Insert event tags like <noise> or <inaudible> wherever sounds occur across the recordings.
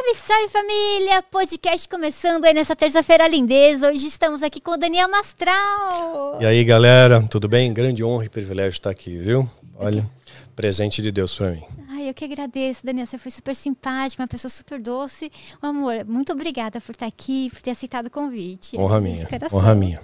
Salve, salve família! Podcast começando aí nessa terça-feira lindeza. Hoje estamos aqui com o Daniel Mastral. E aí, galera, tudo bem? Grande honra e privilégio estar aqui, viu? Olha, presente de Deus para mim. Ai, eu que agradeço, Daniel. Você foi super simpático, uma pessoa super doce. Amor, muito obrigada por estar aqui, por ter aceitado o convite. Honra minha. Honra minha.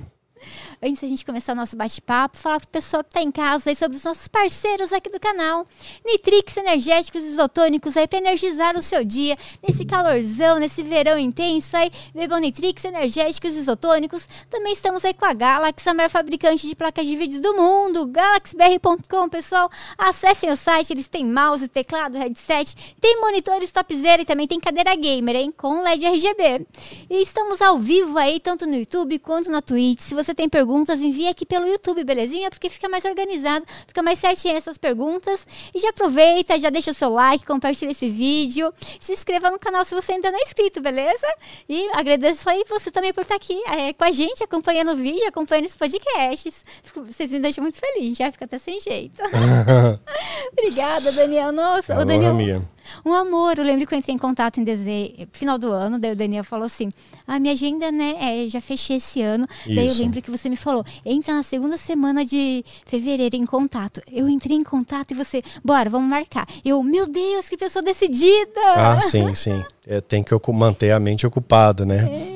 Antes da gente começar o nosso bate-papo, falar para o pessoal que está em casa aí sobre os nossos parceiros aqui do canal. Nitrix Energéticos Isotônicos aí para energizar o seu dia nesse calorzão, nesse verão intenso aí. Bebam Nitrix Energéticos Isotônicos. Também estamos aí com a Galaxy, a maior fabricante de placas de vídeos do mundo. galaxybr.com, pessoal. Acessem o site, eles têm mouse, teclado, headset, tem monitores topzera e também tem cadeira gamer, hein, com LED RGB. E estamos ao vivo aí, tanto no YouTube quanto na Twitch. Se você tem perguntas, envie aqui pelo YouTube, belezinha? Porque fica mais organizado, fica mais certinho essas perguntas. E já aproveita, já deixa o seu like, compartilha esse vídeo. Se inscreva no canal se você ainda não é inscrito, beleza? E agradeço aí você também por estar aqui é, com a gente, acompanhando o vídeo, acompanhando os podcasts. Vocês me deixam muito feliz, já fica até sem jeito. <laughs> <laughs> Obrigada, Daniel. Nossa, é o Daniel. Minha. Um amor, eu lembro que eu entrei em contato em dezembro, final do ano, daí o Daniel falou assim: a minha agenda, né, é, já fechei esse ano. Isso. Daí eu lembro que você me falou: entra na segunda semana de fevereiro em contato. Eu entrei em contato e você, bora, vamos marcar. Eu, meu Deus, que pessoa decidida! Ah, sim, sim. <laughs> É, tem que manter a mente ocupada, né? É.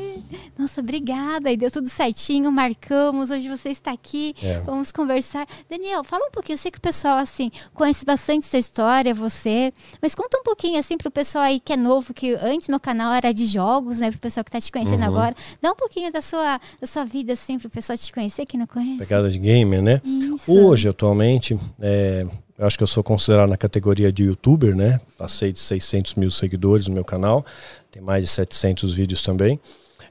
Nossa, obrigada. E deu tudo certinho, marcamos. Hoje você está aqui, é. vamos conversar. Daniel, fala um pouquinho. Eu sei que o pessoal, assim, conhece bastante sua história, você. Mas conta um pouquinho, assim, para o pessoal aí que é novo, que antes meu canal era de jogos, né? Para o pessoal que está te conhecendo uhum. agora. Dá um pouquinho da sua, da sua vida, assim, para o pessoal te conhecer, que não conhece. Pegada de gamer, né? Isso. Hoje, atualmente, é, eu acho que eu sou considerado na categoria de youtuber, né? Passei de 600 mil seguidores no meu canal. Tem mais de 700 vídeos também.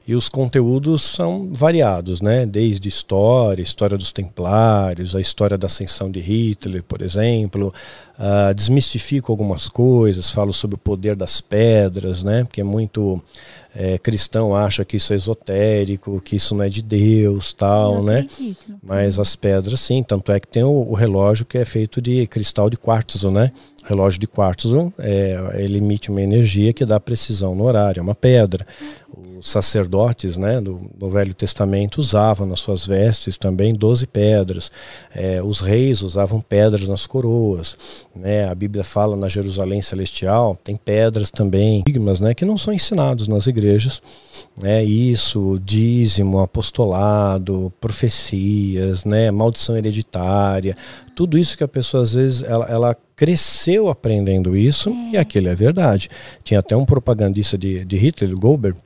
E os conteúdos são variados, né? Desde história, história dos templários, a história da ascensão de Hitler, por exemplo. Uh, desmistifico algumas coisas, falo sobre o poder das pedras, né? Porque é muito é, cristão acha que isso é esotérico, que isso não é de Deus, tal, não né? Acredito. Mas as pedras, sim. Tanto é que tem o, o relógio que é feito de cristal de quartzo, né? relógio de quartzo, é, ele emite uma energia que dá precisão no horário, é uma pedra. Os sacerdotes né, do, do Velho Testamento usavam nas suas vestes também 12 pedras. É, os reis usavam pedras nas coroas. Né? A Bíblia fala na Jerusalém Celestial, tem pedras também, enigmas né, que não são ensinados nas igrejas. É isso, dízimo, apostolado, profecias, né, maldição hereditária, tudo isso que a pessoa às vezes ela, ela cresceu aprendendo isso é. e aquilo é verdade. Tinha até um propagandista de, de Hitler, Goldberg,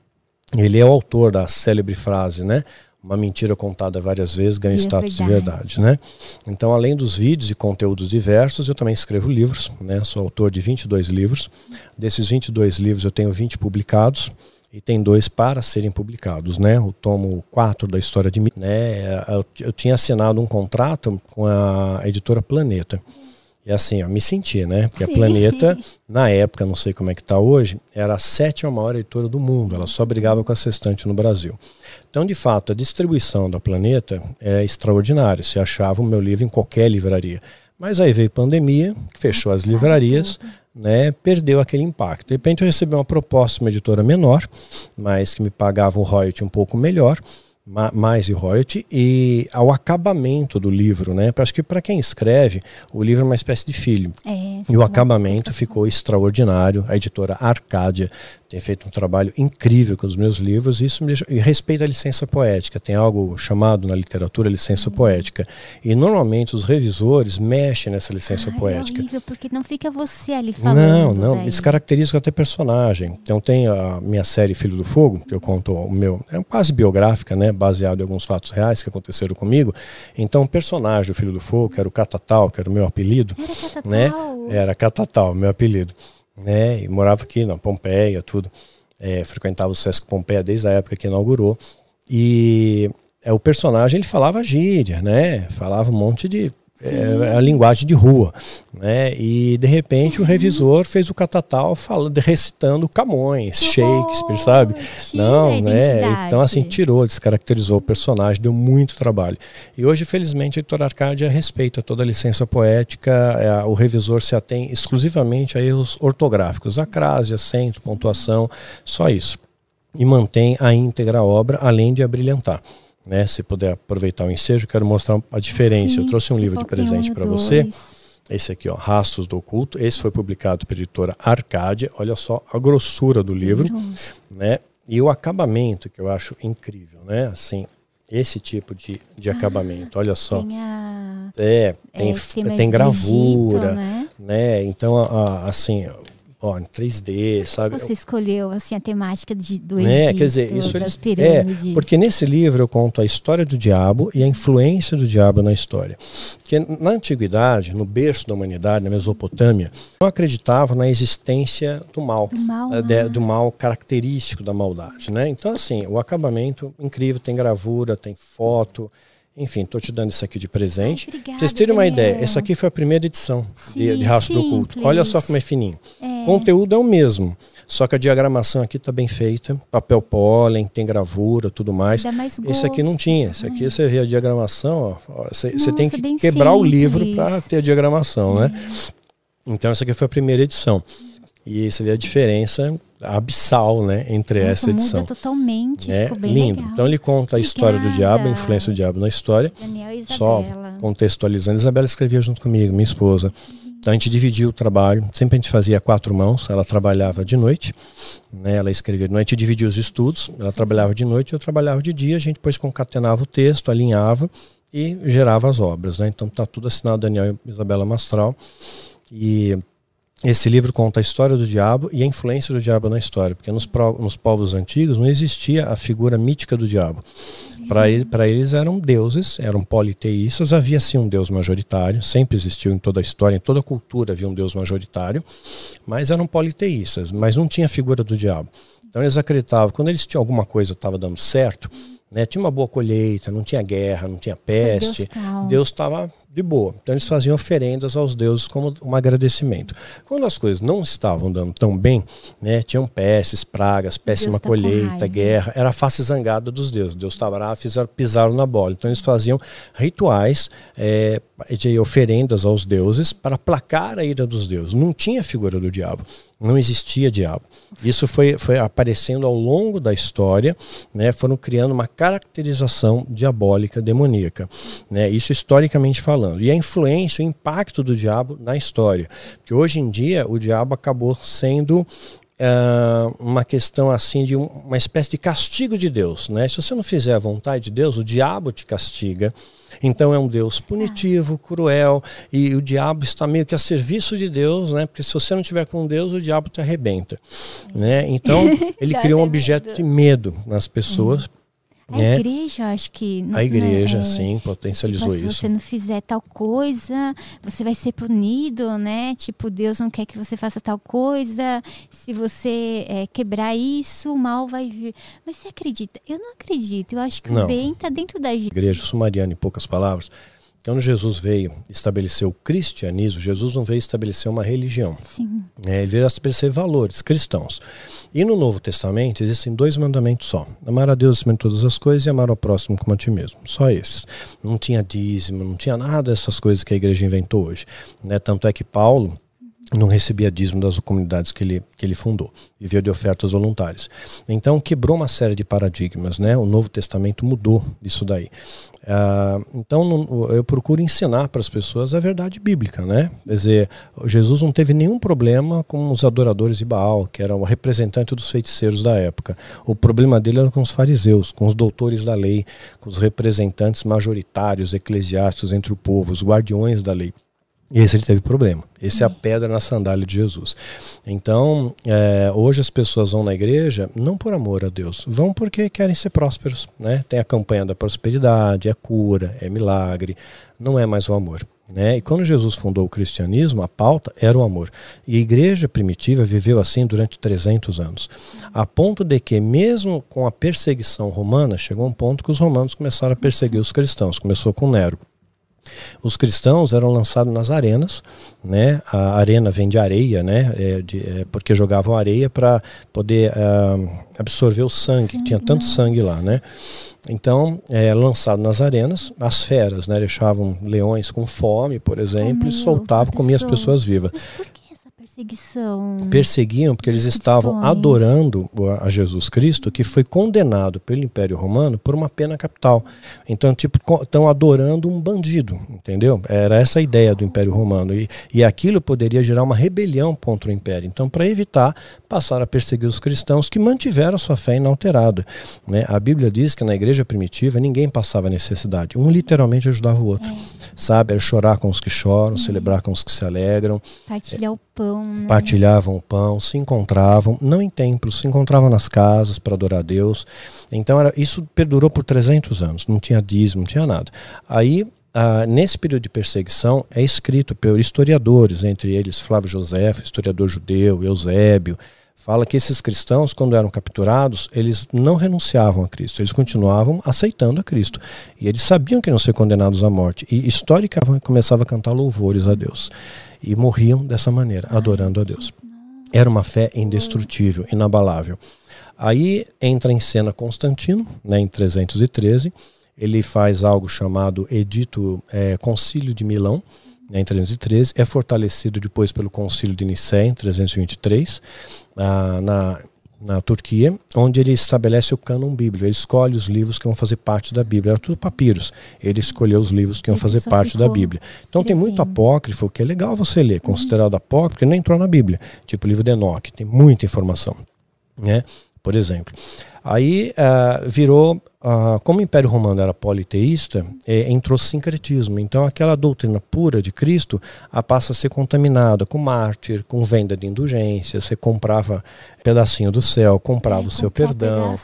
ele é o autor da célebre frase, né? Uma mentira contada várias vezes ganha status é verdade. de verdade, né? Então, além dos vídeos e conteúdos diversos, eu também escrevo livros, né? Sou autor de 22 livros. Desses 22 livros, eu tenho 20 publicados e tem dois para serem publicados, né? O tomo 4 da história de mim, né? Eu, eu tinha assinado um contrato com a editora Planeta. E assim, eu me senti, né? Porque Sim. a Planeta, <laughs> na época, não sei como é que está hoje, era a sétima maior editora do mundo. Ela só brigava com a Sextante no Brasil. Então, de fato, a distribuição da Planeta é extraordinária. Você achava o meu livro em qualquer livraria. Mas aí veio pandemia, fechou as livrarias, né, perdeu aquele impacto. De repente eu recebi uma proposta de uma editora menor, mas que me pagava um royalty um pouco melhor, mais de royalty e ao acabamento do livro, né? Acho que para quem escreve, o livro é uma espécie de filho. É, e o acabamento ficou extraordinário. A editora Arcádia tem feito um trabalho incrível com os meus livros. E isso me deixa... e respeito à licença poética. Tem algo chamado na literatura licença uhum. poética. E normalmente os revisores mexem nessa licença Ai, poética. É horrível, porque não fica você ali falando. Não, não. Daí. caracteriza até personagem. Então tem a minha série Filho do Fogo, que eu conto o meu. É quase biográfica, né? baseado em alguns fatos reais que aconteceram comigo. Então, o personagem do Filho do Fogo, que era o Catatal, que era o meu apelido, era Catatal. né? Era Catatal, meu apelido, né? E morava aqui na Pompeia, tudo. É, frequentava o Sesc Pompeia desde a época que inaugurou. E é, o personagem ele falava gíria, né? Falava um monte de é, a linguagem de rua. Né? E de repente o revisor fez o catatal falando, recitando Camões, Shakespeare, sabe? Não, né? Então assim tirou, descaracterizou o personagem, deu muito trabalho. E hoje, felizmente, a editora Arcádia respeita toda a licença poética, é, o revisor se atém exclusivamente a erros ortográficos, a crase, acento, pontuação, só isso. E mantém a íntegra obra, além de abrilhantar. Né? Se puder aproveitar o ensejo, quero mostrar a diferença. Sim, Eu trouxe um livro de presente para você. Esse aqui, ó, Rastros do Oculto. Esse foi publicado pela editora Arcádia. Olha só a grossura do livro, né? E o acabamento que eu acho incrível, né? Assim, esse tipo de, de ah, acabamento. Olha só. Tem a... É, tem, é, tem gravura, Egito, né? né? Então, a, a, assim, ó, em 3D, sabe? Você escolheu assim a temática de, do Egito, é, quer dizer, isso das pirâmides. É, porque nesse livro eu conto a história do diabo e a influência do diabo na história. Que na antiguidade, no berço da humanidade, na Mesopotâmia, não acreditavam na existência do mal, do mal, de, né? do mal característico da maldade, né? Então assim, o acabamento incrível, tem gravura, tem foto, enfim, estou te dando isso aqui de presente. Ai, obrigada, Vocês terem uma ideia, essa aqui foi a primeira edição Sim, de, de Rastro do Culto. Olha só como é fininho. É. O conteúdo é o mesmo, só que a diagramação aqui está bem feita, papel pólen, tem gravura, tudo mais. mais gosto, esse aqui não tinha. Esse aqui você vê a diagramação, você, tem que quebrar simples. o livro para ter a diagramação, né? Então essa aqui foi a primeira edição. E você vê a diferença abissal, né, entre Nossa, essa edição. Muda totalmente, é lindo. Legal. Então ele conta a história do diabo, a influência do diabo na história. Daniel Só contextualizando, Isabela escrevia junto comigo, minha esposa. Então a gente dividia o trabalho, sempre a gente fazia quatro mãos, ela trabalhava de noite, né, ela escrevia de noite, a gente dividia os estudos, ela trabalhava de noite, eu trabalhava de dia, a gente depois concatenava o texto, alinhava e gerava as obras. Né? Então tá tudo assinado Daniel e Isabela Mastral. E esse livro conta a história do diabo e a influência do diabo na história, porque nos, nos povos antigos não existia a figura mítica do diabo. Para eles, eles eram deuses, eram politeístas, havia sim um deus majoritário, sempre existiu em toda a história, em toda a cultura havia um deus majoritário, mas eram politeístas, mas não tinha a figura do diabo. Então eles acreditavam, quando eles tinham alguma coisa estava dando certo, né, tinha uma boa colheita, não tinha guerra, não tinha peste, Deus estava de boa. Então eles faziam oferendas aos deuses como um agradecimento. Quando as coisas não estavam dando tão bem, né, tinham pestes, pragas, péssima tá colheita, guerra, era a face zangada dos deuses. Deus estava lá, fizeram, pisaram na bola. Então eles faziam rituais é, de oferendas aos deuses para placar a ira dos deuses. Não tinha figura do diabo. Não existia diabo. Isso foi, foi aparecendo ao longo da história, né, foram criando uma caracterização diabólica, demoníaca. Né, isso historicamente falando. E a influência, o impacto do diabo na história. Porque hoje em dia o diabo acabou sendo Uh, uma questão assim de um, uma espécie de castigo de Deus, né? Se você não fizer a vontade de Deus, o diabo te castiga. Então é um Deus punitivo, cruel, e o diabo está meio que a serviço de Deus, né? Porque se você não tiver com Deus, o diabo te arrebenta, né? Então <laughs> ele criou um objeto de medo nas pessoas. A né? igreja, acho que. Não, a igreja, é, sim, potencializou tipo, isso. Se você não fizer tal coisa, você vai ser punido, né? Tipo, Deus não quer que você faça tal coisa. Se você é, quebrar isso, o mal vai vir. Mas você acredita? Eu não acredito. Eu acho que não. o bem está dentro da igreja. Igreja sumariana, em poucas palavras, quando Jesus veio estabelecer o cristianismo, Jesus não veio estabelecer uma religião. Sim. É, ele veio estabelecer valores cristãos. E no Novo Testamento existem dois mandamentos só: amar a Deus acima de todas as coisas e amar ao próximo como a ti mesmo. Só esses. Não tinha dízimo, não tinha nada dessas coisas que a igreja inventou hoje. Né? Tanto é que Paulo, não recebia dízimo das comunidades que ele, que ele fundou, vivia de ofertas voluntárias. Então quebrou uma série de paradigmas, né? O Novo Testamento mudou isso daí. Ah, então eu procuro ensinar para as pessoas a verdade bíblica, né? Quer dizer, Jesus não teve nenhum problema com os adoradores de Baal, que era o representante dos feiticeiros da época. O problema dele era com os fariseus, com os doutores da lei, com os representantes majoritários eclesiásticos entre o povo, os guardiões da lei. E esse ele teve problema. Esse é a pedra na sandália de Jesus. Então, é, hoje as pessoas vão na igreja não por amor a Deus, vão porque querem ser prósperos. Né? Tem a campanha da prosperidade, é cura, é milagre, não é mais o amor. Né? E quando Jesus fundou o cristianismo, a pauta era o amor. E a igreja primitiva viveu assim durante 300 anos. A ponto de que, mesmo com a perseguição romana, chegou um ponto que os romanos começaram a perseguir os cristãos. Começou com Nero. Os cristãos eram lançados nas arenas, né? A arena vem de areia, né? É, de, é, porque jogavam areia para poder uh, absorver o sangue, tinha tanto sangue lá, né? Então, é, lançado nas arenas, as feras, né? Deixavam leões com fome, por exemplo, e soltavam, comiam as pessoas vivas. Mas por que perseguição. Perseguiam porque eles estavam adorando a Jesus Cristo, que foi condenado pelo Império Romano por uma pena capital. Então, tipo, estão adorando um bandido, entendeu? Era essa a ideia do Império Romano. E, e aquilo poderia gerar uma rebelião contra o Império. Então, para evitar, passaram a perseguir os cristãos que mantiveram sua fé inalterada. Né? A Bíblia diz que na igreja primitiva ninguém passava necessidade. Um literalmente ajudava o outro. É. Sabe? Era chorar com os que choram, é. celebrar com os que se alegram. Partilhar o pão. Né? Partilhavam o pão, se encontravam, não em templos, se encontravam nas casas para adorar a Deus. Então era, isso perdurou por 300 anos, não tinha dízimo, não tinha nada. Aí ah, nesse período de perseguição é escrito por historiadores, entre eles Flávio José, historiador judeu, Eusébio, fala que esses cristãos, quando eram capturados, eles não renunciavam a Cristo, eles continuavam aceitando a Cristo. E eles sabiam que iam ser condenados à morte. E historicamente começava a cantar louvores a Deus e morriam dessa maneira, adorando a Deus. Era uma fé indestrutível, inabalável. Aí entra em cena Constantino, né, em 313. Ele faz algo chamado Edito é, Concílio de Milão, né, em 313. É fortalecido depois pelo Concílio de Nicéia, em 323. Ah, na na Turquia, onde ele estabelece o cânon bíblico. Ele escolhe os livros que vão fazer parte da Bíblia. Era tudo papiros. Ele escolheu os livros que iam fazer parte da Bíblia. Então tem muito apócrifo que é legal você ler, considerado apócrifo, porque não entrou na Bíblia. Tipo o livro de Enoque, tem muita informação. Né? Por exemplo. Aí uh, virou, uh, como o Império Romano era politeísta, é, entrou sincretismo. Então aquela doutrina pura de Cristo a passa a ser contaminada com mártir, com venda de indulgência. Você comprava pedacinho do céu, comprava é, o seu perdão.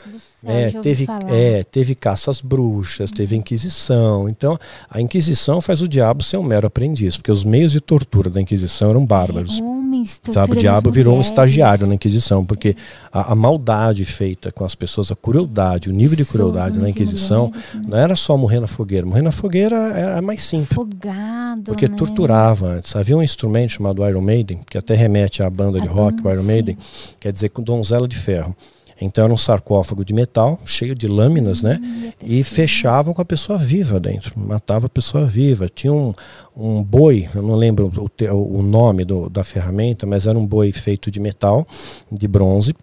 É, teve, é, teve caça às bruxas, teve Inquisição. Então, a Inquisição faz o diabo ser um mero aprendiz, porque os meios de tortura da Inquisição eram bárbaros. É, homens, Sabe, o diabo virou um estagiário na Inquisição, porque a, a, maldade feita com as pessoas, a crueldade, o nível de crueldade na Inquisição, mulheres, né? não era só morrer na fogueira. Morrer na fogueira era mais simples. Afogado, porque né? torturava antes. Havia um instrumento chamado Iron Maiden, que até remete à banda de a rock, banda, o Iron Maiden, quer dizer com donzela de ferro. Então era um sarcófago de metal, cheio de lâminas, né? Hum, e fechavam com a pessoa viva dentro. Matava a pessoa viva. Tinha um, um boi, eu não lembro o, o nome do, da ferramenta, mas era um boi feito de metal, de bronze,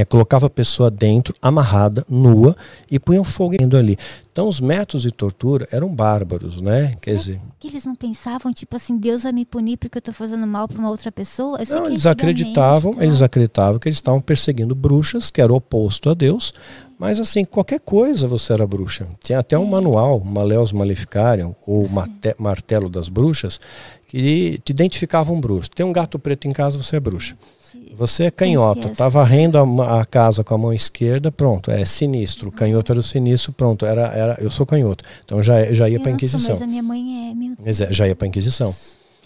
é, colocava a pessoa dentro, amarrada, nua, e punham fogo indo ali. Então os métodos de tortura eram bárbaros, né? Quer é dizer, que eles não pensavam tipo assim, Deus vai me punir porque eu estou fazendo mal para uma outra pessoa? Eu não, eles acreditavam, tá? eles acreditavam que eles estavam perseguindo bruxas, que era o oposto a Deus. Mas assim, qualquer coisa você era bruxa. Tinha até um é. manual, Maleus Maleficarium, ou Martelo das Bruxas, que te identificava um bruxo. Tem um gato preto em casa, você é bruxa. Você é canhoto, está varrendo a, a, casa com a mão esquerda, pronto, é sinistro. O canhoto era o sinistro, pronto, era, era, eu sou canhoto. Então já, já ia para a Inquisição. Mas a minha mãe é. Meu Deus. Já ia para a Inquisição.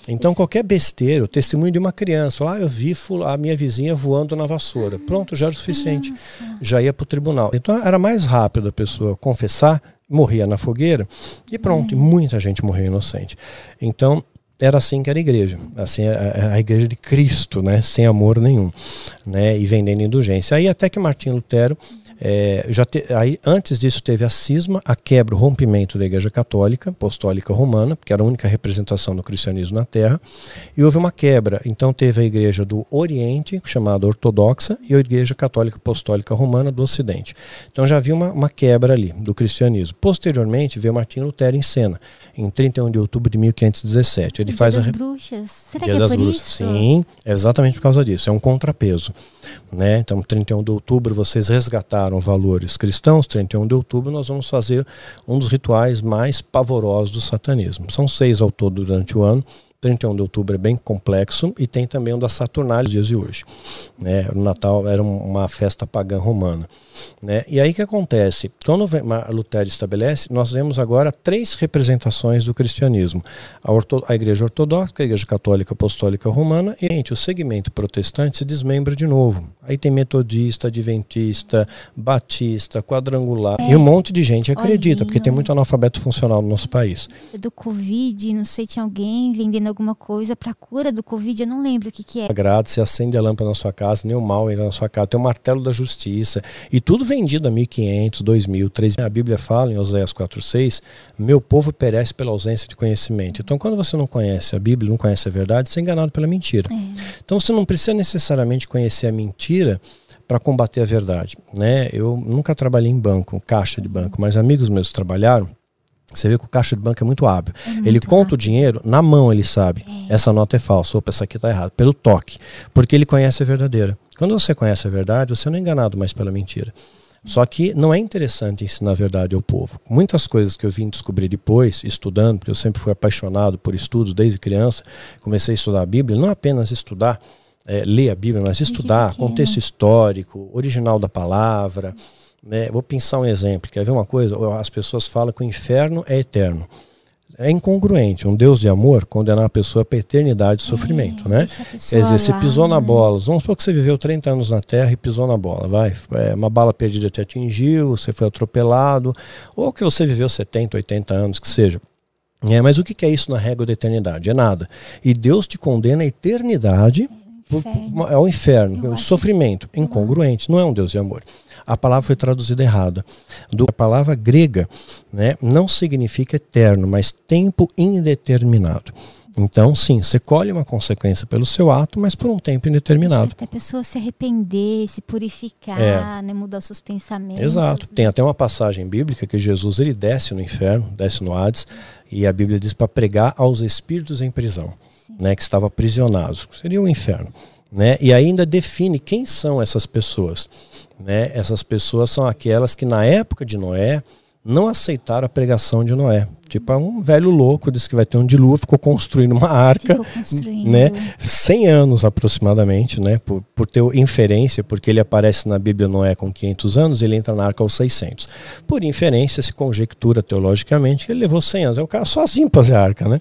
Então qualquer besteira, o testemunho de uma criança, lá ah, eu vi a minha vizinha voando na vassoura, pronto, já era o suficiente, já ia para o tribunal. Então era mais rápido a pessoa confessar, morria na fogueira e pronto, é. e muita gente morreu inocente. Então era assim que era a igreja, assim a, a, igreja de Cristo, né, sem amor nenhum, né, e vendendo indulgência. Aí até que Martim Lutero é, já te, aí, antes disso teve a cisma, a quebra, o rompimento da Igreja Católica, Apostólica Romana, que era a única representação do cristianismo na Terra, e houve uma quebra. Então teve a Igreja do Oriente, chamada Ortodoxa, e a Igreja Católica Apostólica Romana do Ocidente. Então já havia uma, uma quebra ali do cristianismo. Posteriormente veio Martinho Lutero em cena, em 31 de outubro de 1517. Ele Dia faz das a... bruxas. Será Dia que é das por bruxas. isso? Sim, exatamente por causa disso. É um contrapeso. Né? Então, 31 de outubro, vocês resgataram valores cristãos. 31 de outubro, nós vamos fazer um dos rituais mais pavorosos do satanismo. São seis ao todo durante o ano. 31 de outubro é bem complexo e tem também um da Saturnália, dias de hoje. Né? O Natal era uma festa pagã romana. Né? E aí que acontece? Quando Lutero estabelece, nós vemos agora três representações do cristianismo: a, orto, a Igreja Ortodoxa, a Igreja Católica Apostólica Romana e gente, o segmento protestante se desmembra de novo. Aí tem metodista, adventista, batista, quadrangular é. e um monte de gente acredita, Olhinho. porque tem muito analfabeto funcional no nosso país. Do Covid, não sei, tinha alguém vendendo alguma coisa para cura do Covid, eu não lembro o que, que é. Agrado, você acende a lâmpada na sua casa, nem o mal entra na sua casa, tem o martelo da justiça e tudo vendido a 1.500, 2.000, 3.000. A Bíblia fala em Oséias 4,6: Meu povo perece pela ausência de conhecimento. Então, quando você não conhece a Bíblia, não conhece a verdade, você é enganado pela mentira. É. Então, você não precisa necessariamente conhecer a mentira para combater a verdade. Né? Eu nunca trabalhei em banco, caixa de banco, mas amigos meus trabalharam. Você vê que o caixa de banco é muito hábil. É muito ele conta hábil. o dinheiro, na mão ele sabe. É. Essa nota é falsa, opa, essa aqui está errada. Pelo toque. Porque ele conhece a verdadeira. Quando você conhece a verdade, você não é enganado mais pela mentira. Só que não é interessante ensinar a verdade ao povo. Muitas coisas que eu vim descobrir depois, estudando, porque eu sempre fui apaixonado por estudos desde criança, comecei a estudar a Bíblia, não apenas estudar, é, ler a Bíblia, mas estudar contexto histórico, original da palavra. Né? Vou pensar um exemplo. Quer ver uma coisa? As pessoas falam que o inferno é eterno é incongruente. Um Deus de amor condenar a pessoa para eternidade de é, sofrimento, né? Quer dizer, você pisou na né? bola. Vamos supor que você viveu 30 anos na Terra e pisou na bola, vai. É, uma bala perdida te atingiu, você foi atropelado, ou que você viveu 70, 80 anos, que seja. É, mas o que é isso na régua da eternidade? É nada. E Deus te condena a eternidade é ao inferno, o sofrimento, incongruente, não é um Deus de amor. A palavra foi traduzida errada. Do, a palavra grega né, não significa eterno, mas tempo indeterminado. Então, sim, você colhe uma consequência pelo seu ato, mas por um tempo indeterminado. Até a pessoa se arrepender, se purificar, é. né, mudar seus pensamentos. Exato. Tem até uma passagem bíblica que Jesus ele desce no inferno, desce no Hades, e a Bíblia diz para pregar aos espíritos em prisão né, que estavam aprisionados. Seria o inferno. Né? E ainda define quem são essas pessoas. Né? Essas pessoas são aquelas que na época de Noé não aceitaram a pregação de Noé. Tipo, é um velho louco disse que vai ter um dilúvio, ficou construindo uma arca, construindo. né? 100 anos aproximadamente, né? Por, por ter inferência, porque ele aparece na Bíblia Noé com 500 anos, ele entra na arca aos 600. Por inferência, se conjectura teologicamente que ele levou 100 anos. É o cara sozinho para fazer a arca, né?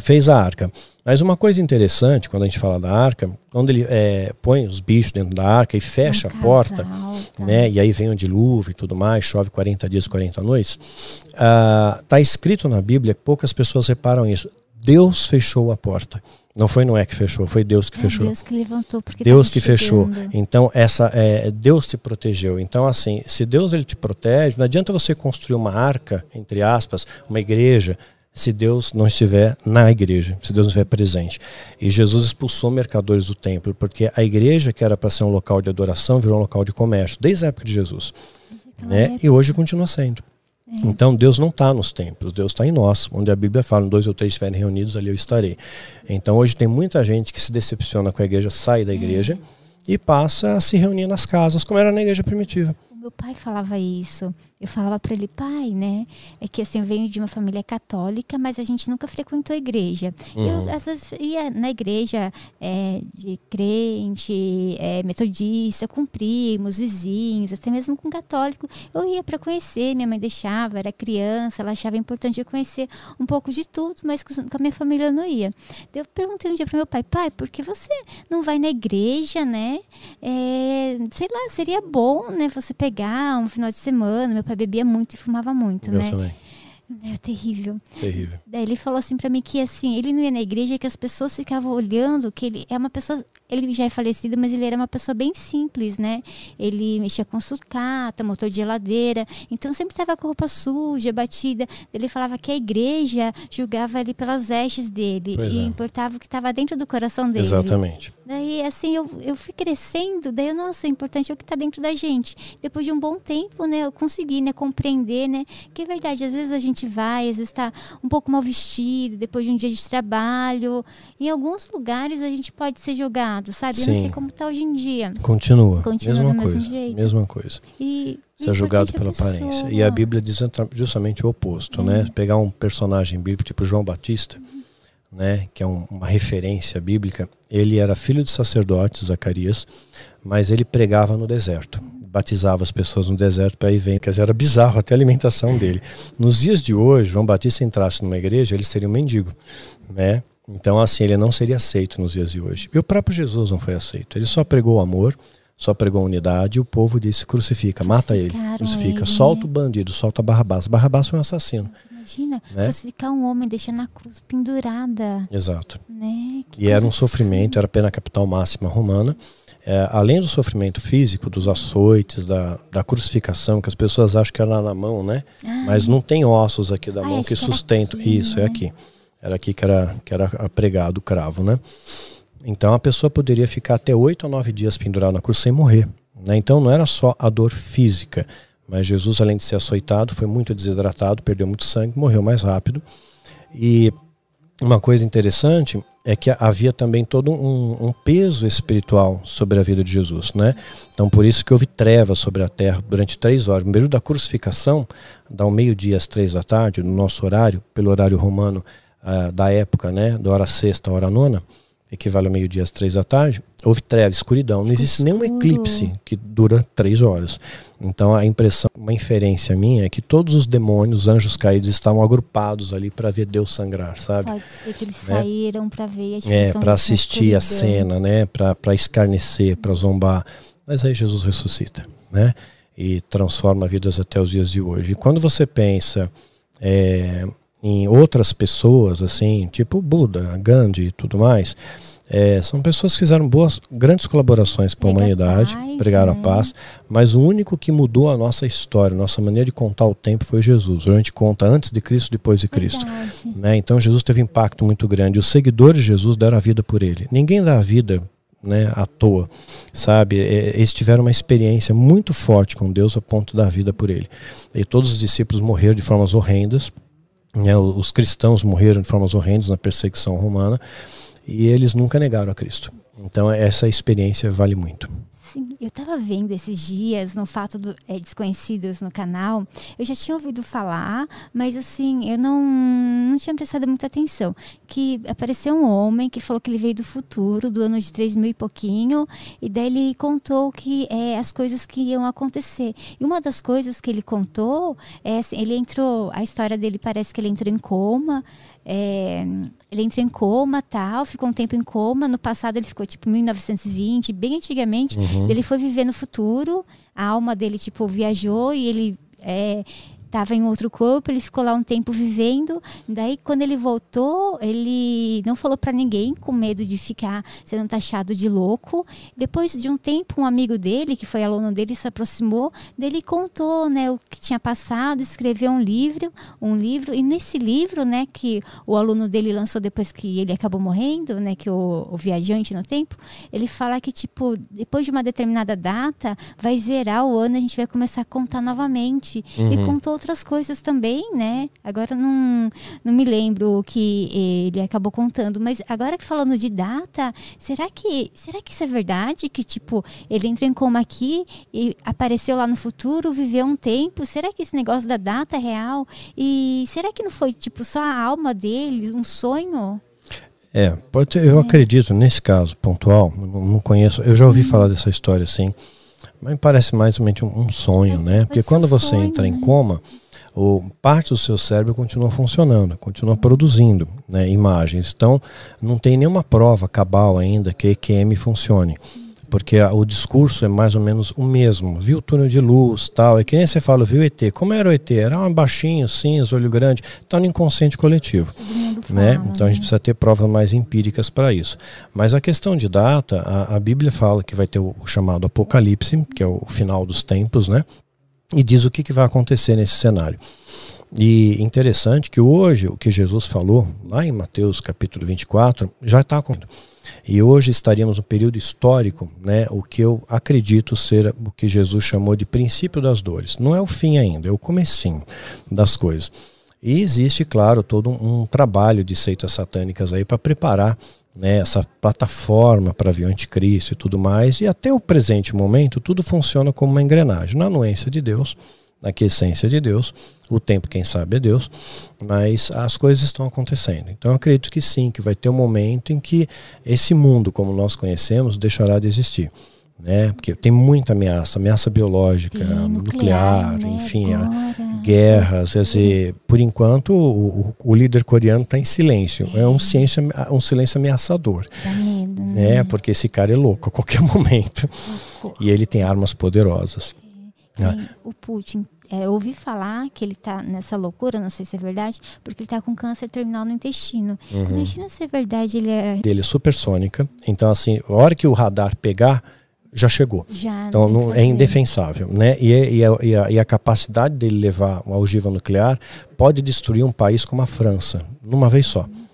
fez a arca. Mas uma coisa interessante, quando a gente fala da arca, quando ele é, põe os bichos dentro da arca e fecha a porta, tá. né, e aí vem o dilúvio e tudo mais, chove 40 dias, 40 noites, está uh, escrito na Bíblia, poucas pessoas reparam isso. Deus fechou a porta. Não foi Noé que fechou, foi Deus que é fechou. Deus que levantou, porque Deus que chegando. fechou. Então essa é Deus te protegeu. Então assim, se Deus ele te protege, não adianta você construir uma arca entre aspas, uma igreja se Deus não estiver na igreja, se Deus não estiver presente. E Jesus expulsou mercadores do templo, porque a igreja, que era para ser um local de adoração, virou um local de comércio, desde a época de Jesus. Né? E hoje continua sendo. É. Então Deus não está nos templos, Deus está em nós, onde a Bíblia fala, dois ou três estiverem reunidos, ali eu estarei. Então hoje tem muita gente que se decepciona com a igreja, sai da igreja é. e passa a se reunir nas casas, como era na igreja primitiva. O meu pai falava isso eu falava para ele, pai, né? É que assim, eu venho de uma família católica, mas a gente nunca frequentou a igreja. Uhum. Eu, às vezes, ia na igreja é, de crente, é, metodista, com primos, vizinhos, até mesmo com católico. Eu ia para conhecer, minha mãe deixava, era criança, ela achava importante eu conhecer um pouco de tudo, mas com a minha família eu não ia. Eu perguntei um dia para meu pai, pai, por que você não vai na igreja, né? É, sei lá, seria bom, né? Você pegar um final de semana, meu pai bebia muito e fumava muito, Meu né? Também. É terrível. Terrível. Daí ele falou assim para mim que assim, ele não ia na igreja que as pessoas ficavam olhando que ele é uma pessoa, ele já é falecido, mas ele era uma pessoa bem simples, né? Ele mexia com sucata, motor de geladeira, então sempre estava com roupa suja, batida. Ele falava que a igreja julgava ele pelas vestes dele pois e é. importava o que estava dentro do coração dele. Exatamente. Daí assim, eu, eu fui crescendo, daí eu, nossa, o importante é o que está dentro da gente. Depois de um bom tempo, né, eu consegui, né, compreender, né, que é verdade, às vezes a gente vai, às vezes está um pouco mal vestido, depois de um dia de trabalho. Em alguns lugares a gente pode ser jogado, sabe? Sim. Eu não sei como está hoje em dia. Continua. Continua mesma coisa, mesmo jeito. Mesma coisa. E ser julgado pela aparência. E a Bíblia diz justamente o oposto, é. né? Pegar um personagem bíblico tipo João Batista, né, que é um, uma referência bíblica, ele era filho de sacerdote, Zacarias, mas ele pregava no deserto, batizava as pessoas no deserto para ir vem, quer dizer, era bizarro até a alimentação dele. Nos dias de hoje, João Batista entrasse numa igreja, ele seria um mendigo, né? Então, assim, ele não seria aceito nos dias de hoje. E o próprio Jesus não foi aceito. Ele só pregou o amor, só pregou a unidade e o povo disse: crucifica, mata ele, crucifica, ele, solta né? o bandido, solta Barrabás. Barrabás foi um assassino. Imagina, né? crucificar um homem, deixar na cruz pendurada. Exato. Né? E era um sofrimento, era pena capital máxima romana. É, além do sofrimento físico, dos açoites, da, da crucificação, que as pessoas acham que era na mão, né? Ah, Mas não tem ossos aqui da mão que sustentam. Isso, é né? é aqui. Era aqui que era, que era pregado o cravo, né? Então a pessoa poderia ficar até oito ou nove dias pendurada na cruz sem morrer. Né? Então não era só a dor física, mas Jesus, além de ser açoitado, foi muito desidratado, perdeu muito sangue, morreu mais rápido. E uma coisa interessante é que havia também todo um, um, peso espiritual sobre a vida de Jesus, né? Então por isso que houve trevas sobre a terra durante três horas. No período da crucificação, da meio-dia às três da tarde, no nosso horário, pelo horário romano uh, da época, né? Da hora sexta, hora nona, equivale ao meio-dia às três da tarde, houve treva, escuridão. Não existe nenhum eclipse que dura três horas. Então a impressão, uma inferência minha é que todos os demônios, anjos caídos, estavam agrupados ali para ver Deus sangrar, sabe? Pode ser que eles né? saíram para ver a É, para assistir a cena, né? Para escarnecer, para zombar. Mas aí Jesus ressuscita, né? E transforma vidas até os dias de hoje. E quando você pensa é, em outras pessoas, assim, tipo Buda, Gandhi e tudo mais, é, são pessoas que fizeram boas, grandes colaborações para a humanidade, paz, pregaram né? a paz, mas o único que mudou a nossa história, a nossa maneira de contar o tempo foi Jesus. A gente conta antes de Cristo, depois de Cristo. Né? Então Jesus teve um impacto muito grande. Os seguidores de Jesus deram a vida por ele. Ninguém dá a vida né, à toa, sabe? É, eles tiveram uma experiência muito forte com Deus a ponto da vida por ele. E todos os discípulos morreram de formas horrendas né, os cristãos morreram de formas horrendas na perseguição romana e eles nunca negaram a Cristo. Então essa experiência vale muito. Sim, eu estava vendo esses dias no fato do é, Desconhecidos no canal. Eu já tinha ouvido falar, mas assim, eu não, não tinha prestado muita atenção. Que apareceu um homem que falou que ele veio do futuro, do ano de 3 mil e pouquinho, e daí ele contou que é, as coisas que iam acontecer. E uma das coisas que ele contou é assim, ele entrou, a história dele parece que ele entrou em coma, é, ele entrou em coma, tal, ficou um tempo em coma. No passado ele ficou tipo 1920, bem antigamente. Uhum. Ele foi viver no futuro. A alma dele tipo viajou e ele é, estava em outro corpo, ele ficou lá um tempo vivendo. Daí, quando ele voltou, ele não falou para ninguém, com medo de ficar sendo taxado de louco. Depois de um tempo, um amigo dele, que foi aluno dele, se aproximou dele e contou, né, o que tinha passado, escreveu um livro, um livro. E nesse livro, né, que o aluno dele lançou depois que ele acabou morrendo, né, que o, o viajante no tempo, ele fala que tipo depois de uma determinada data vai zerar o ano, a gente vai começar a contar novamente. Uhum. E contou outras coisas também, né? Agora não, não me lembro o que ele acabou contando, mas agora que falando de data, será que será que isso é verdade? Que tipo, ele entrou em coma aqui e apareceu lá no futuro, viveu um tempo? Será que esse negócio da data é real? E será que não foi tipo só a alma dele, um sonho? É, pode eu é. acredito nesse caso pontual, não, não conheço, eu já ouvi Sim. falar dessa história assim. Mas me parece mais ou menos um, sonho, Mas né? Porque quando você sonho, entra em né? coma, o, parte do seu cérebro continua funcionando, continua produzindo né, imagens. Então, não tem nenhuma prova cabal ainda que EQM funcione porque o discurso é mais ou menos o mesmo. Viu o túnel de luz, tal. É que nem você fala, viu o ET. Como era o ET? Era um baixinho, cinza, olho grande. Está no inconsciente coletivo. né? Então a gente né? precisa ter provas mais empíricas para isso. Mas a questão de data, a, a Bíblia fala que vai ter o, o, chamado Apocalipse, que é o final dos tempos, né? E diz o que, que vai acontecer nesse cenário. E interessante que hoje o que Jesus falou, lá em Mateus capítulo 24, já está acontecendo. E hoje estaríamos no período histórico, né, o que eu acredito ser o que Jesus chamou de princípio das dores. Não é o fim ainda, é o comecinho das coisas. E existe, claro, todo um, um trabalho de seitas satânicas aí para preparar né, essa plataforma para vir o anticristo e tudo mais. E até o presente momento, tudo funciona como uma engrenagem. Na anuência de Deus, a essência de Deus, o tempo, quem sabe, é Deus, mas as coisas estão acontecendo. Então, eu acredito que sim, que vai ter um momento em que esse mundo, como nós conhecemos, deixará de existir né? Porque tem muita ameaça, ameaça biológica, nuclear, nuclear né? enfim, guerras. Quer dizer, por enquanto o, o líder coreano está em silêncio. É, é um, silêncio, um silêncio ameaçador. Medo, né? né? Porque esse cara é louco a qualquer <laughs> momento. E ele tem armas poderosas. É. O Putin é, ouvi falar que ele está nessa loucura, não sei se é verdade, porque ele está com câncer terminal no intestino. Uhum. Imagina se é verdade, ele é. Ele é supersônica. Então, assim, a hora que o radar pegar, já chegou. Já, então não, é indefensável. Né? E, e, a, e, a, e, a, capacidade dele levar uma ogiva nuclear pode destruir um país como a França, numa vez só. Deus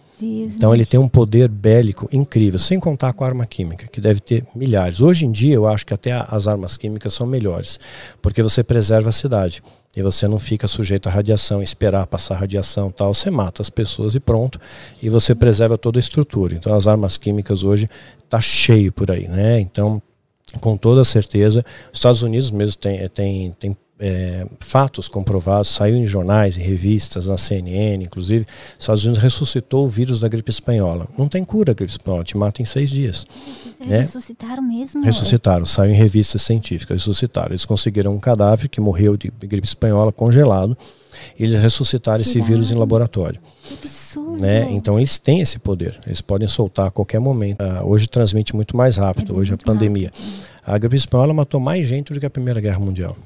então ele tem um poder bélico incrível, sem contar com a arma química, que deve ter milhares. Hoje em dia eu acho que até as armas químicas são melhores, porque você preserva a cidade e você não fica sujeito à radiação, esperar passar radiação tal, você mata as pessoas e pronto, e você preserva toda a estrutura. Então as armas químicas hoje tá cheio por aí, né? Então com toda certeza. Os Estados Unidos mesmo tem, tem, tem é, fatos comprovados, saiu em jornais, em revistas, na CNN, inclusive. Os Estados Unidos ressuscitou o vírus da gripe espanhola. Não tem cura a gripe espanhola, te mata em seis dias. Eles né? ressuscitaram mesmo? Ressuscitaram, saiu em revistas científicas, ressuscitaram. Eles conseguiram um cadáver que morreu de gripe espanhola congelado. E eles ressuscitaram esse vírus em laboratório. Que absurdo. Né? Então eles têm esse poder. Eles podem soltar a qualquer momento. Uh, hoje transmite muito mais rápido, é hoje a pandemia. Rápido. A gripe espanhola matou mais gente do que a Primeira Guerra Mundial.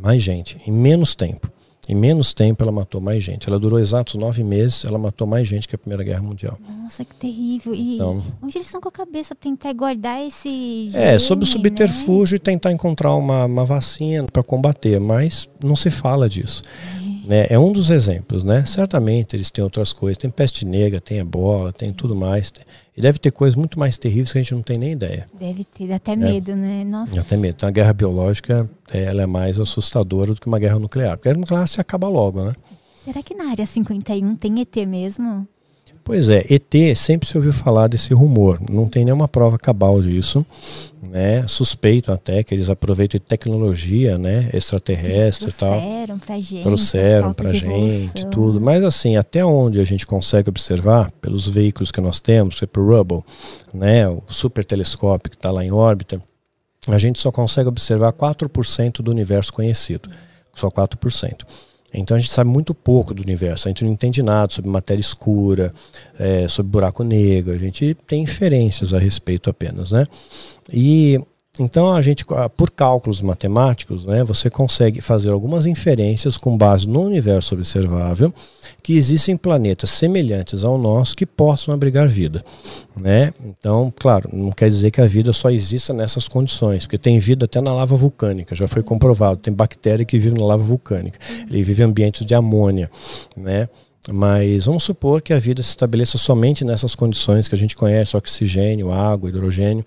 Mais gente, em menos tempo. Em menos tempo ela matou mais gente. Ela durou exatos nove meses, ela matou mais gente que a Primeira Guerra Mundial. Nossa, que terrível. E então, onde eles estão com a cabeça? Tentar guardar esse. Gene, é, sob o subterfúgio né? e tentar encontrar uma, uma vacina para combater, mas não se fala disso. Né? É um dos exemplos, né? Certamente eles têm outras coisas, tem peste negra, tem ebola, tem tudo mais. Tem... E deve ter coisas muito mais terríveis que a gente não tem nem ideia. Deve ter, até é. medo, né? Nossa. Até medo. Então a guerra biológica ela é mais assustadora do que uma guerra nuclear. Porque a guerra nuclear se acaba logo, né? Será que na área 51 tem ET mesmo? Pois é, ET sempre se ouviu falar desse rumor, não tem nenhuma prova cabal disso, né? Suspeito até que eles aproveitem tecnologia, né, extraterrestre e tal. Trouxeram pra gente. Trouxeram pra gente, tudo. Mas assim, até onde a gente consegue observar, pelos veículos que nós temos, é o Hubble, né, o super telescópio que está lá em órbita, a gente só consegue observar 4% do universo conhecido. Só 4%. Então a gente sabe muito pouco do universo, a gente não entende nada sobre matéria escura, é, sobre buraco negro, a gente tem inferências a respeito apenas, né? E então a gente, por cálculos matemáticos, né, você consegue fazer algumas inferências com base no universo observável que existem planetas semelhantes ao nosso que possam abrigar vida, né? Então, claro, não quer dizer que a vida só exista nessas condições, porque tem vida até na lava vulcânica, já foi comprovado, tem bactéria que vive na lava vulcânica, ele vive em ambientes de amônia, né? Mas vamos supor que a vida se estabeleça somente nessas condições que a gente conhece, oxigênio, água, hidrogênio.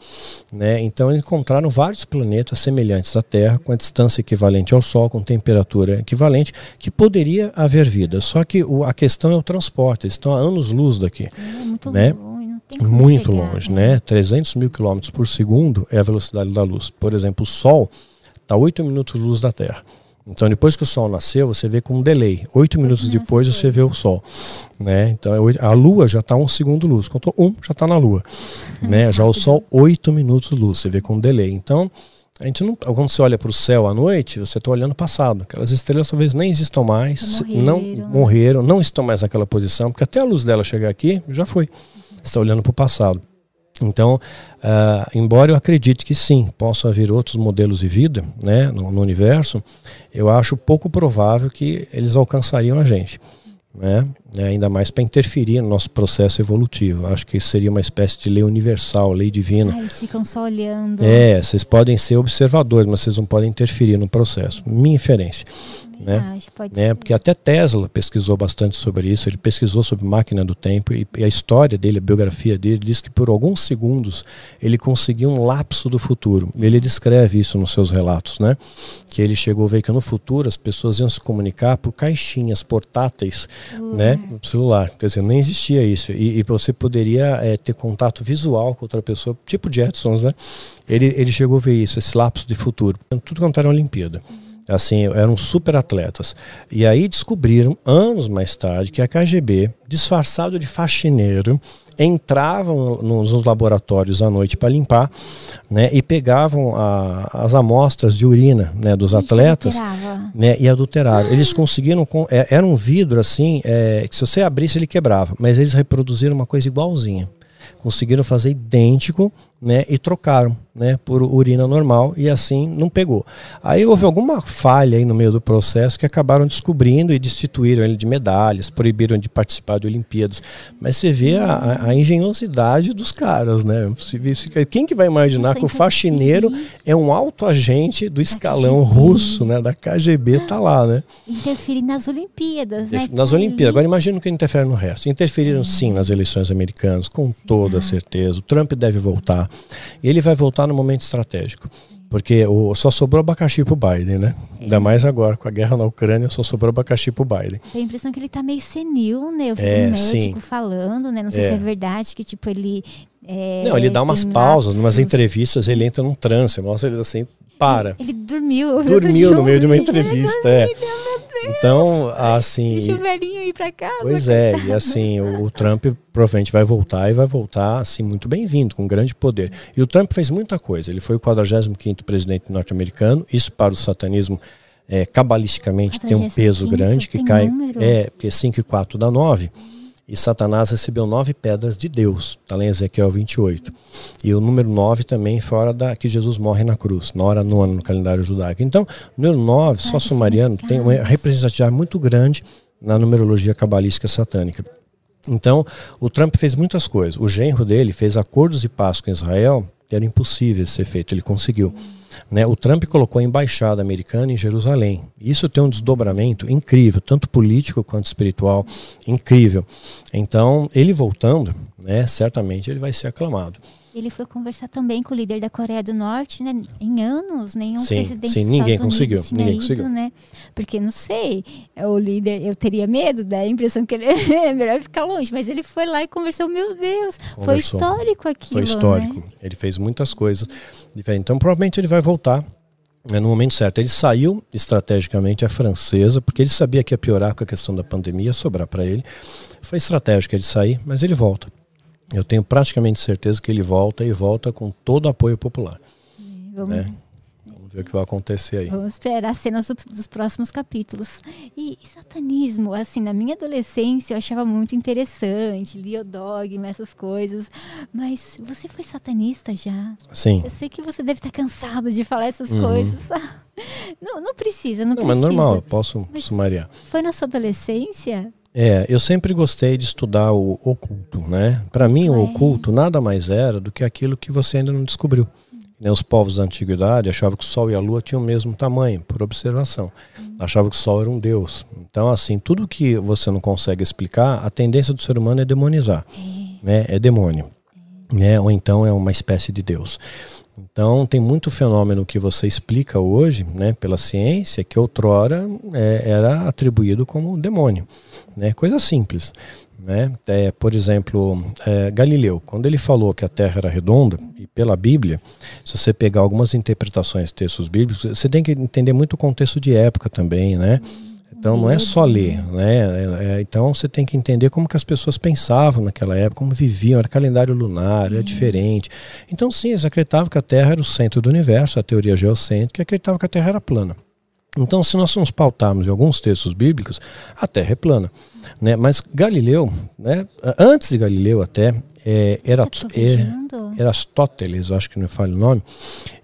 Né? Então eles encontraram vários planetas semelhantes à Terra, com a distância equivalente ao Sol, com temperatura equivalente, que poderia haver vida. Só que o, a questão é o transporte, eles estão a anos-luz daqui. É muito né? longe. Muito chegar, longe, né? né? 300 mil quilômetros por segundo é a velocidade da luz. Por exemplo, o Sol está a 8 minutos luz da Terra. Então, depois que o Sol nasceu, você vê com um delay. Oito minutos depois você vê o Sol. Né? Então, é a Lua já está um segundo luz. Contou um, já está na Lua. né? Já o Sol, oito minutos luz. Você vê com um delay. Então, a gente não, quando você olha para o céu à noite, você está olhando o passado. Aquelas estrelas talvez nem existam mais, morreram, não morreram, não estão mais naquela posição, porque até a luz dela chegar aqui já foi. Você está olhando para o passado. Então, uh, embora eu acredite que sim, possa haver outros modelos de vida né, no, no, universo, eu acho pouco provável que eles alcançariam a gente. Né? Ainda mais para interferir no nosso processo evolutivo. Acho que seria uma espécie de lei universal, lei divina. Ah, eles ficam só olhando. É, vocês podem ser observadores, mas vocês não podem interferir no processo. Minha inferência. Né? Pode né? Porque até Tesla pesquisou bastante sobre isso, ele pesquisou sobre máquina do tempo e, e, a história dele, a biografia dele, diz que por alguns segundos ele conseguiu um lapso do futuro. Ele descreve isso nos seus relatos, né? Que ele chegou a ver que no futuro as pessoas iam se comunicar por caixinhas portáteis, uhum. né? No celular. Quer dizer, nem existia isso. E, e você poderia é, ter contato visual com outra pessoa, tipo Jetsons, né? Ele, ele chegou a ver isso, esse lapso de futuro. Tudo quanto era Olimpíada. Uhum. Assim, eram super atletas. E aí descobriram, anos mais tarde, que a KGB, disfarçado de faxineiro, entravam nos laboratórios à noite para limpar, né, e pegavam a, as amostras de urina, né, dos atletas, né, e adulteraram. Eles conseguiram, com, é, era um vidro assim, é, que se você abrisse ele quebrava, mas eles reproduziram uma coisa igualzinha. Conseguiram fazer idêntico né, e trocaram né, por urina normal e assim não pegou. Aí houve alguma falha aí no meio do processo que acabaram descobrindo e destituíram ele de medalhas, proibiram de participar de Olimpíadas. Mas você vê a, a engenhosidade dos caras, né? Quem que vai imaginar que o faxineiro é um alto agente do escalão russo, né? Da KGB tá lá, né? Interferir nas Olimpíadas, né? Nas Olimpíadas. Agora imagina que interfere no resto. Interferiram sim nas eleições americanas, com toda certeza. O Trump deve voltar ele vai voltar no momento estratégico. Porque o, só sobrou abacaxi pro Biden, né? Ainda mais agora, com a guerra na Ucrânia, só sobrou abacaxi pro Biden. Tem a impressão que ele tá meio senil, né? Eu vi é, um médico sim. falando, né? Não sei é. se é verdade, que tipo, ele. É, não, ele dá umas pausas, umas entrevistas, ele entra num trânsito, mostra ele assim, para. Ele, ele dormiu. Dormiu no meio de uma entrevista, é. Então, assim. Deixa o velhinho ir para casa. Pois é, e assim, o, o, Trump provavelmente vai voltar e vai voltar, assim, muito bem-vindo, com grande poder. E o Trump fez muita coisa. Ele foi o 45 presidente norte-americano, isso para o satanismo. É, cabalisticamente tem um peso grande que cai. Número. É, porque 5 e 4 dá 9. E Satanás recebeu nove pedras de Deus, está lá em Ezequiel 28. E o número nove também fora da que Jesus morre na cruz, na hora nona no calendário judaico. Então, o número nove, só sumariano, tem uma representatividade muito grande na numerologia cabalística satânica. Então, o Trump fez muitas coisas. O genro dele fez acordos de paz com Israel que eram impossíveis de ser feito, ele conseguiu. Né? O Trump colocou a embaixada americana em Jerusalém. Isso tem um desdobramento incrível, tanto político quanto espiritual, incrível. Então, ele voltando, né, certamente ele vai ser aclamado. Ele foi conversar também com o líder da Coreia do Norte, né? Em anos, nenhum sim, presidente sim, ninguém conseguiu, ninguém ido, conseguiu, né? Porque não sei, o líder, eu teria medo, dá a impressão que ele <laughs> é melhor ficar longe, mas ele foi lá e conversou, meu Deus, conversou. foi histórico aquilo, Foi histórico. Né? Ele fez muitas coisas diferentes. Então, provavelmente ele vai voltar né, no momento certo. Ele saiu estrategicamente a francesa, porque ele sabia que ia piorar com a questão da pandemia, ia sobrar para ele. Foi estratégico ele sair, mas ele volta. Eu tenho praticamente certeza que ele volta e volta com todo o apoio popular. Vamos, né? Vamos ver o que vai acontecer aí. Vamos esperar as cenas dos próximos capítulos. E, e, satanismo, assim, na minha adolescência eu achava muito interessante, lia o dogma, essas coisas. Mas você foi satanista já? Sim. Eu sei que você deve estar cansado de falar essas uhum. coisas. <laughs> Não, não precisa, não, não precisa. Mas normal, eu posso mas sumariar. Foi na sua adolescência? É, eu sempre gostei de estudar o oculto, né? Para mim, o oculto nada mais era do que aquilo que você ainda não descobriu. Né, os povos da antiguidade achavam que o Sol e a Lua tinham o mesmo tamanho, por observação. Achavam que o Sol era um Deus. Então, assim, tudo que você não consegue explicar, a tendência do ser humano é demonizar. Né? É demônio. Né? Ou então é uma espécie de Deus. Então, tem muito fenômeno que você explica hoje, né, pela ciência, que outrora é, era atribuído como demônio. Né? Coisa simples. Né? É, por exemplo, é, Galileu, quando ele falou que a Terra era redonda, e pela Bíblia, se você pegar algumas interpretações textos bíblicos, você tem que entender muito o contexto de época também, né? Então não é só ler, né? É, é, então você tem que entender como que as pessoas pensavam naquela época, como viviam, era calendário lunar, era diferente. Então sim, eles acreditavam que a Terra era o centro do universo, a teoria geocêntrica, acreditavam que a Terra era plana. Então, se nós nos pautarmos em alguns textos bíblicos, a Terra é plana. Né? Mas Galileu, né? antes de Galileu até, é, era, é, Aristóteles, acho que não falo o nome,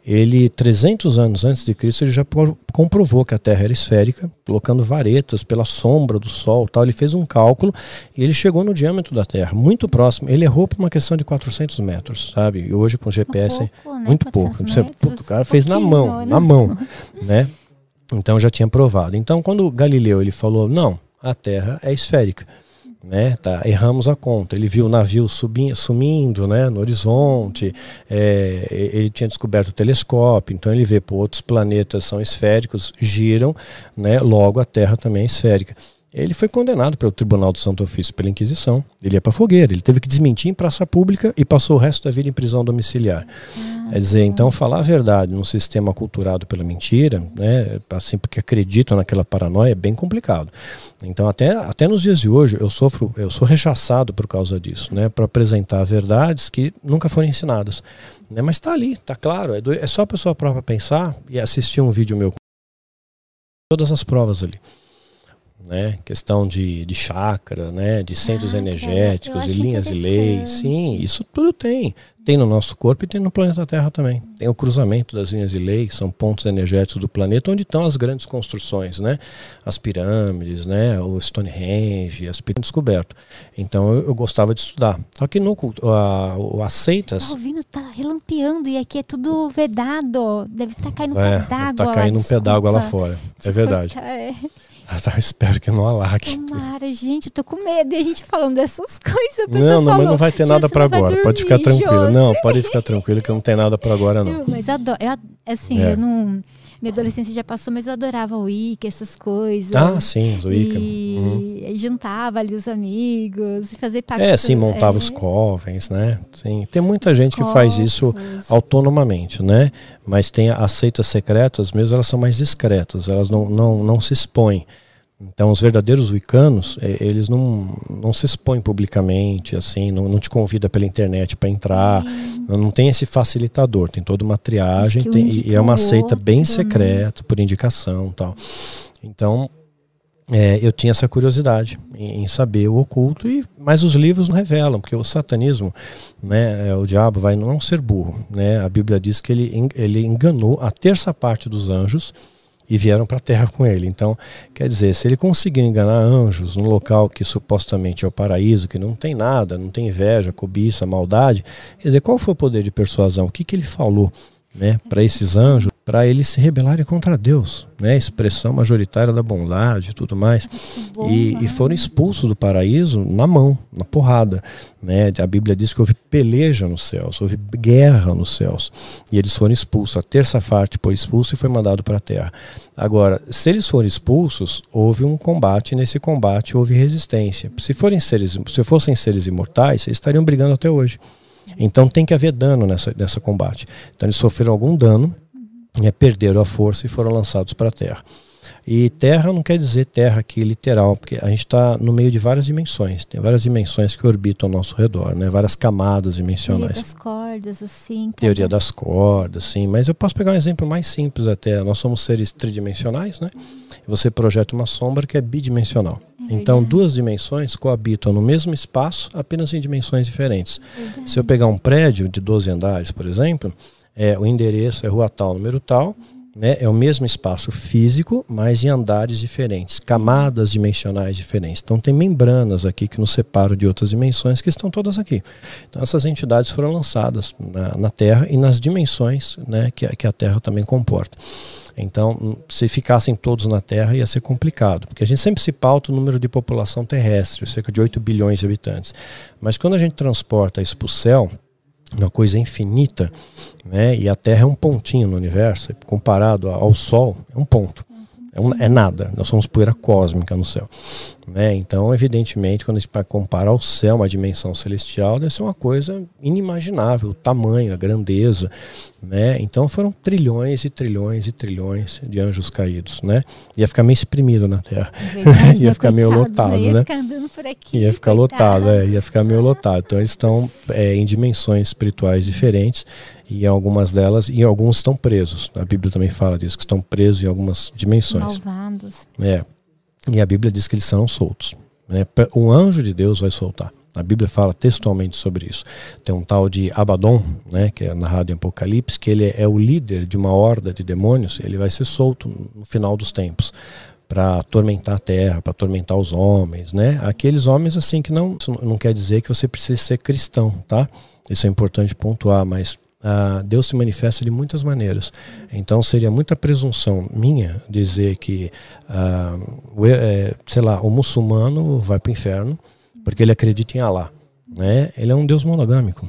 ele, 300 anos antes de Cristo, ele já comprovou que a Terra era esférica, colocando varetas pela sombra do Sol. Tal. Ele fez um cálculo e ele chegou no diâmetro da Terra, muito próximo. Ele errou por uma questão de 400 metros, sabe? E hoje com GPS, pouco, né? muito pouco. Metros, o cara fez na mão, né? na mão, <laughs> né? Então já tinha provado. Então quando Galileu ele falou, não, a Terra é esférica, né? Tá, erramos a conta. Ele viu o navio subindo, sumindo, né, no horizonte. É, ele tinha descoberto o telescópio, então ele vê, pô, outros planetas são esféricos, giram, né? Logo a Terra também é esférica. Ele foi condenado pelo Tribunal do Santo Ofício pela Inquisição. Ele ia para fogueira, ele teve que desmentir em praça pública e passou o resto da vida em prisão domiciliar. Ah, Quer dizer, então falar a verdade num sistema culturado pela mentira, né, assim porque acreditam naquela paranoia é bem complicado. Então até, até nos dias de hoje eu sofro, eu sou rechaçado por causa disso, né, para apresentar verdades que nunca foram ensinadas. Né, mas está ali, está claro, é, do, é só a pessoa própria pensar e assistir um vídeo meu todas as provas ali né? Questão de, de chácara, né? De centros ah, energéticos, de linhas de lei. Sim, isso tudo tem. Tem no nosso corpo e tem no planeta Terra também. Tem o cruzamento das linhas de lei, que são pontos energéticos do planeta, onde estão as grandes construções, né? As pirâmides, né? O Stonehenge, as pirâmides descoberto. Então eu, eu, gostava de estudar. Só que no a, o aceitas. Tá ouvindo, tá relampeando e aqui é tudo vedado. Deve estar tá caindo um é, pé d'água. Tá caindo um pé d'água lá fora. É verdade. <laughs> É. Ah, espero que não alague. Tomara, gente, tô com medo. E a gente falando dessas <laughs> coisas. Não, não, falou, mas não vai ter nada para agora. Dormir, pode ficar tranquilo. Não, pode ficar tranquilo que não tem nada para agora, não. Eu, mas adoro, eu, assim, é. eu não. Minha adolescência já passou, mas eu adorava o Wicca, essas coisas. Ah, sim, o Wicca. E uhum. juntava ali os amigos, fazer parte. É, sim, montava é. os covens, né? Sim, tem muita os gente que faz isso autonomamente, né? Mas tem as seitas secretas mesmo, elas são mais discretas, elas não, não, não se expõem. Então, os verdadeiros wicanos, é, eles não, não se expõem publicamente, assim, não, não te convida pela internet para entrar, não, não tem esse facilitador, tem toda uma triagem tem, e é uma seita bem né? secreta, por indicação tal. Então, é, eu tinha essa curiosidade em, em, saber o oculto, e, mas os livros não revelam, porque o satanismo, né, é, o diabo vai não ser burro. Né? A Bíblia diz que ele, ele enganou a terça parte dos anjos e vieram para a terra com ele. Então, quer dizer, se ele conseguiu enganar anjos num local que supostamente é o paraíso, que não tem nada, não tem inveja, cobiça, maldade, quer dizer, qual foi o poder de persuasão? O que, que ele falou né, para esses anjos? Para eles se rebelarem contra Deus, né? Expressão majoritária da bondade e tudo mais. <laughs> E, e, foram expulsos do paraíso na mão, na porrada, né? A Bíblia diz que houve peleja nos céus, houve guerra nos céus, e eles foram expulsos. A terça parte foi expulso e foi mandado para a terra. Agora, se eles foram expulsos, houve um combate. E nesse combate houve resistência. Se forem seres, se fossem seres imortais, eles estariam brigando até hoje. Então tem que haver dano nessa, nessa combate. Então eles sofreram algum dano é, perderam a força e foram lançados para a Terra. E terra não quer dizer terra aqui literal, porque a gente está no meio de várias dimensões. Tem várias dimensões que orbitam ao nosso redor, né? várias camadas dimensionais. Teoria das cordas, assim. Tá Teoria das cordas, sim. Mas eu posso pegar um exemplo mais simples até. Nós somos seres tridimensionais, né? Você projeta uma sombra que é bidimensional. É então, duas dimensões coabitam no mesmo espaço, apenas em dimensões diferentes. Se eu pegar um prédio de 12 andares, por exemplo, é, o endereço é rua tal, número tal, né? É o mesmo espaço físico, mas em andares diferentes, camadas dimensionais diferentes. Então tem membranas aqui que nos separam de outras dimensões que estão todas aqui. Então essas entidades foram lançadas na, na Terra e nas dimensões né, que, que a Terra também comporta. Então, se ficassem todos na Terra, ia ser complicado, porque a gente sempre se pauta o número de população terrestre, cerca de 8 bilhões de habitantes. Mas quando a gente transporta isso para o céu, uma coisa infinita, né? E a Terra é um pontinho no universo, comparado ao Sol, é um ponto. É, é, nada, nós somos poeira cósmica no céu. Né? Então, evidentemente, quando a gente compara ao céu, uma dimensão celestial, deve ser uma coisa inimaginável, o tamanho, a grandeza. Né? Então, foram trilhões e trilhões e trilhões de anjos caídos. Né? Ia ficar meio exprimido na Terra. É <laughs> ia ficar meio lotado. Ia né? ficar andando por aqui. Ia ficar lotado, é, ia ficar meio lotado. Então, eles estão é, em dimensões espirituais diferentes e algumas delas, e alguns estão presos. A Bíblia também fala disso, que estão presos em algumas dimensões. Malvados. É. E a Bíblia diz que eles serão soltos. Né? Um anjo de Deus vai soltar. A Bíblia fala textualmente sobre isso. Tem um tal de Abaddon, né, que é narrado em Apocalipse, que ele é o líder de uma horda de demônios. Ele vai ser solto no final dos tempos para atormentar a terra, para atormentar os homens, né? Aqueles homens assim que não não quer dizer que você precisa ser cristão, tá? Isso é importante pontuar, mas Uh, Deus se manifesta de muitas maneiras. Então seria muita presunção minha dizer que, uh, o, é, sei lá, o muçulmano vai para o inferno porque ele acredita em Allah. Né? Ele é um Deus monogâmico.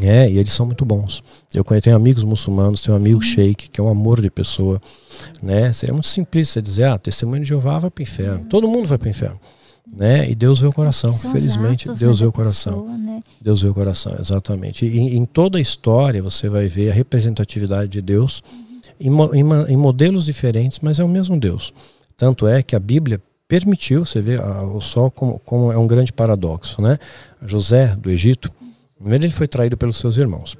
É, e eles são muito bons. Eu tenho amigos muçulmanos, tenho um amigo sheik, que é um amor de pessoa. Né? Seria muito simplista dizer, ah, testemunho de Jeová vai para o inferno. Todo mundo vai para o inferno. Né? E Deus vê o coração. Felizmente, Deus vê o coração. Pessoa, né? Deus vê o coração, exatamente. E em, em, toda a história você vai ver a representatividade de Deus uhum. em, em, em, modelos diferentes, mas é o mesmo Deus. Tanto é que a Bíblia permitiu, você vê a, o sol como, como é um grande paradoxo. Né? José, do Egito, primeiro ele foi traído pelos seus irmãos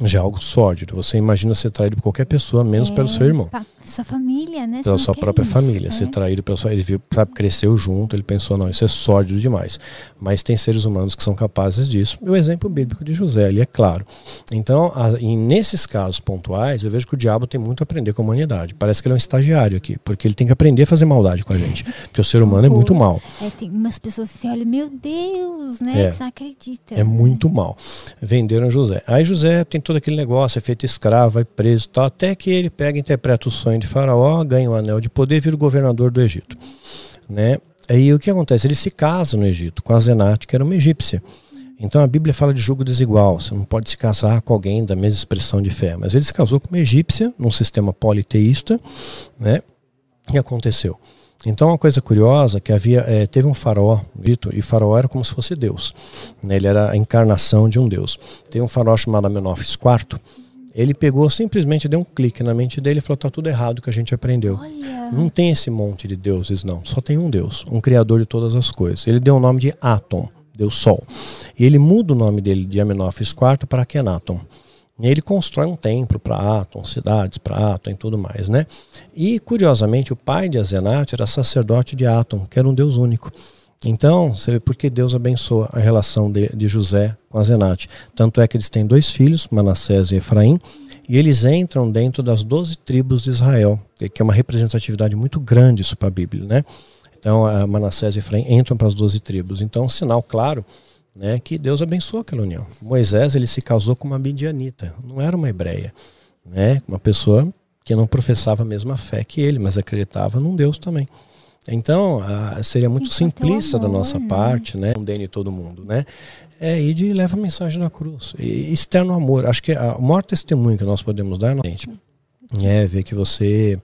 já é algo sólido. Você imagina ser traído por qualquer pessoa, menos é, pelo seu irmão. Sua família, né? Pela sua própria isso, família. É. Ser traído pela sua. Ele viu, sabe, cresceu junto, ele pensou, não, isso é sólido demais. Mas tem seres humanos que são capazes disso. E o exemplo bíblico de José, ali é claro. Então, a, nesses casos pontuais, eu vejo que o diabo tem muito a aprender com a humanidade. Parece que ele é um estagiário aqui, porque ele tem que aprender a fazer maldade com a gente. <laughs> Porque o ser humano é muito mal. É, tem umas pessoas que olham, meu Deus, né? É, que você não acredita. É muito mal. Venderam José. Aí José tem todo aquele negócio, é feito escravo, vai preso tal, até que ele pega, interpreta o sonho de Faraó, ganha o anel de poder vira o governador do Egito. Né? Aí o que acontece? Ele se casa no Egito com a Zenate, que era uma egípcia. Então a Bíblia fala de julgo desigual. Você não pode se casar com alguém da mesma expressão de fé. Mas ele se casou com uma egípcia, num sistema politeísta, né? E aconteceu. Então, uma coisa curiosa que havia é, teve um faraó dito e faraó era como se fosse Deus. Né? Ele era a encarnação de um Deus. Tem um faraó chamado Amenófis IV. Ele pegou simplesmente deu um clique na mente dele e falou: "Tá tudo errado que a gente aprendeu. Olha. Não tem esse monte de deuses não. Só tem um Deus, um criador de todas as coisas. Ele deu o nome de Atom, Deus Sol. E ele muda o nome dele de Amenófis IV para Akhenaton. E ele constrói um templo para Atom, cidades para Atom e tudo mais, né? E curiosamente, o pai de Azenat era sacerdote de Atom, que era um deus único. Então, você vê por que Deus abençoa a relação de, de José com Azenat. Tanto é que eles têm dois filhos, Manassés e Efraim, e eles entram dentro das doze tribos de Israel, que é uma representatividade muito grande isso para a Bíblia, né? Então, Manassés e Efraim entram para as doze tribos. Então, um sinal claro né, que Deus abençoou aquela união. Moisés ele se casou com uma midianita, não era uma hebreia, né, uma pessoa que não professava a mesma fé que ele, mas acreditava num Deus também. Então, seria muito simplista amor, da nossa né? parte, né? Condene todo mundo, né? É ir de leva a mensagem da cruz. E externo amor. Acho que a, o maior testemunho que nós podemos dar, gente, é ver que você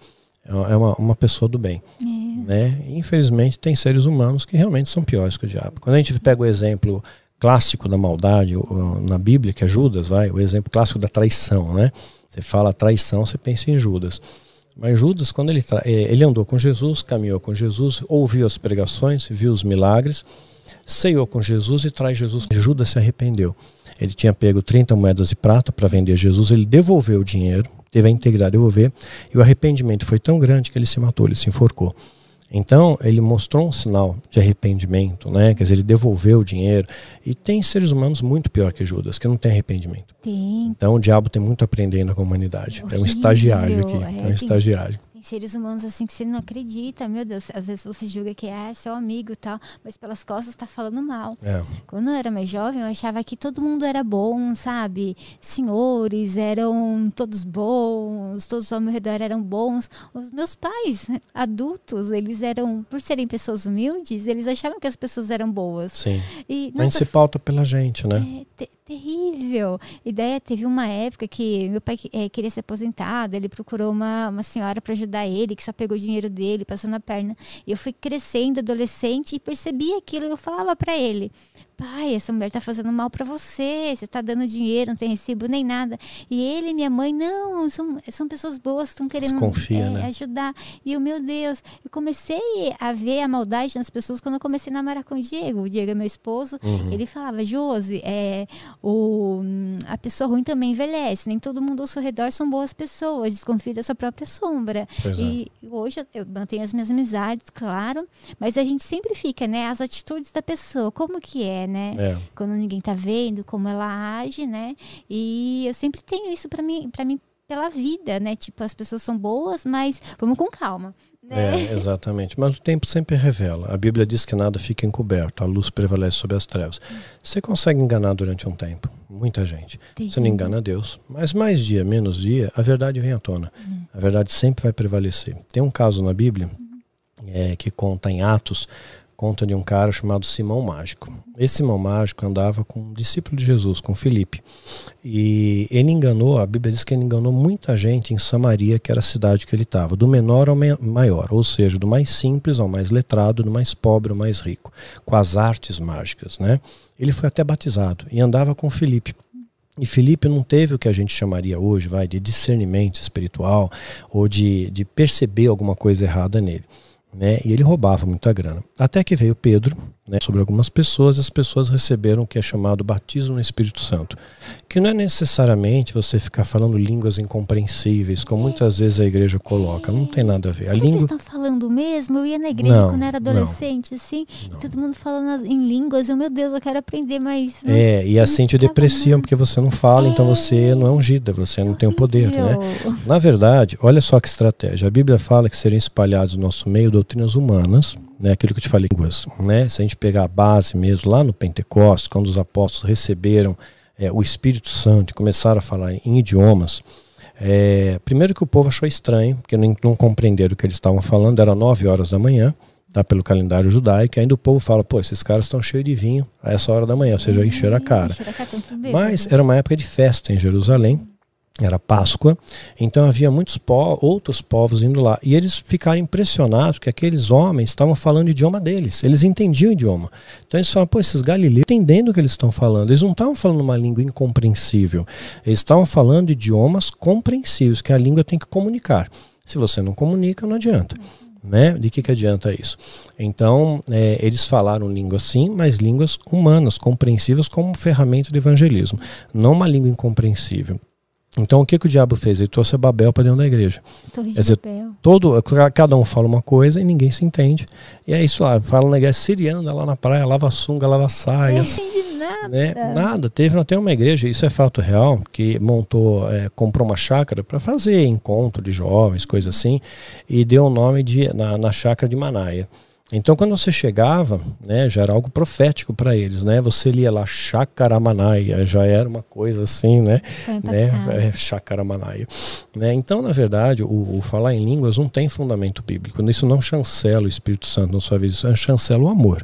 é uma, uma pessoa do bem. É. Né? Infelizmente, tem seres humanos que realmente são piores que o diabo. Quando a gente pega o exemplo clássico da maldade na Bíblia, que é Judas, vai, o exemplo clássico da traição, né? Você fala traição, você pensa em Judas. Mas Judas, quando ele, é, ele andou com Jesus, caminhou com Jesus, ouviu as pregações, viu os milagres, ceiou com Jesus e traz Jesus. Judas se arrependeu. Ele tinha pego 30 moedas de prata para vender Jesus, ele devolveu o dinheiro, teve a integridade de devolver, e o arrependimento foi tão grande que ele se matou, ele se enforcou. Então, ele mostrou um sinal de arrependimento, né? Quer dizer, ele devolveu o dinheiro. E tem seres humanos muito pior que Judas, que não tem arrependimento. Tem. Então, o diabo tem muito a aprender na humanidade. Horrível. É um estagiário aqui. É, é um estagiário seres humanos assim que você não acredita, meu Deus, às vezes você julga que é seu amigo e tal, mas pelas costas tá falando mal. É. Quando eu era mais jovem, eu achava que todo mundo era bom, sabe? Senhores eram todos bons, todos ao meu redor eram bons. Os meus pais, adultos, eles eram, por serem pessoas humildes, eles achavam que as pessoas eram boas. Sim. E, nossa, a gente se pauta pela gente, né? É, terrível. E daí teve uma época que meu pai é, queria ser aposentado, ele procurou uma, uma senhora para ajudar ele, que só pegou o dinheiro dele, passou na perna. E eu fui crescendo, adolescente, e percebi aquilo. Eu falava para ele: pai, essa mulher tá fazendo mal para você, você tá dando dinheiro, não tem recibo nem nada. E ele e minha mãe, não, são, são pessoas boas, estão querendo Desconfia, é, né? ajudar. E o meu Deus, eu comecei a ver a maldade nas pessoas quando eu comecei a namorar com o Diego. O Diego é meu esposo, uhum. ele falava, Josi, é, o, a pessoa ruim também envelhece, nem todo mundo ao seu redor são boas pessoas, desconfia da sua própria sombra. Pois e é. hoje eu mantenho as minhas amizades, claro, mas a gente sempre fica, né, as atitudes da pessoa, como que é, né? É. Quando ninguém tá vendo como ela age, né? E eu sempre tenho isso para mim, para mim pela vida, né? Tipo, as pessoas são boas, mas vamos com calma. Né? É, exatamente. Mas o tempo sempre revela. A Bíblia diz que nada fica encoberto, a luz prevalece sobre as trevas. Você consegue enganar durante um tempo, muita gente. Sim. Você não engana Deus. Mas mais dia, menos dia, a verdade vem à tona. Hum. A verdade sempre vai prevalecer. Tem um caso na Bíblia é, que conta em Atos conta de um cara chamado Simão Mágico. Esse Simão Mágico andava com um discípulo de Jesus, com Felipe. E ele enganou, a Bíblia diz que ele enganou muita gente em Samaria, que era a cidade que ele estava, do menor ao maior, ou seja, do mais simples ao mais letrado, do mais pobre ao mais rico, com as artes mágicas, né? Ele foi até batizado e andava com Felipe. E Felipe não teve o que a gente chamaria hoje, vai, de discernimento espiritual ou de, de perceber alguma coisa errada nele né? E ele roubava muita grana. Até que veio Pedro, né, sobre algumas pessoas, as pessoas receberam o que é chamado batismo no Espírito Santo, que não é necessariamente você ficar falando línguas incompreensíveis, como muitas vezes a igreja coloca, não tem nada a ver. A língua... Eles estão falando mesmo? Eu ia na igreja não, quando era adolescente, não, assim, não. todo mundo falando em línguas, eu, meu Deus, eu quero aprender mais. É, e assim te depreciam porque você não fala, então é. então você não é ungida, você não tem o poder, né? Na verdade, olha só que estratégia. A Bíblia fala que seriam espalhados no nosso meio doutrinas humanas, né, aquilo que eu te falei, línguas, né, se a gente pegar a base mesmo lá no Pentecostes, quando os apóstolos receberam é, o Espírito Santo e começaram a falar em idiomas, é, primeiro que o povo achou estranho, porque não, não compreenderam o que eles estavam falando, era nove horas da manhã, tá, pelo calendário judaico, e ainda o povo fala, pô, esses caras estão cheios de vinho a essa hora da manhã, ou seja, encher a cara. Mas era uma época de festa em Jerusalém, era Páscoa, então havia muitos po outros povos indo lá. E eles ficaram impressionados que aqueles homens estavam falando o idioma deles, eles entendiam o idioma. Então eles falaram, pô, esses galileus entendendo o que eles estão falando, eles não estavam falando uma língua incompreensível, eles estavam falando idiomas compreensíveis, que a língua tem que comunicar. Se você não comunica, não adianta. Né? De que, que adianta isso? Então, é, eles falaram língua sim, mas línguas humanas, compreensíveis como ferramenta de evangelismo, não uma língua incompreensível. Então o que, que o diabo fez? Ele trouxe a Babel para dentro da igreja. Torre Quer dizer, Babel. todo, cada um fala uma coisa e ninguém se entende. E é isso lá, fala na igreja siriana lá na praia, lava sunga, lava saia. <laughs> Não nada. Né? Nada. Teve até uma igreja, isso é fato real, que montou, é, comprou uma chácara para fazer encontro de jovens, coisa assim, e deu o nome de, na, na chácara de Manaia. Então, quando você chegava, né, já era algo profético para eles, né? Você lia lá Chacaramanai, já era uma coisa assim, né? né? É, Chacaramanai. Né? Então, na verdade, o, o, falar em línguas não tem fundamento bíblico. Isso não chancela o Espírito Santo na sua vida, isso chancela o amor.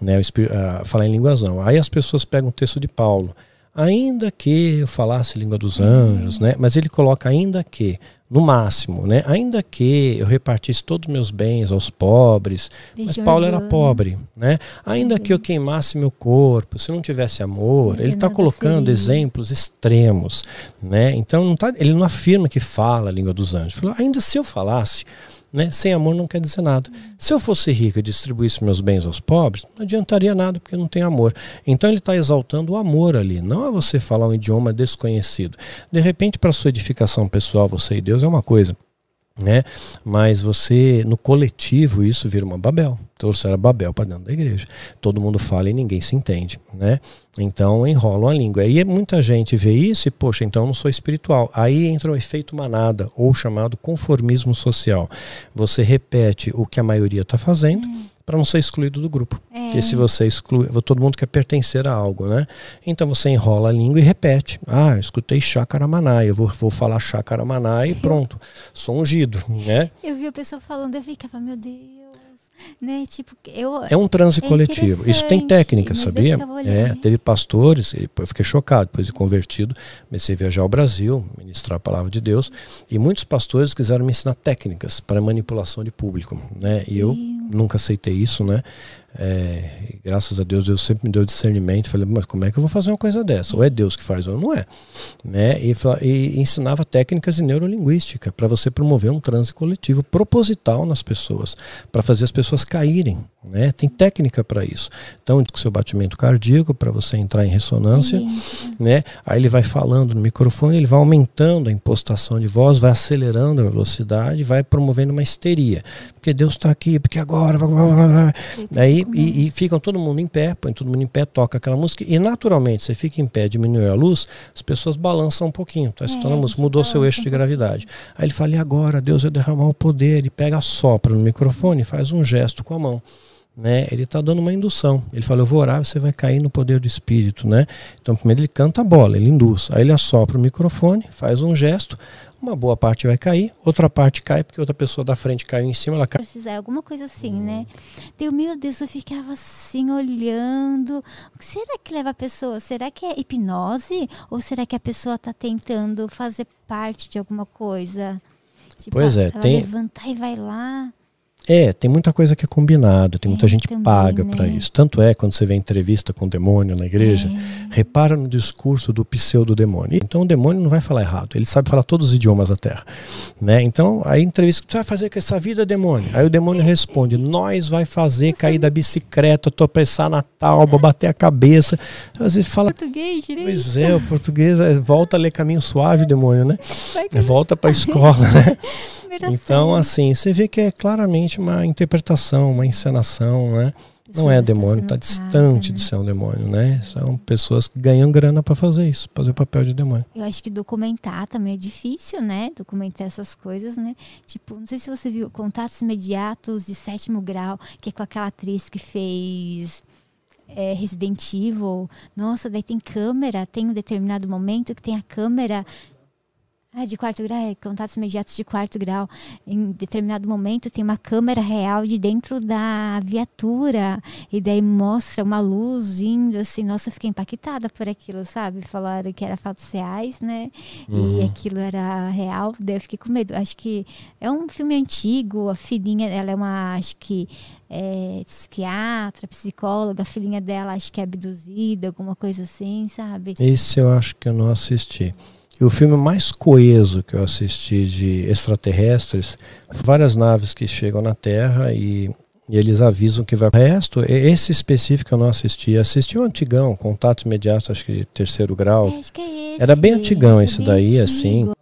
Né? O Espírito, uh, falar em línguas não. Aí as pessoas pegam o texto de Paulo. Ainda que eu falasse língua dos anjos, né? Mas ele coloca ainda que no máximo, né? Ainda que eu repartisse todos os meus bens aos pobres, mas Paulo era pobre, né? Ainda que eu queimasse meu corpo, se não tivesse amor, ele está colocando exemplos extremos, né? Então não tá, ele não afirma que fala a língua dos anjos. Falou, ainda se eu falasse, né? Sem amor não quer dizer nada. Se eu fosse rico e distribuísse meus bens aos pobres, não adiantaria nada, porque não tem amor. Então ele está exaltando o amor ali, não é você falar um idioma desconhecido. De repente, para sua edificação pessoal, você e Deus é uma coisa né? Mas você, no coletivo, isso vira uma Babel. Trouxeram Babel para dentro da igreja. Todo mundo fala e ninguém se entende, né? Então enrolam a língua. Aí muita gente vê isso e, poxa, então eu não sou espiritual. Aí entra o efeito manada, ou chamado conformismo social. Você repete o que a maioria está fazendo. Hum para não ser excluído do grupo. É. Porque se você exclui, todo mundo quer pertencer a algo, né? Então você enrola a língua e repete. Ah, escutei Chacaramanai, eu vou, vou falar Chacaramanai e pronto. Sou ungido, né? Eu vi a pessoa falando, eu ficava, meu Deus. Né? Tipo, eu, é um transe é coletivo. Isso tem técnica, sabia? É, teve pastores, eu fiquei chocado, depois de convertido, comecei a viajar ao Brasil, ministrar a palavra de Deus, e muitos pastores quiseram me ensinar técnicas para manipulação de público, né? E eu nunca aceitei isso, né? É, graças a Deus, Deus sempre me deu discernimento. Falei, mas como é que eu vou fazer uma coisa dessa? Ou é Deus que faz, ou não é. Né? E, e ensinava técnicas de neurolinguística para você promover um transe coletivo proposital nas pessoas, para fazer as pessoas caírem. Né? Tem técnica para isso. Então, com seu batimento cardíaco, para você entrar em ressonância, né? aí ele vai falando no microfone, ele vai aumentando a impostação de voz, vai acelerando a velocidade, vai promovendo uma histeria. Porque Deus está aqui, porque agora. Aí e, e, ficam todo mundo em pé, põe todo mundo em pé, toca aquela música, e naturalmente você fica em pé, diminui a luz, as pessoas balançam um pouquinho, tá escutando é, a música, mudou seu eixo de gravidade. Aí ele fala, e agora? Deus vai derramar o poder, ele pega, sopra no microfone e faz um gesto com a mão. Né, ele está dando uma indução. Ele fala, eu vou orar, você vai cair no poder do Espírito. Né? Então, primeiro ele canta a bola, ele induz. Aí ele assopra o microfone, faz um gesto, uma boa parte vai cair, outra parte cai porque outra pessoa da frente caiu em cima, ela cai. Precisar alguma coisa assim, hum. né? Deu, meu Deus, eu ficava assim olhando. O que será que leva a pessoa? Será que é hipnose? Ou será que a pessoa está tentando fazer parte de alguma coisa? Tipo, pois é, ela tem. levantar e vai lá. É, tem muita coisa que é combinada, tem muita é, gente que paga né? para isso. Tanto é quando você vê entrevista com o demônio na igreja, é. repara no discurso do pseudo-demônio. Então o demônio não vai falar errado, ele sabe falar todos os idiomas da terra. Né? Então a entrevista, o que você vai fazer com essa vida, demônio? Aí o demônio responde: Nós vai fazer cair da bicicleta, tropeçar na tábua, bater a cabeça. Às vezes fala. Português, direito. Pois é, o português é, volta a ler caminho suave, demônio, né? Volta para a escola, né? <laughs> Então, assim, você vê que é claramente uma interpretação, uma encenação, né? Não é demônio, está distante né? de ser um demônio, né? São pessoas que ganham grana para fazer isso, fazer o papel de demônio. Eu acho que documentar também é difícil, né? Documentar essas coisas, né? Tipo, não sei se você viu Contatos Imediatos de Sétimo Grau, que é com aquela atriz que fez é, Resident Evil. Nossa, daí tem câmera, tem um determinado momento que tem a câmera ah, de quarto grau, é, contatos imediatos de quarto grau. Em determinado momento tem uma câmera real de dentro da viatura e daí mostra uma luz indo assim. Nossa, eu fiquei impactada por aquilo, sabe? Falaram que era fatos reais, né? Uhum. E aquilo era real. Daí eu fiquei com medo. Acho que é um filme antigo. A filhinha, ela é uma, acho que é, psiquiatra, psicóloga. A filhinha dela acho que é abduzida, alguma coisa assim, sabe? Esse eu acho que eu não assisti. E o filme mais coeso que eu assisti de extraterrestres, várias naves que chegam na Terra e, e eles avisam que vai. O resto, esse específico eu não assisti. Assisti o um antigão, Contatos Imediatos, acho que terceiro grau. É, acho que é esse. Era bem antigão é esse daí, antigo. assim.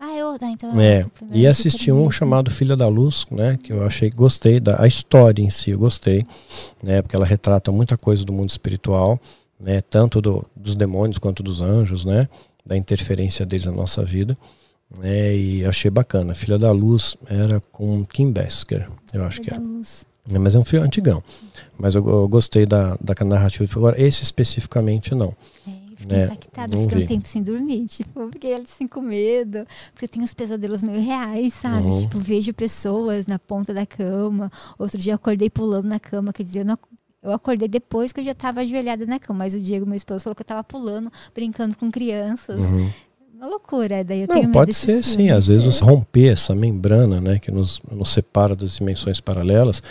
Ah, eu, tá, então é. E assisti um chamado Filha da Luz, né? Que eu achei gostei da a história em si, eu gostei, né? Porque ela retrata muita coisa do mundo espiritual, né? Tanto do, dos demônios quanto dos anjos, né? Da interferência deles na nossa vida. Né, e achei bacana. Filha da Luz era com Kim Basker, eu acho Filha que é. é. Mas é um filme antigão. Mas eu, eu, gostei da, da narrativa. Agora, esse especificamente não. É, fiquei né? impactada, fiquei um tempo sem dormir, tipo, fiquei assim com medo, porque eu tenho uns pesadelos meio reais, sabe? Uhum. Tipo, vejo pessoas na ponta da cama. Outro dia eu acordei pulando na cama, quer dizer, eu não, eu acordei depois que eu já estava ajoelhada na cama, mas o Diego, meu esposo, falou que eu estava pulando, brincando com crianças. Uhum. Uma loucura, daí eu Não, tenho medo Pode ser sim, às vezes você romper essa membrana né, que nos, nos separa das dimensões paralelas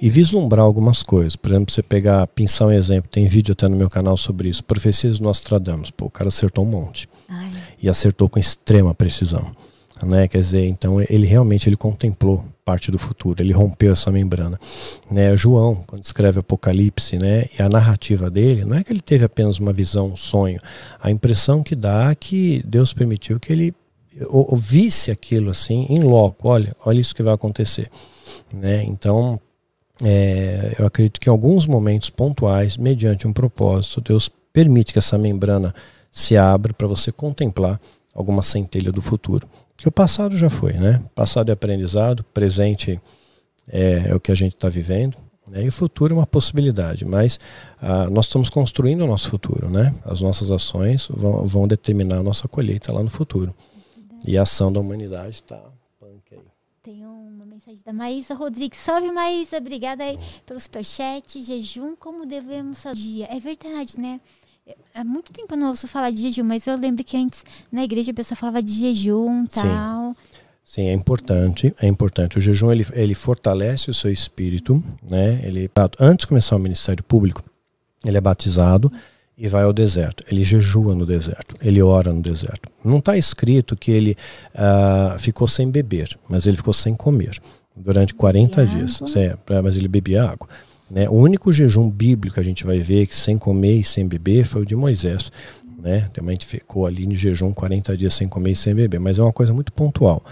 e vislumbrar algumas coisas. Por exemplo, você pegar, pensar um exemplo, tem vídeo até no meu canal sobre isso, Profecias do Nostradamus. Pô, o cara acertou um monte. Ai. E acertou com extrema precisão. Né? Quer dizer, então ele realmente ele contemplou parte do futuro, ele rompeu essa membrana. Né? João, quando escreve Apocalipse, né? e a narrativa dele, não é que ele teve apenas uma visão, um sonho, a impressão que dá é que Deus permitiu que ele ouvisse aquilo assim, em loco, olha, olha isso que vai acontecer. Né? Então, é, eu acredito que em alguns momentos pontuais, mediante um propósito, Deus permite que essa membrana se abra para você contemplar alguma centelha do futuro. Que o passado já foi, né? Passado é aprendizado, presente é, é o que a gente está vivendo, né? e o futuro é uma possibilidade. Mas ah, nós estamos construindo o nosso futuro, né? As nossas ações vão, vão determinar a nossa colheita lá no futuro. E a ação da humanidade está. Tem uma mensagem da Maísa Rodrigues. Salve, Maísa. Obrigada aí pelo superchat. Jejum, como devemos fazer? dia? É verdade, né? Há muito tempo eu não ouço falar de jejum, mas eu lembro que antes na igreja a pessoa falava de jejum tal. Sim. Sim, é importante, é importante. O jejum ele, ele fortalece o seu espírito, né? Ele antes de começar o ministério público, ele é batizado e vai ao deserto. Ele jejua no deserto, ele ora no deserto. Não está escrito que ele uh, ficou sem beber, mas ele ficou sem comer durante 40 dias. É, mas ele bebia água. Né? O único jejum bíblico que a gente vai ver que sem comer e sem beber foi o de Moisés. Né? Também ficou ali no jejum 40 dias sem comer e sem beber, mas é uma coisa muito pontual.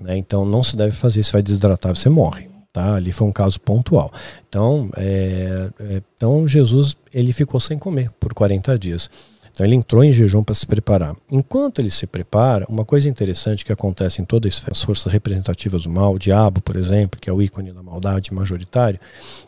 Né? Então não se deve fazer, se vai desidratar, você morre. Tá? Ali foi um caso pontual. Então, é, é, então Jesus ele ficou sem comer por 40 dias. Então ele entrou em jejum para se preparar. Enquanto ele se prepara, uma coisa interessante que acontece em todas as forças representativas do mal, o diabo, por exemplo, que é o ícone da maldade majoritário,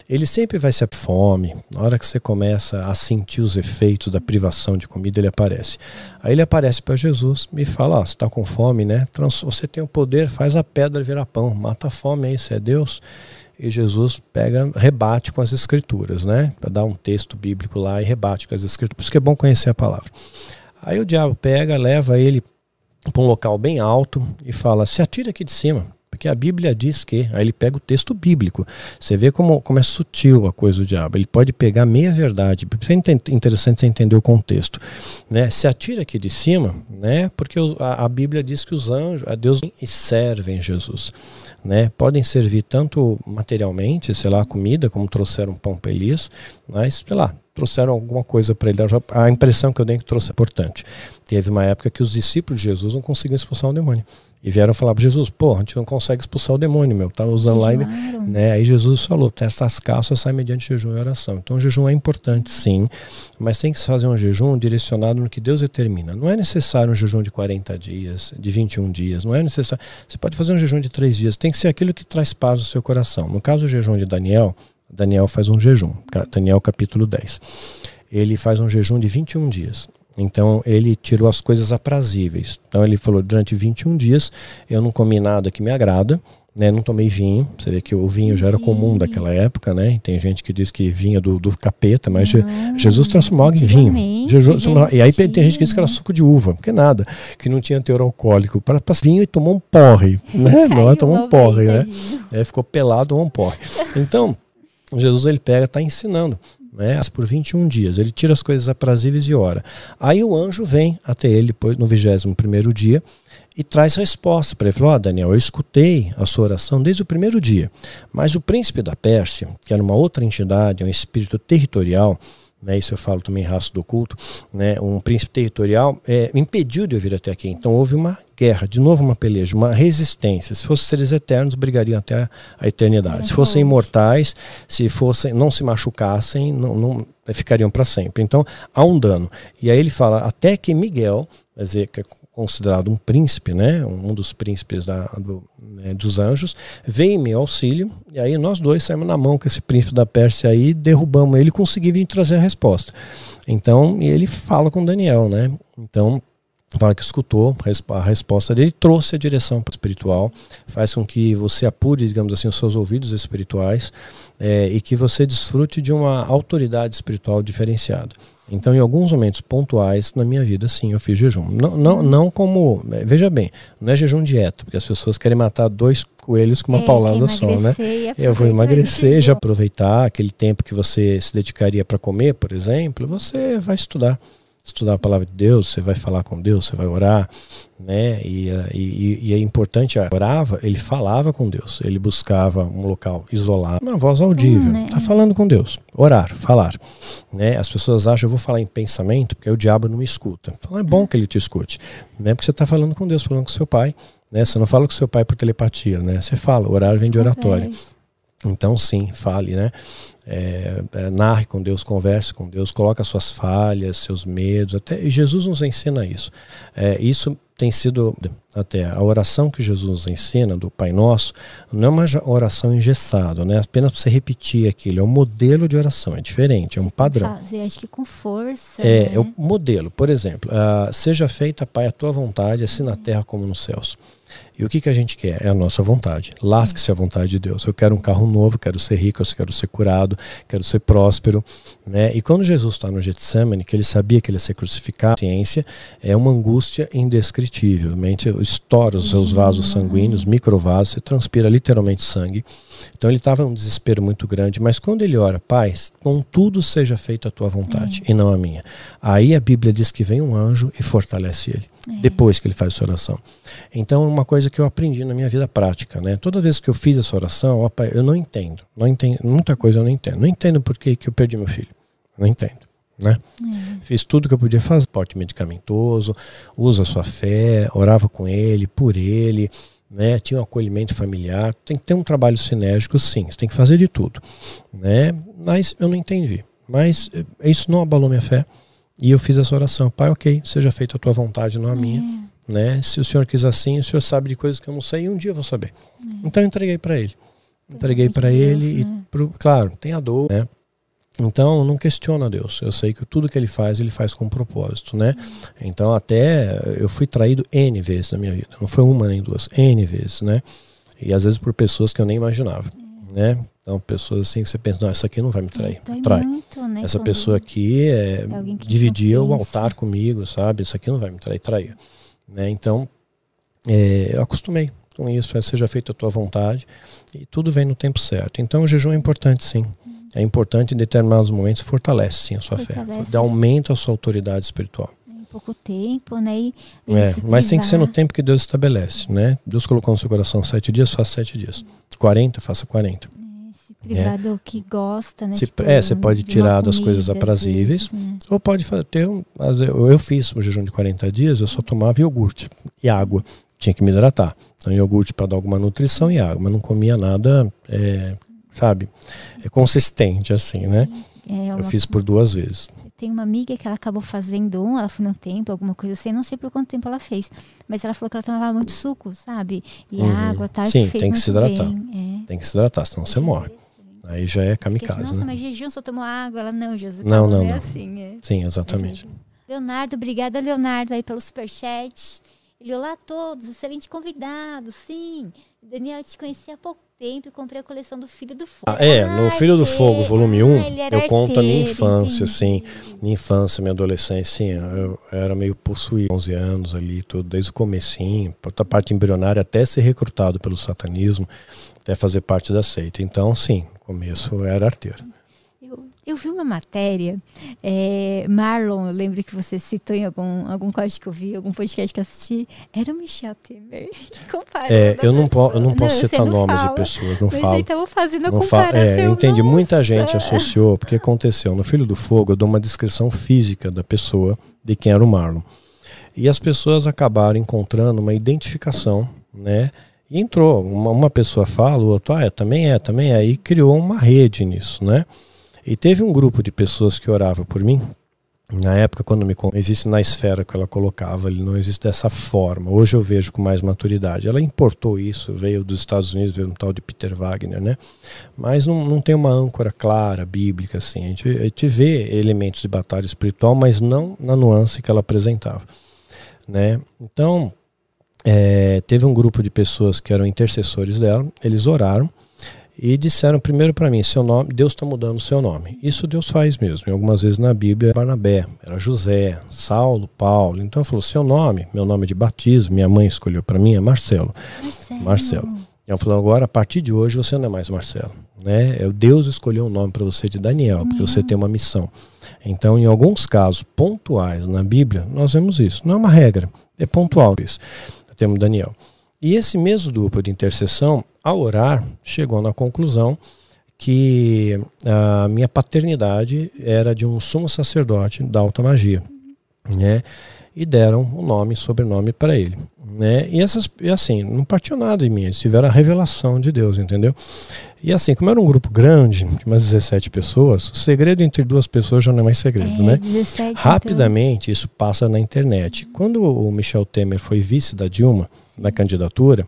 ele sempre vai se fome. Na hora que você começa a sentir os efeitos da privação de comida, ele aparece. Aí ele aparece para Jesus e fala: oh, você está com fome, né? Você tem o poder, faz a pedra virar pão, mata a fome aí, você é Deus e Jesus pega, rebate com as escrituras, né? Para dar um texto bíblico lá e rebate com as escrituras. Por isso que é bom conhecer a palavra. Aí o diabo pega, leva ele para um local bem alto e fala: se atira aqui de cima. Porque a Bíblia diz que, aí ele pega o texto bíblico. Você vê como, como é sutil a coisa do diabo. Ele pode pegar meia verdade. É interessante você entender o contexto. Né? Se atira aqui de cima, né? porque a, a Bíblia diz que os anjos, a Deus servem Jesus. Né? Podem servir tanto materialmente, sei lá, comida, como trouxeram pão para Elias, mas, sei lá, trouxeram alguma coisa para ele. A impressão que eu dei é que trouxe é importante. Teve uma época que os discípulos de Jesus não conseguiam expulsar o demônio. E vieram falar para Jesus, pô, a gente não consegue expulsar o demônio, meu. Tá usando lá. Né? Aí Jesus falou, essas calças saem mediante jejum e oração. Então o jejum é importante, sim, mas tem que se fazer um jejum direcionado no que Deus determina. Não é necessário um jejum de 40 dias, de 21 dias, não é necessário. Você pode fazer um jejum de 3 dias, tem que ser aquilo que traz paz ao seu coração. No caso do jejum de Daniel, Daniel faz um jejum, Daniel capítulo 10. Ele faz um jejum de 21 dias. Então ele tirou as coisas aprazíveis. Então ele falou: durante 21 dias eu não comi nada que me agrada, né? Não tomei vinho. Você vê que o vinho já era comum daquela época, né? E tem gente que diz que vinha do, do capeta, mas não, Jesus transformou em vinho. Jesus, e aí tem gente que diz que era suco de uva, porque nada, que não tinha teor alcoólico. Para vinho e tomou um porre, <laughs> né? Não, é, tomou um porre, né? É, ficou pelado, um porre. Então, Jesus ele pega, está ensinando né, por 21 dias. Ele tira as coisas aprazíveis e ora. Aí o anjo vem até ele no 21 dia e traz resposta para ele. Falou: oh, Daniel, eu escutei a sua oração desde o primeiro dia, mas o príncipe da Pérsia, que era uma outra entidade, um espírito territorial, né, isso eu falo também em raça do oculto, né, um príncipe territorial é, impediu de eu vir até aqui. Então houve uma guerra, de novo uma peleja, uma resistência. Se fossem seres eternos, brigariam até a eternidade. Se fossem imortais, se fossem, não se machucassem, não, não ficariam para sempre. Então há um dano. E aí ele fala até que Miguel, quer dizer, que é considerado um príncipe, né, um dos príncipes da, do, né, dos anjos, veio em meu auxílio, e aí nós dois saímos na mão com esse príncipe da Pérsia aí, derrubamos ele e consegui vir trazer a resposta. Então, e ele fala com Daniel, né? Então, fala que escutou a resposta dele, trouxe a direção espiritual, faz com que você apure, digamos assim, os seus ouvidos espirituais é, e que você desfrute de uma autoridade espiritual diferenciada. Então, em alguns momentos pontuais na minha vida, sim, eu fiz jejum. Não, não, não como. É, veja bem, não é jejum dieta, porque as pessoas querem matar dois coelhos com uma é, paulada só, né? Eu vou emagrecer, já aproveitar aquele tempo que você se dedicaria para comer, por exemplo, você vai estudar estudar a palavra de Deus, você vai falar com Deus, você vai orar, né? E, e, e é importante, orava, ele falava com Deus, ele buscava um local isolado, uma voz audível, hum, né? tá falando com Deus, orar, falar, né? As pessoas acham, eu vou falar em pensamento, porque o diabo não me escuta. É bom que ele te escute, né? Porque você está falando com Deus, falando com seu pai, né? Você não fala com seu pai por telepatia, né? Você fala, orar vem de oratório. Então sim, fale, né? É, é, narre com Deus, converse com Deus, coloque as suas falhas, seus medos. Até Jesus nos ensina isso. É, isso tem sido até a oração que Jesus nos ensina do Pai Nosso não é uma oração engessada, né? Apenas para você repetir aquilo, é um modelo de oração, é diferente, é um padrão. Fazer, acho que com força. É, né? é o modelo. Por exemplo, uh, seja feita, Pai, a tua vontade, assim na terra como nos céus. E o que, que a gente quer? É a nossa vontade. Lasque-se a vontade de Deus. Eu quero um carro novo, quero ser rico, eu quero ser curado, quero ser próspero. Né? E quando Jesus está no Getsemane, que ele sabia que ele ia ser crucificado, ciência é uma angústia indescritível. Mente estoura os seus vasos sanguíneos, microvasos, você transpira literalmente sangue. Então ele estava em um desespero muito grande, mas quando ele ora, Pai, contudo seja feita a tua vontade é. e não a minha. Aí a Bíblia diz que vem um anjo e fortalece ele, é. depois que ele faz essa oração. Então uma coisa que eu aprendi na minha vida prática. Né? Toda vez que eu fiz essa oração, ó, pai, eu não entendo, não entendo, muita coisa eu não entendo. Não entendo por que, que eu perdi meu filho. Não entendo. Né? É. Fiz tudo que eu podia fazer, porte medicamentoso, usa a sua fé, orava com ele, por ele, né? Tinha um acolhimento familiar. Tem que ter um trabalho sinérgico, sim. Você tem que fazer de tudo, né? Mas eu não entendi. Mas eh, isso não abalou minha fé. E eu fiz essa oração, pai, ok, seja feita a tua vontade, não a minha. É. Né? Se o senhor quis assim, o senhor sabe de coisas que eu não sei e um dia eu vou saber. É. Então eu entreguei para ele. Entreguei para ele Deus, e, pro, claro, tem a dor, né? Então, não questiona Deus. Eu sei que tudo que ele faz, ele faz com propósito, né? Então, até eu fui traído N vezes na minha vida. Não foi uma nem duas, N vezes, né? E às vezes por pessoas que eu nem imaginava, né? Então, pessoas assim que você pensa, não, essa aqui não vai me trair. É, trai. Muito, né? Essa pessoa aqui é, é dividia o altar comigo, sabe? Essa aqui não vai me trair, trair. Né? Então, é, eu acostumei com isso, é, seja feita a tua vontade e tudo vem no tempo certo. Então, o jejum é importante, sim. É importante em determinados momentos, fortalece sim a sua fortalece. fé, dá aumento à sua autoridade espiritual. Pouco tempo, né? E, é, mas tem que ser no tempo que Deus estabelece, né? Deus colocou no seu coração sete dias, faça sete dias. 40, faça 40. É, se privar do que gosta, né? Se, tipo, é, você pode tirar das coisas aprazíveis, vezes, né? ou pode fazer, ter um, eu fiz o jejum de 40 dias, eu só tomava iogurte e água, tinha que me hidratar. Então iogurte para dar alguma nutrição e água, mas não comia nada é, sabe? É consistente, assim, né? É eu fiz por duas vezes. Tem uma amiga que ela acabou fazendo um, ela foi no tempo, alguma coisa assim, não sei por quanto tempo ela fez, mas ela falou que ela tomava muito suco, sabe? E uhum. água, tá? Sim, tem que se hidratar. É. Tem que se hidratar, senão você morre. Aí já é kamikaze, Nossa, né? mas jejum só tomou água. Ela, não, José. Não, não, é não. Assim, é. Sim, exatamente. Leonardo, obrigada, Leonardo, aí pelo superchat. Ele, olá a todos, excelente convidado, sim. Daniel, eu te conheci há pouco tempo e comprei a coleção do Filho do Fogo. Ah, é, no Filho do Fogo, volume 1, um, eu conto a minha infância, assim, minha infância, minha adolescência, sim, eu, eu era meio possuído, 11 anos ali, tudo, desde o comecinho, a parte embrionária, até ser recrutado pelo satanismo, até fazer parte da seita. Então, sim, no começo era arteiro. Eu vi uma matéria, é, Marlon, eu lembro que você citou em algum, algum corte que eu vi, algum podcast que eu assisti, era o Michel Temer. <laughs> É, eu não, po eu não posso não, citar nomes fala, de pessoas, não falo. Então fazendo a comparação. É, eu entendi, nossa. muita gente associou, porque aconteceu, no Filho do Fogo eu dou uma descrição física da pessoa, de quem era o Marlon. E as pessoas acabaram encontrando uma identificação, né? E entrou, uma, uma pessoa fala, o outro, ah, é, também é, também é, e criou uma rede nisso, né? E teve um grupo de pessoas que orava por mim. Na época, quando me existe na esfera que ela colocava, ele não existe dessa forma. Hoje eu vejo com mais maturidade. Ela importou isso, veio dos Estados Unidos, veio um tal de Peter Wagner, né? Mas não, não tem uma âncora clara, bíblica, assim. A gente, a gente vê elementos de batalha espiritual, mas não na nuance que ela apresentava, né? Então, é, teve um grupo de pessoas que eram intercessores dela, eles oraram, e disseram primeiro para mim, seu nome, Deus está mudando o seu nome. Isso Deus faz mesmo. E algumas vezes na Bíblia, Barnabé, era José, Saulo, Paulo. Então falou, seu nome, meu nome de batismo, minha mãe escolheu para mim é Marcelo. Marcelo. Marcelo. Ela falou, agora a partir de hoje você não é mais Marcelo. Né? É Deus escolheu um nome para você de Daniel, porque você tem uma missão. Então, em alguns casos pontuais na Bíblia, nós vemos isso. Não é uma regra, é pontual isso. Temos Daniel. E esse mesmo duplo de intercessão, ao orar, chegou na conclusão que a minha paternidade era de um sumo sacerdote da alta magia, né? E deram o um nome, sobrenome para ele, né? E essas, e assim, não partiu nada de mim, eles tiveram a revelação de Deus, entendeu? E assim, como era um grupo grande, de umas 17 pessoas, o segredo entre duas pessoas já não é mais segredo, é, né? 17, então. Rapidamente então... isso passa na internet. Quando o Michel Temer foi vice da Dilma, na candidatura,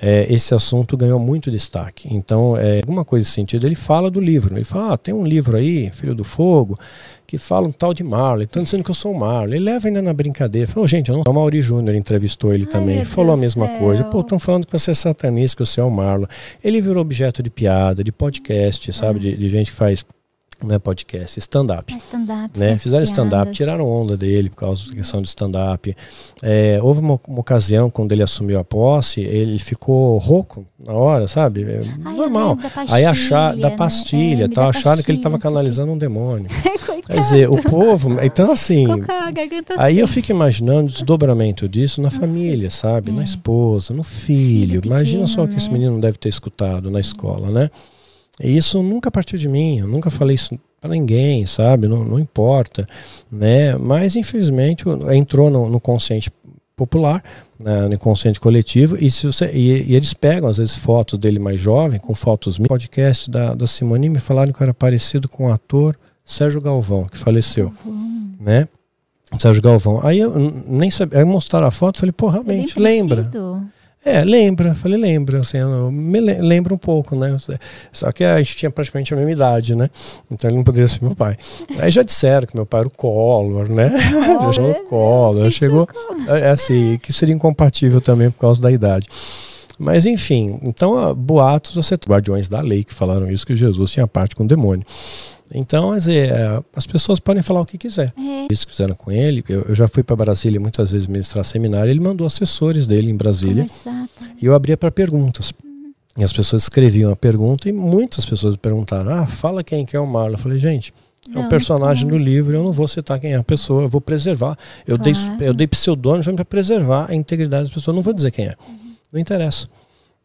é, esse assunto ganhou muito destaque. Então, é, alguma coisa nesse sentido, ele fala do livro. Ele fala: ah, tem um livro aí, Filho do Fogo, que fala um tal de Marley. Estão dizendo que eu sou o Marley. Ele leva ainda na brincadeira. Falou, oh, gente, eu não sou o Mauri Júnior, entrevistou ele Ai, também. Falou Deus a mesma céu. coisa. Pô, estão falando que você é satanista, que você é o Marlon. Ele virou objeto de piada, de podcast, sabe? De, de gente que faz não é podcast, stand-up. É stand-up. Né? Fizeram stand-up, tiraram onda dele por causa da questão de stand-up. É, houve uma, uma, ocasião, quando ele assumiu a posse, ele ficou rouco na hora, sabe? É Ai, normal. Pastilha, Aí achar da pastilha, né? é, tal, acharam que ele estava canalizando um demônio. <laughs> Quer dizer, o povo. Então, assim. Aí assim. eu fico imaginando o desdobramento disso na família, sabe? É. Na esposa, no filho. filho pequeno, Imagina só o que esse né? menino deve ter escutado na escola, né? E isso nunca partiu de mim, eu nunca falei isso para ninguém, sabe? Não, não, importa, né? Mas infelizmente entrou no, no consciente popular, né? no inconsciente coletivo, e, se você, e, e, eles pegam às vezes fotos dele mais jovem, com fotos minhas. podcast da, da Simone me falaram que era parecido com o ator Sérgio Galvão, que faleceu, uhum. né? Sérgio Galvão. Aí eu nem sabia, aí mostraram a foto, falei, pô, realmente, lembra. É, lembra, falei, lembra, assim, me lembra um pouco, né? Só que a gente tinha praticamente a mesma idade, né? Então ele não poderia ser meu pai. Aí já disseram que meu pai era o Collor, né? Oh, <laughs> já chegou o Collor, chegou, é, é assim, que seria incompatível também por causa da idade. Mas enfim, então boatos, você guardiões da lei que falaram isso, que Jesus tinha parte com o demônio. Então, dizer, é, as pessoas podem falar o que quiser. É. Eles fizeram com ele. Eu, eu já fui para Brasília muitas vezes ministrar seminário. Ele mandou assessores dele em Brasília. Conversar, tá. E eu abria para perguntas. Uhum. E as pessoas escreviam a pergunta e muitas pessoas perguntaram: Ah, fala quem que é o Marlon. Eu falei, gente, é um personagem no livro, eu não vou citar quem é a pessoa, eu vou preservar. Eu claro. dei, eu dei pseudônimo para preservar a integridade das pessoas, não vou dizer quem é. Uhum. Não interessa.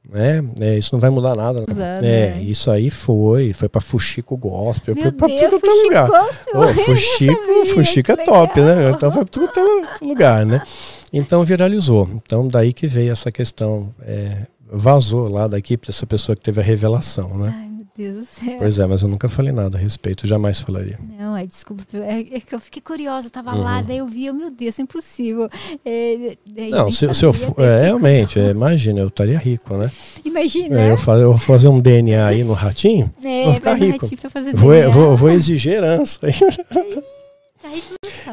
Né? É, isso não vai mudar nada. Né? Exato, é, né? isso aí foi, foi para Fuxico Gospel, Meu foi para tudo outro é lugar. Gospel, oh, <laughs> Fuxico, Fuxico é top, né? Então foi para tudo outro lugar, né? Então viralizou. Então daí que veio essa questão, é, vazou lá daqui para essa pessoa que teve a revelação, né? Ai, Deus do céu. Pois é, mas eu nunca falei nada a respeito, jamais falaria. Não, é desculpa, é, é que eu fiquei curiosa, eu tava uhum. lá, daí eu vi, meu Deus, é impossível. É, não, se, se eu é, realmente, é, imagina, eu estaria rico, né? Imagina. É, eu, faz, eu vou fazer um DNA aí no ratinho, <laughs> é, vou ficar rico. Vou, vou, vou, exigir herança <laughs>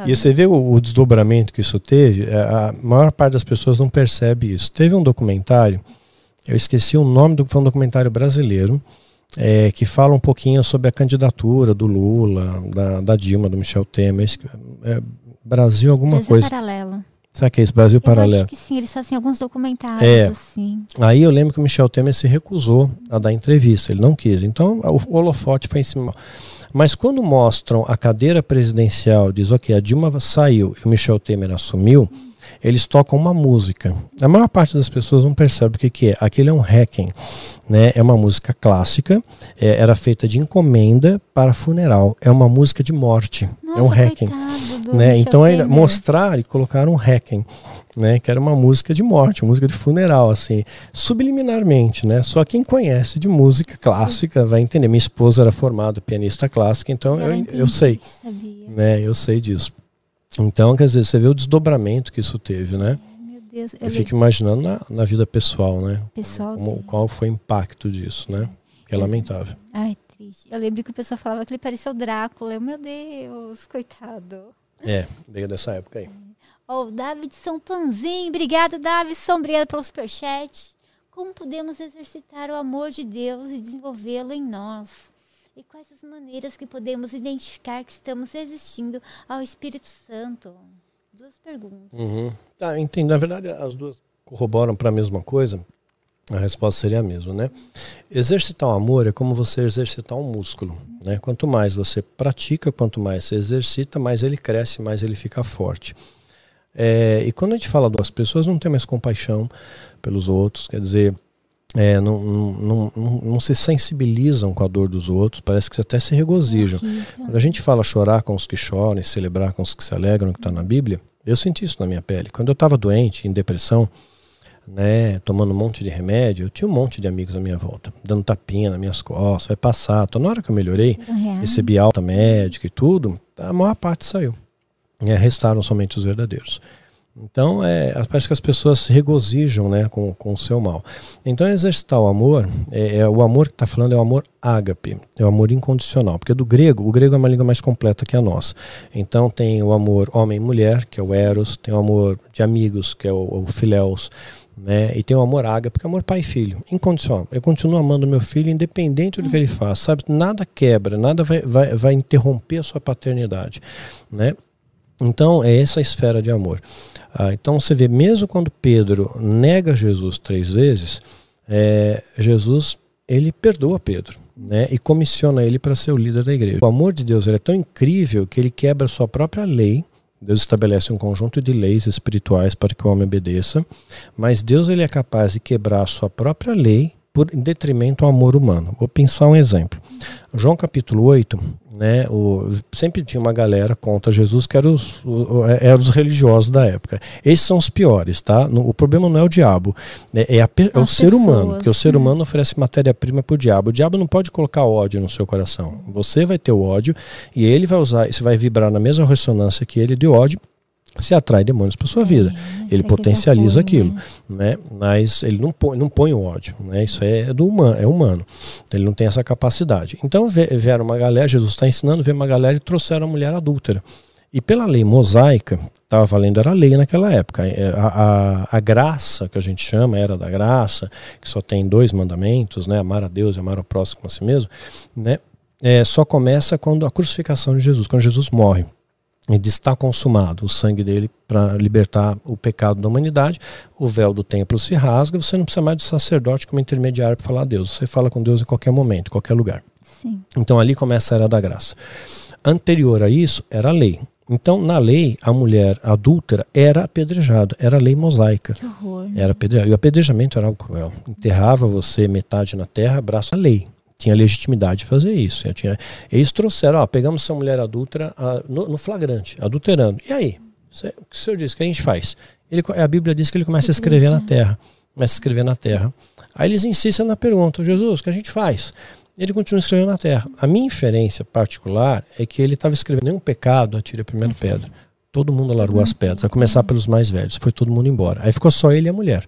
e você vê o, o, desdobramento que isso teve, é, a maior parte das pessoas não percebe isso. Teve um documentário, eu esqueci o nome do foi um documentário brasileiro, é, que fala um pouquinho sobre a candidatura do Lula, da, da Dilma, do Michel Temer. É, Brasil alguma Brasil coisa. Paralelo. Será que é isso? Brasil eu Paralelo? Acho que sim, eles fazem alguns documentários é. assim. Aí eu lembro que o Michel Temer se recusou a dar entrevista, ele não quis. Então o holofote foi em cima. Mas quando mostram a cadeira presidencial, diz, ok, a Dilma saiu e o Michel Temer assumiu, eles tocam uma música. A maior parte das pessoas não percebe o que, que é. Aquilo é um hacking. Né? É uma música clássica, é, era feita de encomenda para funeral. É uma música de morte. Nossa, é um hacking. Né? Então, aí, mostrar e colocar um hacking. Né, que era uma música de morte, música de funeral, assim, subliminarmente, né? Só quem conhece de música clássica vai entender. Minha esposa era formada pianista clássica, então eu, eu sei, né? Eu sei disso. Então, quer dizer, você vê o desdobramento que isso teve, né? Meu Deus. Eu, eu fico imaginando na, na, vida pessoal, né? Pessoal. Como, qual foi o impacto disso, né? Que é lamentável. Ai, triste. Eu lembro que o pessoal falava que ele parecia o Drácula. Eu, meu Deus, coitado. É, veio dessa época aí. Oh, Davidson Panzin, obrigado, Davidson, obrigado pelo superchat. Como podemos exercitar o amor de Deus e desenvolvê-lo em nós? E quais as maneiras que podemos identificar que estamos resistindo ao Espírito Santo? Duas perguntas. Uhum. Tá, entendo. Na verdade, as duas corroboram para a mesma coisa. A resposta seria a mesma, né? Exercitar o amor é como você exercitar um músculo, né? Quanto mais você pratica, quanto mais você exercita, mais ele cresce, mais ele fica forte. É, e quando a gente fala das pessoas não têm mais compaixão pelos outros, quer dizer, é, não, não, não, não, se sensibilizam com a dor dos outros, parece que até se regozijam. Quando a gente fala chorar com os que choram e celebrar com os que se alegram, que está na Bíblia, eu senti isso na minha pele. Quando eu estava doente, em depressão, né, tomando um monte de remédio, eu tinha um monte de amigos à minha volta, dando tapinha nas minhas costas, vai passar. Então, na hora que eu melhorei, recebi alta médica e tudo, a maior parte saiu. E restaram somente os verdadeiros. Então, é, parece que as pessoas se regozijam né, com, com o seu mal. Então, exercitar o amor, é, é o amor que está falando é o amor ágape, é o amor incondicional. Porque do grego, o grego é uma língua mais completa que a nossa. Então, tem o amor homem e mulher, que é o eros, tem o amor de amigos, que é o, o filéus, né? E tem o amor ágape, que é o amor pai e filho, incondicional. Eu continuo amando meu filho, independente do que ele faça, sabe? Nada quebra, nada vai, vai, vai interromper a sua paternidade, né? Então, é essa esfera de amor. Ah, então você vê, mesmo quando Pedro nega Jesus três vezes, é, Jesus ele perdoa Pedro né, e comissiona ele para ser o líder da igreja. O amor de Deus é tão incrível que ele quebra a sua própria lei. Deus estabelece um conjunto de leis espirituais para que o homem obedeça, mas Deus ele é capaz de quebrar a sua própria lei por em detrimento ao amor humano. Vou pensar um exemplo. João capítulo 8, né, o, sempre tinha uma galera contra Jesus que eram os, é, eram os religiosos da época. Esses são os piores, tá? O problema não é o diabo, né, é, a, é o ser humano, porque o ser humano oferece matéria-prima para o diabo. O diabo não pode colocar ódio no seu coração. Você vai ter o ódio e ele vai usar, você vai vibrar na mesma ressonância que ele de ódio você atrai demônios para sua vida. É, ele potencializa aquilo, né? né? Mas ele não põe, não põe o ódio, né? Isso é do humano, é humano. Ele não tem essa capacidade. Então vieram uma galera, Jesus está ensinando, veio uma galera e trouxeram a mulher adúltera. E pela lei mosaica, estava valendo, era lei naquela época. É, a, a, a, graça, que a gente chama, era da graça, que só tem dois mandamentos, né? Amar a Deus e amar o próximo a si mesmo, né? É, só começa quando a crucificação de Jesus, quando Jesus morre. E diz está consumado o sangue dele para libertar o pecado da humanidade. O véu do templo se rasga, você não precisa mais do sacerdote como intermediário para falar a Deus. Você fala com Deus em qualquer momento, em qualquer lugar. Sim. Então ali começa a era da graça. Anterior a isso era a lei. Então, na lei, a mulher adúltera era apedrejada, era lei mosaica. Que horror. Era apedrejada. E o apedrejamento era algo cruel. Enterrava você metade na terra, braço a lei. Tinha legitimidade de fazer isso. Tinha... Eles trouxeram, ó, pegamos essa mulher adúltera a, no, no, flagrante, adulterando. E aí? O que o senhor disse? O que a gente faz? Ele, a Bíblia diz que ele começa a escrever na terra. Começa a escrever na terra. Aí eles insistem na pergunta, Jesus, o que a gente faz? ele continua escrevendo na terra. A minha inferência particular é que ele estava escrevendo nenhum pecado, atire a primeira pedra. Todo mundo largou as pedras, a começar pelos mais velhos. Foi todo mundo embora. Aí ficou só ele e a mulher.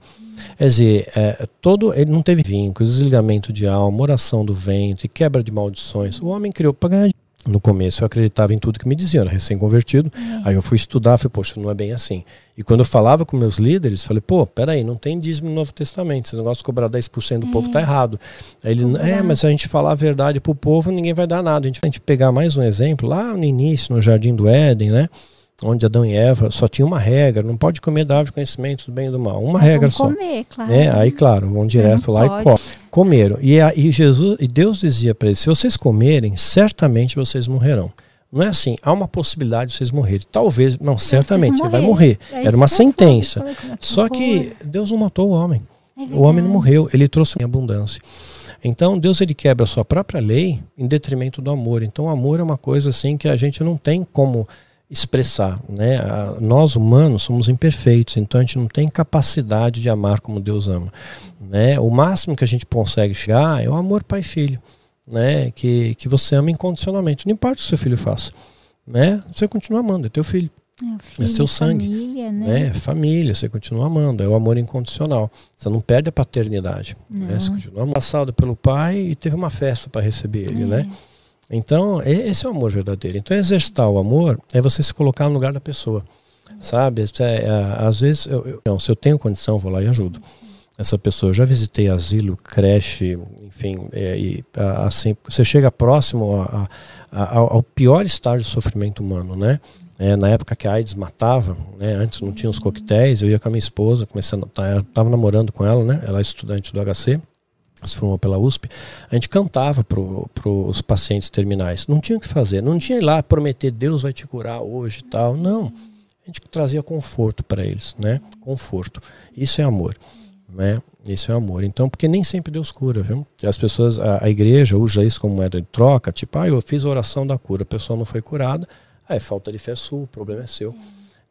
Quer dizer, é, todo, ele não teve vínculos, desligamento de alma, oração do vento e quebra de maldições. O homem criou para ganhar no começo eu acreditava em tudo que me diziam, era recém-convertido. É. Aí eu fui estudar, falei, poxa, não é bem assim. E quando eu falava com meus líderes, falei, pô, peraí, não tem dízimo no Novo Testamento, esse negócio de cobrar 10% do é. povo tá errado. Aí ele, é, mas se a gente falar a verdade pro povo, ninguém vai dar nada. A gente vai pegar mais um exemplo, lá no início, no Jardim do Éden, né? Onde Adão e Eva só tinha uma regra, não pode comer da árvore de conhecimento do bem e do mal, uma regra só. comer, claro. Né? Aí, claro, vão direto lá pode. e comem. Comeram. E, e, Jesus, e Deus dizia para eles, se vocês comerem, certamente vocês morrerão. Não é assim, há uma possibilidade de vocês morrerem. Talvez, não, certamente, ele vai morrer. É Era uma sentença. Só que Deus não matou o homem. É o homem não morreu, ele trouxe em abundância. Então Deus ele quebra a sua própria lei em detrimento do amor. Então o amor é uma coisa assim que a gente não tem como expressar. Né? Nós humanos somos imperfeitos, então a gente não tem capacidade de amar como Deus ama. Né? O máximo que a gente consegue chegar é o amor pai filho, né? que, que você ama incondicionalmente, não importa o que seu filho faça. Né? Você continua amando, é teu filho. É, filho, é seu sangue. Família, né? É, família, você continua amando, é o amor incondicional. Você não perde a paternidade. Né? Você continua amassado pelo pai e teve uma festa para receber ele, é. né? Então, esse é o amor verdadeiro. Então, exercitar o amor é você se colocar no lugar da pessoa. Sabe? É, é, às vezes, eu, eu, não, se eu tenho condição, vou lá e ajudo. Essa pessoa, eu já visitei asilo, creche, enfim, é, e, assim, você chega próximo a, a, a, ao pior estágio de sofrimento humano, né? É, na época que a AIDS matava, né, antes não tinha os coquetéis, eu ia com a minha esposa, começando, estava namorando com ela, né, ela é estudante do HC, se formou pela USP, a gente cantava para os pacientes terminais. Não tinha o que fazer, não tinha ir lá prometer Deus vai te curar hoje e tal. Não. A gente trazia conforto para eles, né? Conforto. Isso é amor, né? Isso é amor. Então, porque nem sempre Deus cura, viu? As pessoas, a, a igreja usa isso como moeda de troca, tipo, ah, eu fiz a oração da cura, a pessoa não foi curada, aí falta de fé sua, o problema é seu.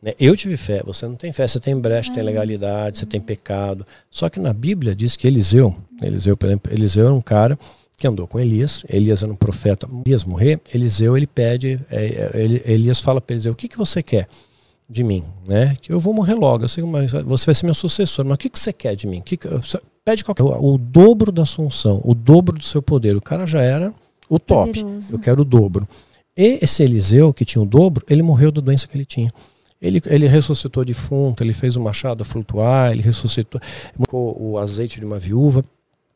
Né? Eu tive fé, você não tem fé, você tem brecha, tem legalidade, você tem pecado. Só que na Bíblia diz que Eliseu, Eliseu, por exemplo, Eliseu era um cara que andou com Elias, Elias era um profeta, Elias morrer, Eliseu ele pede, é, é Elias fala para Eliseu, o que, que você quer de mim? Né? Que eu vou morrer logo, eu sei, mas você vai ser meu sucessor, mas o que, que você quer de mim? Que que, pede qualquer, o, o dobro da assunção, o dobro do seu poder, o cara já era o top, Poderoso. eu quero o dobro. E esse Eliseu, que tinha o dobro, ele morreu da doença que ele tinha. Ele, ele ressuscitou defunto, ele fez o machado flutuar, ele ressuscitou o azeite de uma viúva,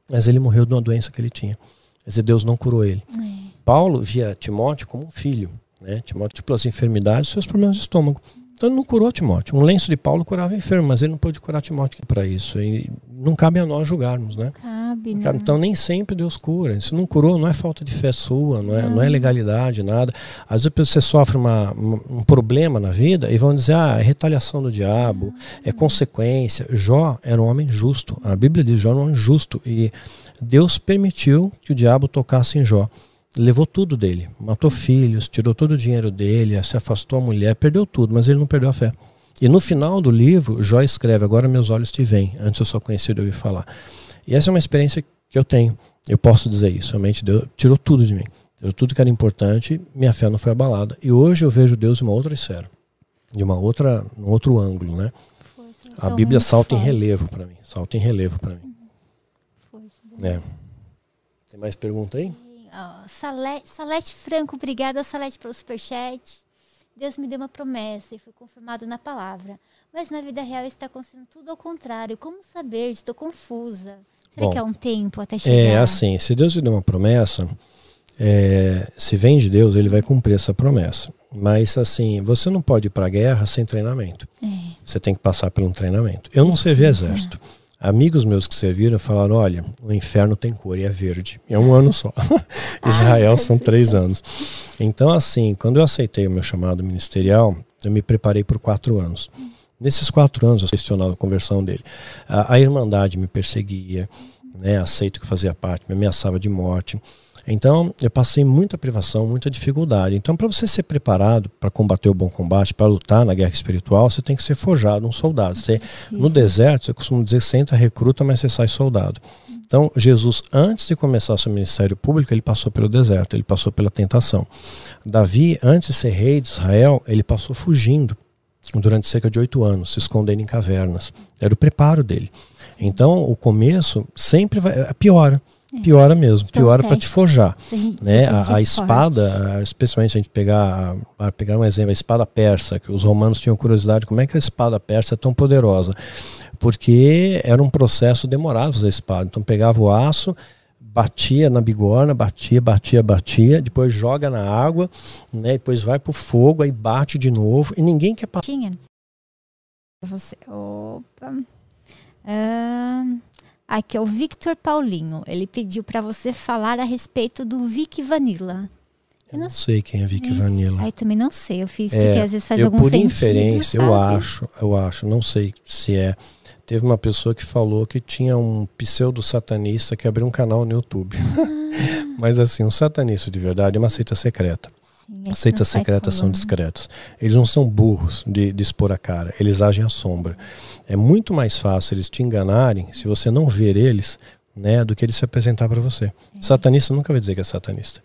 mas ele morreu de uma doença que ele tinha. Quer dizer, Deus não curou ele. É. Paulo via Timóteo como um filho. Né? Timóteo, tipo, as enfermidades, seus problemas de estômago. Então ele não curou Timóteo. Um lenço de Paulo curava enfermo, mas ele não pôde curar Timóteo para isso. E não cabe a nós julgarmos, né? Cabe, né? Então nem sempre Deus cura. Se não curou, não é falta de fé sua, não é, não. não é legalidade, nada. Às vezes você sofre uma, um problema na vida e vão dizer, ah, é retaliação do diabo, é consequência. Jó era um homem justo. A Bíblia diz Jó era um homem justo. E Deus permitiu que o diabo tocasse em Jó levou tudo dele, matou filhos, tirou todo o dinheiro dele, se afastou a mulher, perdeu tudo, mas ele não perdeu a fé. E no final do livro, Jó escreve: Agora meus olhos te veem, antes eu só conhecia de ouvir falar. E essa é uma experiência que eu tenho, eu posso dizer isso. Realmente Deus tirou tudo de mim, tirou tudo que era importante, minha fé não foi abalada. E hoje eu vejo Deus de uma outra esfera. de uma outra, um outro ângulo, né? A Bíblia salta em relevo para mim, salta em relevo para mim. É. Tem mais pergunta aí? Salete, Salete Franco, obrigada Salete pelo superchat. Deus me deu uma promessa e foi confirmado na palavra. Mas na vida real está acontecendo tudo ao contrário. Como saber? Estou confusa. Será Bom, que é um tempo até chegar? É assim, se Deus lhe deu uma promessa, é, se vem de Deus, ele vai cumprir essa promessa. Mas assim, você não pode ir para a guerra sem treinamento. É. Você tem que passar por um treinamento. Eu não servi exército. Amigos meus que serviram falaram: olha, o inferno tem cor e é verde. É um ano só. <laughs> Israel são três anos. Então, assim, quando eu aceitei o meu chamado ministerial, eu me preparei por quatro anos. Nesses quatro anos, eu questionava a conversão dele. A, a Irmandade me perseguia, né, aceito que fazia parte, me ameaçava de morte. Então, eu passei muita privação, muita dificuldade. Então, para você ser preparado para combater o bom combate, para lutar na guerra espiritual, você tem que ser forjado um soldado. Você, no deserto, eu costumo dizer, você entra recruta, mas você sai soldado. Então, Jesus, antes de começar seu ministério público, ele passou pelo deserto, ele passou pela tentação. Davi, antes de ser rei de Israel, ele passou fugindo durante cerca de oito anos, se escondendo em cavernas. Era o preparo dele. Então, o começo sempre vai, piora. É. Piora mesmo, então, piora para te forjar. né? A, a espada, especialmente se a gente pegar, a, pegar um exemplo, a espada persa, que os romanos tinham curiosidade, como é que a espada persa é tão poderosa? Porque era um processo demorado fazer a espada. Então pegava o aço, batia na bigorna, batia, batia, batia, depois joga na água, né? depois vai pro fogo, aí bate de novo, e ninguém quer passar. Você, opa. Uh, Aqui é o Victor Paulinho. Ele pediu para você falar a respeito do Vic Vanilla. Eu não sei quem é Vic é. Vanilla. Aí também não sei. Eu fiz porque é, às vezes faz eu, algum por sentido. Por inferência, sabe? eu acho, eu acho, não sei se é. Teve uma pessoa que falou que tinha um pseudo satanista que abriu um canal no YouTube. Ah. <laughs> Mas assim, um satanista de verdade é uma seita secreta. As seitas secretas são discretas. Eles não são burros de, de, expor a cara, eles agem à sombra. É muito mais fácil eles te enganarem se você não ver eles né, do que ele se apresentar para você. É. Satanista nunca vai dizer que é satanista.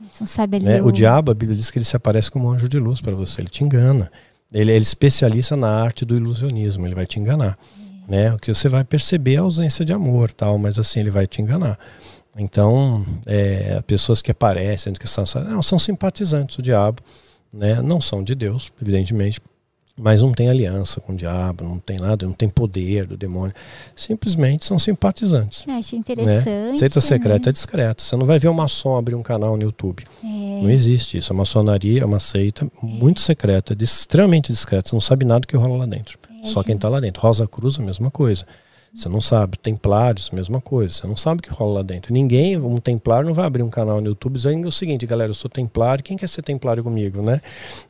Né? O diabo, a Bíblia diz que ele se aparece como um anjo de luz para você, ele te engana. Ele, ele é especialista na arte do ilusionismo, ele vai te enganar. É. Né? O que você vai perceber é a ausência de amor, tal, mas assim ele vai te enganar. Então, é, pessoas que aparecem, que são, não, são simpatizantes do diabo, né? não são de Deus, evidentemente, mas não tem aliança com o diabo, não tem nada, não tem poder do demônio. Simplesmente são simpatizantes. Eu acho interessante. Né? Seita secreta né? é discreta. Você não vai ver uma maçom abrir um canal no YouTube. É. Não existe isso. A maçonaria é uma seita é. muito secreta, extremamente discreta. Você não sabe nada do que rola lá dentro. É, Só gente... quem está lá dentro. Rosa Cruz, a mesma coisa. Você não sabe. Templários, mesma coisa. Você não sabe o que rola lá dentro. Ninguém, um templário, não vai abrir um canal no YouTube dizendo o seguinte, galera, eu sou templário, quem quer ser templário comigo, né?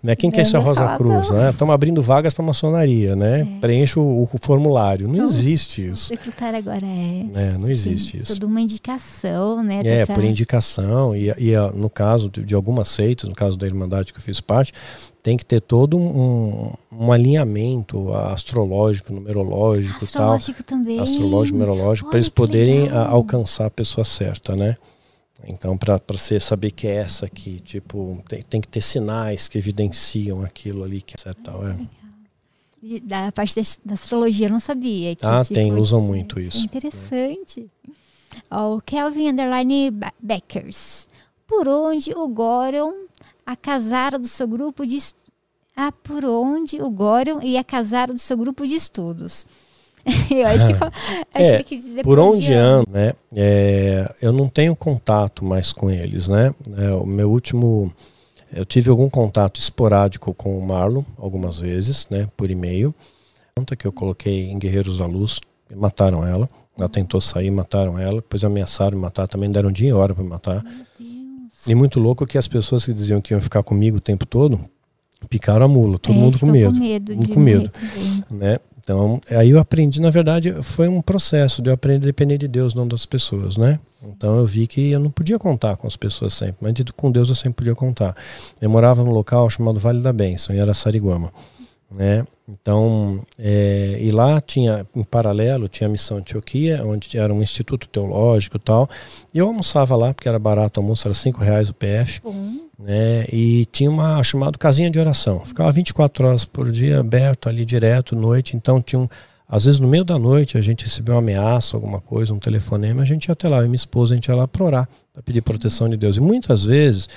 né? Quem quer ser a Rosa Cruz, né? Estamos abrindo vagas para maçonaria, né? É. Preencha o, o, formulário. Não, existe isso. Secretário agora é. é não existe sim, isso. Toda uma indicação, né? É, por indicação. E, e no caso de, de algumas seitas, no caso da Irmandade que eu fiz parte, tem que ter todo um, um alinhamento astrológico, numerológico astrológico tal. também. Astrológico, numerológico, para eles poderem a, alcançar a pessoa certa, né? Então, para você saber que é essa aqui, tipo, tem, tem, que ter sinais que evidenciam aquilo ali que é certo. Tal, é. Da parte da, astrologia eu não sabia. Que, ah, tipo, tem, usam muito isso. É interessante. O oh, Kelvin Underline Beckers. Por onde o Goron a casara do seu grupo de ah, por onde o Gorion ia casar do seu grupo de estudos. <laughs> eu acho que, <laughs> acho é, que quis dizer por, por onde ando, né? É, eu não tenho contato mais com eles, né? É, o meu último, eu tive algum contato esporádico com o Marlon algumas vezes, né? Por e-mail. Conta que eu coloquei em Guerreiros da Luz, mataram ela. Ela tentou sair, mataram ela. Depois ameaçaram matar, também deram dia e hora para matar. E muito louco que as pessoas que diziam que iam ficar comigo o tempo todo picaram a mula, todo é, mundo com medo. Com medo, com medo né? Então, aí eu aprendi, na verdade, foi um processo de eu aprender a depender de Deus, não das pessoas, né? Então eu vi que eu não podia contar com as pessoas sempre, mas com Deus eu sempre podia contar. Eu morava num local chamado Vale da Bênção, em Araçariguama, né? Então, é, e lá tinha, em paralelo, tinha a missão Antioquia, onde era um instituto teológico e tal. E eu almoçava lá, porque era barato o almoço, era cinco reais o PF. Uhum né? E tinha uma chamada casinha de oração. Ficava 24 horas por dia aberto ali direto, noite. Então tinha um, às vezes no meio da noite a gente recebeu uma ameaça, alguma coisa, um telefonema, a gente ia até lá, eu e minha esposa, a gente ia lá para orar, para pedir proteção de Deus. E muitas vezes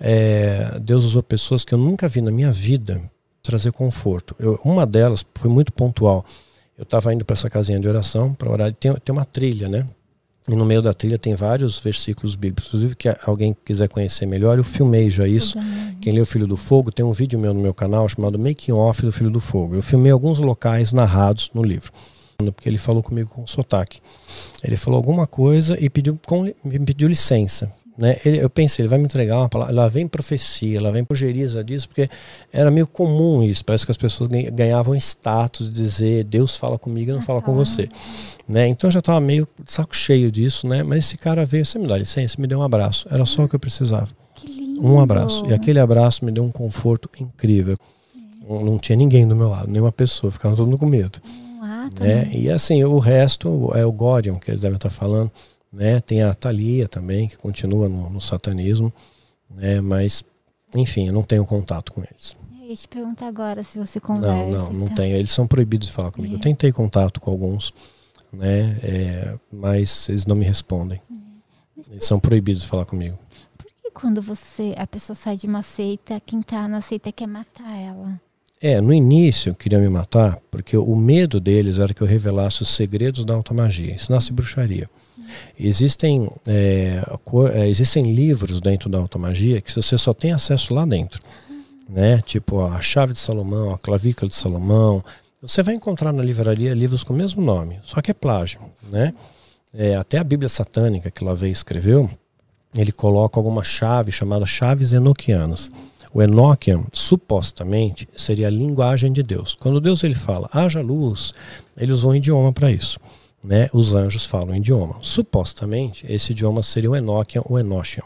é, Deus usou pessoas que eu nunca vi na minha vida trazer conforto. Eu, uma delas foi muito pontual. Eu estava indo para essa casinha de oração para orar. Tem, tem uma trilha, né? E no meio da trilha tem vários versículos bíblicos. Inclusive, que alguém quiser conhecer melhor, eu filmei já isso. Quem lê o Filho do Fogo, tem um vídeo meu no meu canal chamado Making Off do Filho do Fogo. Eu filmei alguns locais narrados no livro. Porque ele falou comigo com sotaque. Ele falou alguma coisa e pediu, com, me pediu licença. Né? Ele, eu pensei, ele vai me entregar uma palavra, lá vem profecia, lá vem progeriza disso, porque era meio comum isso, parece que as pessoas ganhavam status de dizer Deus fala comigo e não fala com você. Né? Então eu já estava meio saco cheio disso, né? mas esse cara veio, você me dá licença, me deu um abraço, era só o que eu precisava. Um abraço. E aquele abraço me deu um conforto incrível. É. Não tinha ninguém do meu lado, nenhuma pessoa, ficava todo mundo com medo. Ah, né? E assim, o resto é o Gorion, que eles devem estar falando né? Tem a Thalia também, que continua no, no satanismo, né? Mas, enfim, eu não tenho contato com eles. Eu ia te perguntar agora se você conversa. Não, não, não tenho. Eles são proibidos de falar comigo. É. Eu tentei contato com alguns, né? É, mas eles não me respondem. É. Eles são proibidos de falar comigo. Por que quando você, a pessoa sai de uma seita, quem está na seita quer matar ela? É, no início queriam me matar porque o medo deles era que eu revelasse os segredos da automagia, ensinasse bruxaria. Existem, é, é, existem livros dentro da automagia que você só tem acesso lá dentro. Né? Tipo a chave de Salomão, a clavícula de Salomão. Você vai encontrar na livraria livros com o mesmo nome, só que é plágio. Né? É, até a Bíblia Satânica que Lavey escreveu, ele coloca alguma chave chamada chaves enoquianas. O Enochian, supostamente, seria a linguagem de Deus. Quando Deus ele fala, haja luz, ele usou um idioma para isso né, os anjos falam idioma. Supostamente, esse idioma seria o Enochian ou Enochian.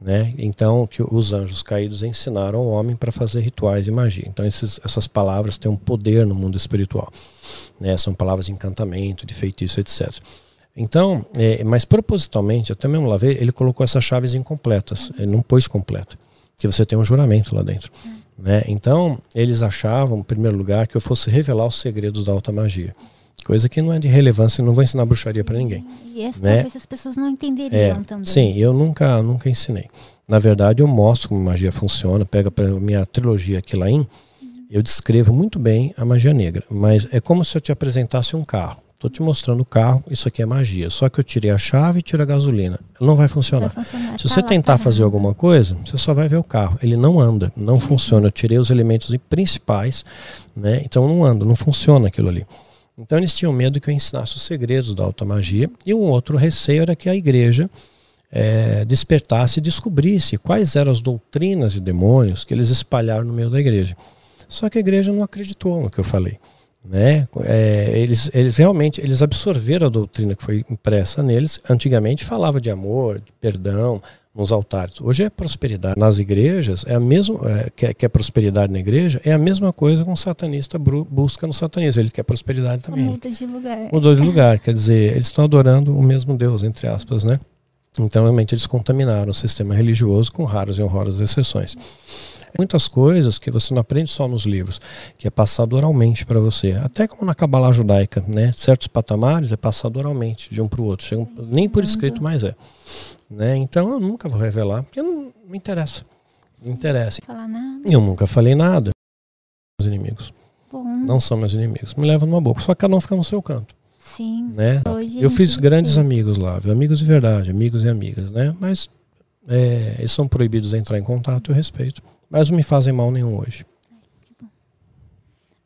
Né? Então, que os anjos caídos ensinaram ao homem para fazer rituais e magia. Então, esses, essas palavras têm um poder no mundo espiritual. Né? São palavras de encantamento, de feitiço, etc. Então, é, mas propositalmente, até mesmo lá ver, ele colocou essas chaves incompletas. Ele não pôs completa. Que você tem um juramento lá dentro. Né? Então, eles achavam, em primeiro lugar, que eu fosse revelar os segredos da alta magia. Coisa que não é de relevância, não vou ensinar bruxaria para ninguém. E essa, né? talvez as pessoas não entenderiam é, também. Sim, eu nunca, nunca ensinei. Na verdade, eu mostro como magia funciona, pega para minha trilogia aqui lá em, eu descrevo muito bem a magia negra, mas é como se eu te apresentasse um carro. Estou te mostrando o carro, isso aqui é magia. Só que eu tirei a chave e tiro a gasolina. Não vai funcionar. Vai funcionar. Se tá você lá, tentar tá fazer alguma coisa, você só vai ver o carro. Ele não anda, não uhum. funciona. Eu tirei os elementos principais, né? então não anda, não funciona aquilo ali. Então eles tinham medo que eu ensinasse os segredos da automagia. E um outro receio era que a igreja é, despertasse e descobrisse quais eram as doutrinas de demônios que eles espalharam no meio da igreja. Só que a igreja não acreditou no que eu falei. Né? É, eles, eles realmente eles absorveram a doutrina que foi impressa neles. Antigamente falava de amor, de perdão, nos altares. Hoje é prosperidade. Nas igrejas, é a mesma, é, quer, quer prosperidade na igreja, é a mesma coisa que um satanista busca no satanismo. Ele quer prosperidade também. Muda de lugar. Mudou de lugar. Quer dizer, eles estão adorando o mesmo Deus, entre aspas, né? Então, realmente, eles contaminaram o sistema religioso com raras e honrosas exceções. Muitas coisas que você não aprende só nos livros, que é passado oralmente para você. Até como na Kabbalah judaica, né? Certos patamares é passado oralmente de um para o outro. Chega, nem por escrito mais é. Né? Então eu nunca vou revelar, porque não me interessa. Não interessa. Falar nada. Eu nunca falei nada. Meus inimigos. Bom. Não são meus inimigos. Me levam numa boca. Só que cada um fica no seu canto. Sim. Né? eu fiz grandes amigos lá, viu? amigos de verdade, amigos e amigas, né? Mas é, eles são proibidos de entrar em contato, eu respeito. Mas não me fazem mal nenhum hoje.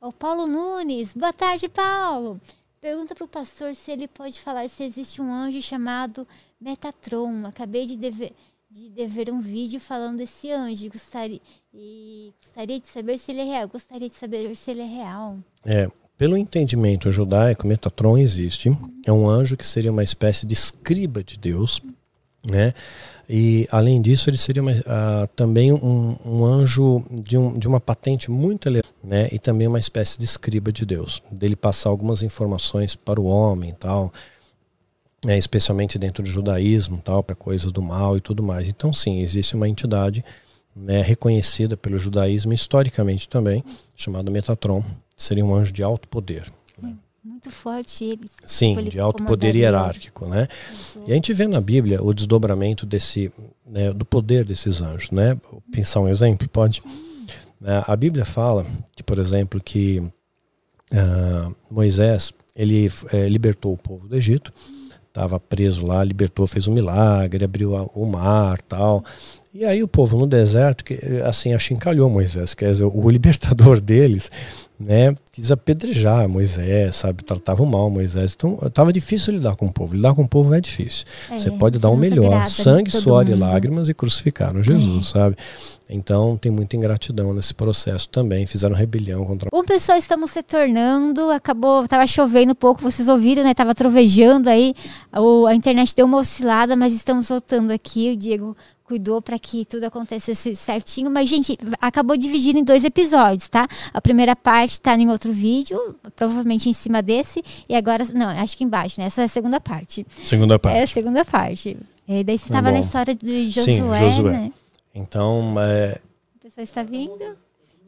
O Paulo Nunes, boa tarde, Paulo. Pergunta para o pastor se ele pode falar se existe um anjo chamado Metatron. Acabei de dever, de dever um vídeo falando desse anjo. Gostaria, e gostaria de saber se ele é real. Gostaria de saber se ele é real. É, pelo entendimento judaico, Metatron existe. É um anjo que seria uma espécie de escriba de Deus, né? E além disso, ele seria uma, uh, também um, um anjo de, um, de, uma patente muito elevada, né? E também uma espécie de escriba de Deus, dele passar algumas informações para o homem, tal é, especialmente dentro do judaísmo, tal, para coisas do mal e tudo mais. Então, sim, existe uma entidade né, reconhecida pelo judaísmo historicamente também, chamada Metatron, seria um anjo de alto poder. Né? Muito forte ele. Sim, de alto poder hierárquico, né? E a gente vê na Bíblia o desdobramento desse, né, do poder desses anjos, né? Pensar um exemplo, pode? Né, a Bíblia fala que, por exemplo, que uh, Moisés ele é, libertou o povo do Egito, estava preso lá, libertou, fez um milagre, abriu a, o mar, tal. E aí o povo no deserto, que assim achincalhou Moisés, quer dizer, o libertador <laughs> deles né, quis apedrejar Moisés, sabe, tratavam mal Moisés. Então, estava difícil lidar com o povo. Lidar com o povo é difícil. É, você pode dar o melhor, sangue, suor e lágrimas e crucificaram Jesus, é. sabe? Então, tem muita ingratidão nesse processo também. Fizeram rebelião contra. Bom, pessoal, estamos retornando. Acabou, estava chovendo um pouco, vocês ouviram, né? Tava trovejando aí. O, a internet deu uma oscilada, mas estamos voltando aqui. O Diego cuidou para que tudo acontecesse certinho, mas gente, acabou dividindo em dois episódios, tá? A primeira parte está em outro vídeo, provavelmente em cima desse, e agora, não, acho que embaixo, né? Essa é a segunda parte. Segunda parte. É a segunda parte. E daí você estava na história de Josué, Sim, Josué. né? Então, é... A pessoa está vindo?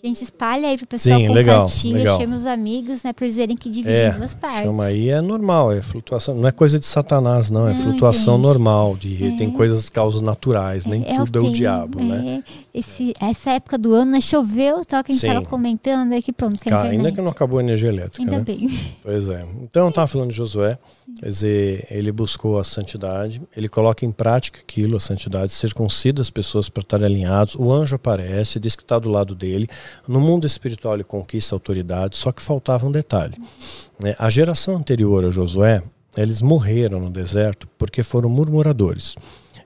A gente espalha aí pro pessoal, Sim, compartilha, legal, chama os amigos, né, para eles verem que divide é, em duas partes. Chama aí é normal, é flutuação, não é coisa de satanás, não, é não é flutuação gente, normal, de é, tem coisas causas naturais, nem é, tudo é o diabo, né? É, esse, essa época do ano, né, choveu, tal que a gente estava comentando, é que pronto, que Ainda que não acabou a energia elétrica, Ainda né? bem. <laughs> Pois é. Então, eu estava falando de Josué, quer dizer, ele buscou a santidade, ele coloca em prática aquilo, a santidade, circuncida as pessoas para estarem alinhados, o anjo aparece, diz que está do lado dele, no mundo espiritual ele conquista a autoridade, só que faltava um detalhe. Né? A geração anterior a Josué, eles morreram no deserto porque foram murmuradores.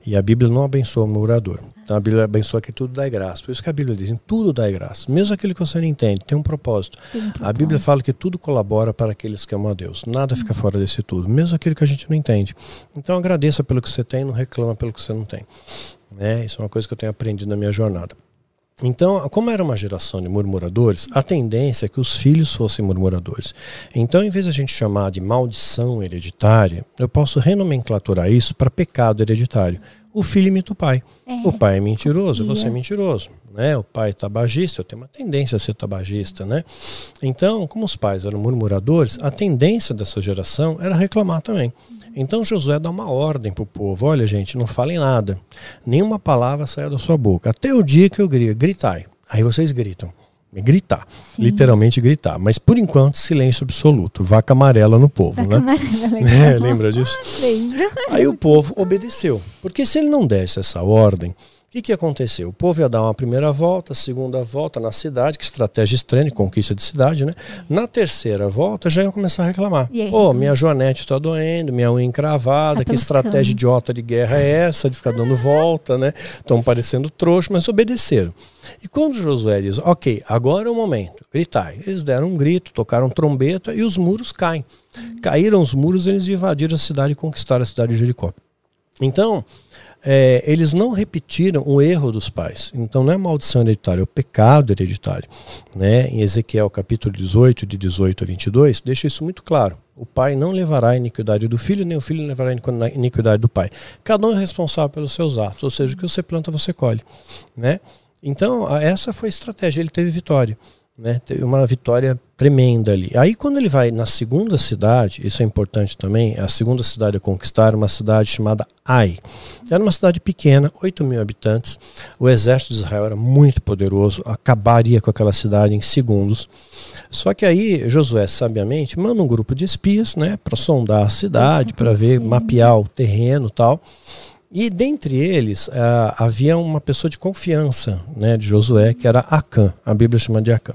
E a Bíblia não abençoa o murmurador. Então a Bíblia abençoa que tudo dá graça. Por isso que a Bíblia diz, em tudo dá graça. Mesmo aquilo que você não entende, tem um propósito. Tem um propósito. A Bíblia fala que tudo colabora para aqueles que amam a Deus. Nada fica fora desse tudo. Mesmo aquilo que a gente não entende. Então agradeça pelo que você tem, não reclama pelo que você não tem. Né? Isso é uma coisa que eu tenho aprendido na minha jornada. Então, como era uma geração de murmuradores, a tendência é que os filhos fossem murmuradores. Então, em vez de a gente chamar de maldição hereditária, eu posso renomenclaturar isso para pecado hereditário. O filho imita o pai. É, o pai é mentiroso, você é mentiroso. Né? O pai é tabagista, eu tenho uma tendência a ser tabagista. Né? Então, como os pais eram murmuradores, a tendência dessa geração era reclamar também. Então Josué dá uma ordem para o povo: olha, gente, não falem nada, nenhuma palavra saia da sua boca, até o dia que eu grito, gritai. Aí vocês gritam. Gritar, Sim. literalmente gritar. Mas por enquanto, silêncio absoluto. Vaca amarela no povo, Vaca né? Amarela, <laughs> é, lembra disso? Lembro. Aí o povo obedeceu. Porque se ele não desse essa ordem, o que, que aconteceu? O povo ia dar uma primeira volta, segunda volta na cidade, que estratégia estranha de conquista de cidade, né? Na terceira volta já iam começar a reclamar. Pô, oh, minha joanete está doendo, minha unha encravada, tá que estratégia idiota de guerra é essa, de ficar dando volta, né? Estão parecendo trouxa, mas obedeceram. E quando Josué diz, ok, agora é o momento, gritai. Eles deram um grito, tocaram trombeta e os muros caem. Caíram os muros, eles invadiram a cidade e conquistaram a cidade de Jericó. Então, é, eles não repetiram o erro dos pais. Então não é maldição hereditária, é o pecado hereditário. Né? Em Ezequiel capítulo 18, de 18 a 22, deixa isso muito claro. O pai não levará a iniquidade do filho, nem o filho levará a iniquidade do pai. Cada um é responsável pelos seus atos, ou seja, o que você planta, você colhe. Né? Então, essa foi a estratégia, ele teve vitória. Né? Teve uma vitória tremenda ali. Aí quando ele vai na segunda cidade, isso é importante também, a segunda cidade a conquistar uma cidade chamada Ai. Era uma cidade pequena, 8 mil habitantes. O exército de Israel era muito poderoso, acabaria com aquela cidade em segundos. Só que aí Josué, sabiamente, manda um grupo de espias né, para sondar a cidade, para ver, mapear o terreno tal. E dentre eles uh, havia uma pessoa de confiança né, de Josué, que era Acã, a Bíblia chama de Acã.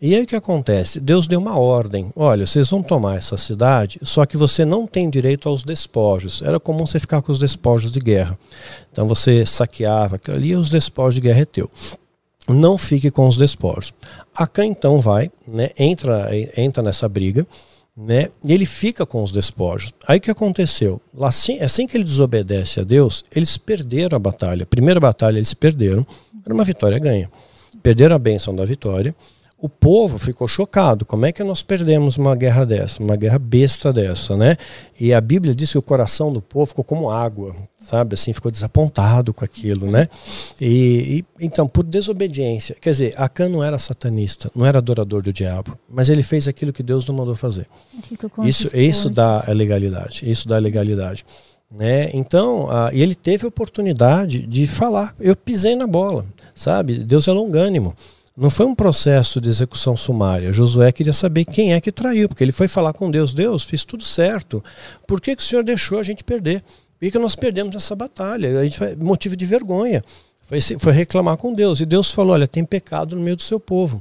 E aí o que acontece? Deus deu uma ordem: olha, vocês vão tomar essa cidade, só que você não tem direito aos despojos. Era comum você ficar com os despojos de guerra. Então você saqueava aquilo ali e os despojos de guerra é teu. Não fique com os despojos. Acã então vai, né, entra, entra nessa briga né? E ele fica com os despojos. Aí o que aconteceu? Assim, assim que ele desobedece a Deus, eles perderam a batalha. A primeira batalha eles perderam, era uma vitória ganha. Perderam a bênção da vitória. O povo ficou chocado. Como é que nós perdemos uma guerra dessa, uma guerra besta dessa, né? E a Bíblia diz que o coração do povo ficou como água, sabe? Assim, ficou desapontado com aquilo, né? E, e então, por desobediência, quer dizer, Acã não era satanista, não era adorador do diabo, mas ele fez aquilo que Deus não mandou fazer. Isso, isso dá legalidade. Isso dá legalidade. Né? Então, e ele teve a oportunidade de falar. Eu pisei na bola, sabe? Deus é longânimo. Não foi um processo de execução sumária. Josué queria saber quem é que traiu, porque ele foi falar com Deus: Deus, fiz tudo certo. Por que, que o Senhor deixou a gente perder? Por que, que nós perdemos essa batalha? A gente foi motivo de vergonha. Foi, foi, reclamar com Deus. E Deus falou: Olha, tem pecado no meio do seu povo.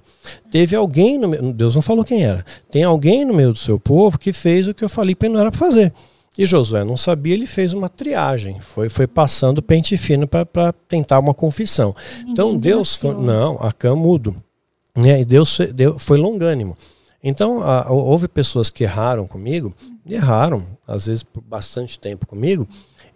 Teve alguém no. Deus não falou quem era. Tem alguém no meio do seu povo que fez o que eu falei ele não era para fazer. E Josué não sabia, ele fez uma triagem, foi, foi passando pente fino para tentar uma confissão. Ninguém então Deus foi, não, Acã mudo. Né? E Deus, foi longânimo. Então a, houve pessoas que erraram comigo, erraram, às vezes por bastante tempo comigo,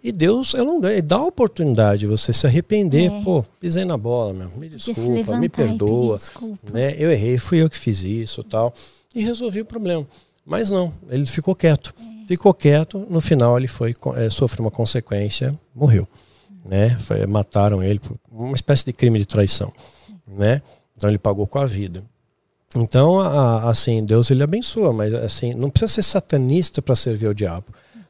e Deus é longânimo, ele dá a oportunidade de você se arrepender. É. Pô, pisei na bola, meu, me desculpa, me perdoa. Desculpa. Né? Eu errei, fui eu que fiz isso tal. E resolvi o problema. Mas não, ele ficou quieto. Ficou quieto, no final ele foi é, sofreu uma consequência, morreu, né? Foi, mataram ele por uma espécie de crime de traição, né? Então ele pagou com a vida. Então, a, assim, Deus ele abençoa, mas assim, não precisa ser satanista para servir ao diabo.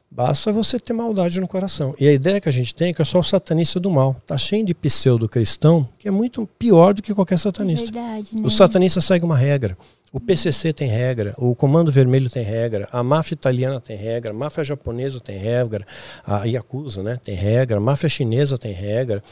Basta você ter maldade no coração. E a ideia que a gente tem é que é só o satanista do mal. Tá cheio de pseudo-cristão que é muito pior do que qualquer satanista. É verdade, né? O satanista segue uma regra. O PCC tem regra, o Comando Vermelho tem regra, a máfia italiana tem regra, a máfia japonesa tem regra, a Yakuza né, tem regra, a máfia chinesa tem regra.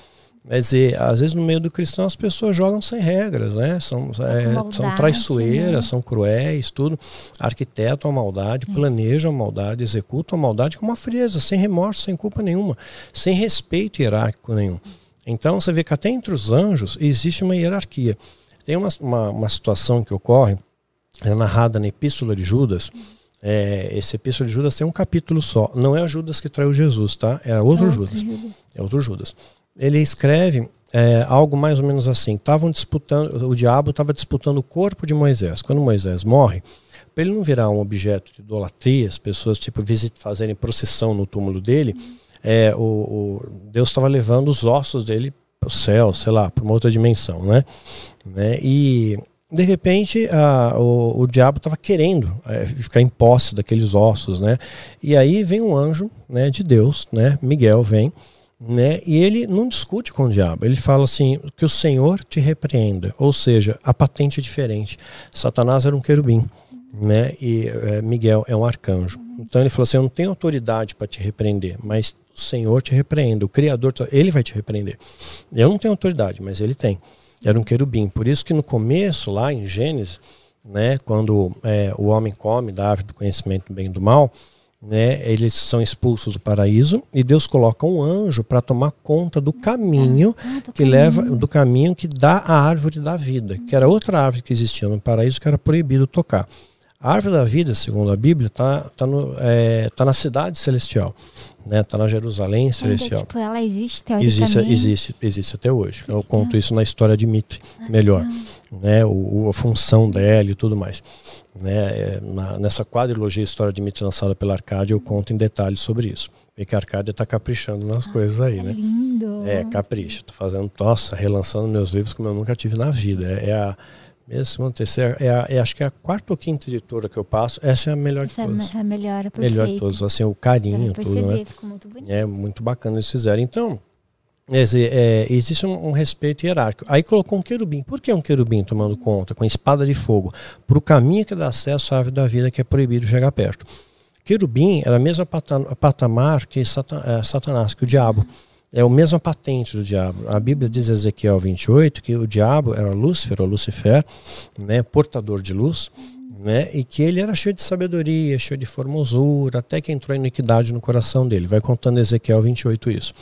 Quer dizer, às vezes no meio do cristão as pessoas jogam sem regras, né? São, é, são traiçoeiras, né? são cruéis, tudo. Arquitetam a maldade, é. planejam a maldade, executam a maldade com uma frieza, sem remorso, sem culpa nenhuma, sem respeito hierárquico nenhum. Então você vê que até entre os anjos existe uma hierarquia. Tem uma, uma, uma situação que ocorre é narrada na Epístola de Judas. É, esse Epístola de Judas tem um capítulo só. Não é o Judas que traiu Jesus, tá? É outro, é Judas. Judas. É outro Judas. Ele escreve é, algo mais ou menos assim. Estavam disputando, o diabo estava disputando o corpo de Moisés. Quando Moisés morre, para ele não virar um objeto de idolatria, as pessoas tipo visit, fazerem procissão no túmulo dele, é, o, o Deus estava levando os ossos dele para o céu, sei lá, para uma outra dimensão, né? né? E de repente a, o, o diabo estava querendo é, ficar em posse daqueles ossos, né? E aí vem um anjo, né, de Deus, né? Miguel vem, né? E ele não discute com o diabo. Ele fala assim que o Senhor te repreenda, ou seja, a patente é diferente. Satanás era um querubim, né? E é, Miguel é um arcanjo. Então ele falou assim: eu não tenho autoridade para te repreender, mas o Senhor te repreenda, o Criador, ele vai te repreender. Eu não tenho autoridade, mas ele tem era um querubim. Por isso que no começo, lá em Gênesis, né, quando é, o homem come da árvore do conhecimento do bem e do mal, né, eles são expulsos do paraíso e Deus coloca um anjo para tomar conta do caminho ah, que caminho. leva do caminho que dá a árvore da vida, que era outra árvore que existia no paraíso que era proibido tocar. A árvore da vida, segundo a Bíblia, está tá, tá, é, tá na cidade celestial né? Tá na Jerusalém celestial. tipo, ela existe Existe, existe, existe até hoje. Eu conto isso na história de Mitre, ah, melhor, né? O, a função dela e tudo mais, né? É, na, nessa quadrilogia História de Mitre lançada pela Arcádia, eu conto em detalhes sobre isso. E que a Arcádia está caprichando nas ah, coisas aí, né? Lindo. É, capricha. Tô fazendo, nossa, relançando meus livros como eu nunca tive na vida. É, é a segunda, terceira, é, a, é, acho que é a quarta ou quinta editora que eu passo. Essa é a melhor Essa de todas. É a melhor, a melhor de todas. Assim, o carinho, tudo, né? Ficou muito bonito. É muito bacana eles fizeram. Então, é, existe um, um, respeito hierárquico. Aí colocou um querubim. Por que um querubim tomando conta, com espada de fogo? Para o caminho que dá acesso à árvore da vida que é proibido chegar perto. Querubim era a mesma patamar que é, Satanás, que o diabo. É a mesma patente do diabo. A Bíblia diz em Ezequiel 28 que o diabo era Lúcifer, ou Lucifer, né, portador de luz, né, e que ele era cheio de sabedoria, cheio de formosura, até que entrou a iniquidade no coração dele. Vai contando Ezequiel 28 isso.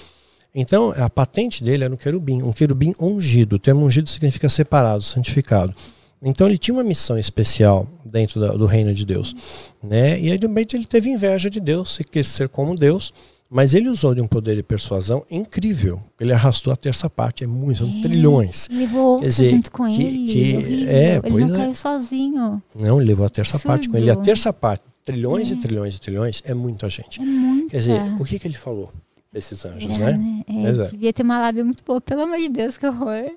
Então, a patente dele era um querubim, um querubim ungido. O termo ungido significa separado, santificado. Então ele tinha uma missão especial dentro do reino de Deus, né? E aí de repente ele teve inveja de Deus, e quis ser como Deus, Mas ele usou de um poder de persuasão incrível. Ele arrastou a terça parte, é muito, são é, trilhões. Levou Quer dizer, junto com que, ele. Que, é, ele pois não é. caiu sozinho. Não, ele levou a terça parte com ele. A terça parte, trilhões é. e trilhões e trilhões, é muita gente. É muita. Quer dizer, o que, que ele falou? Desses anjos, é, né? É, é. devia ter uma lábia muito boa, pelo amor de Deus, que horror.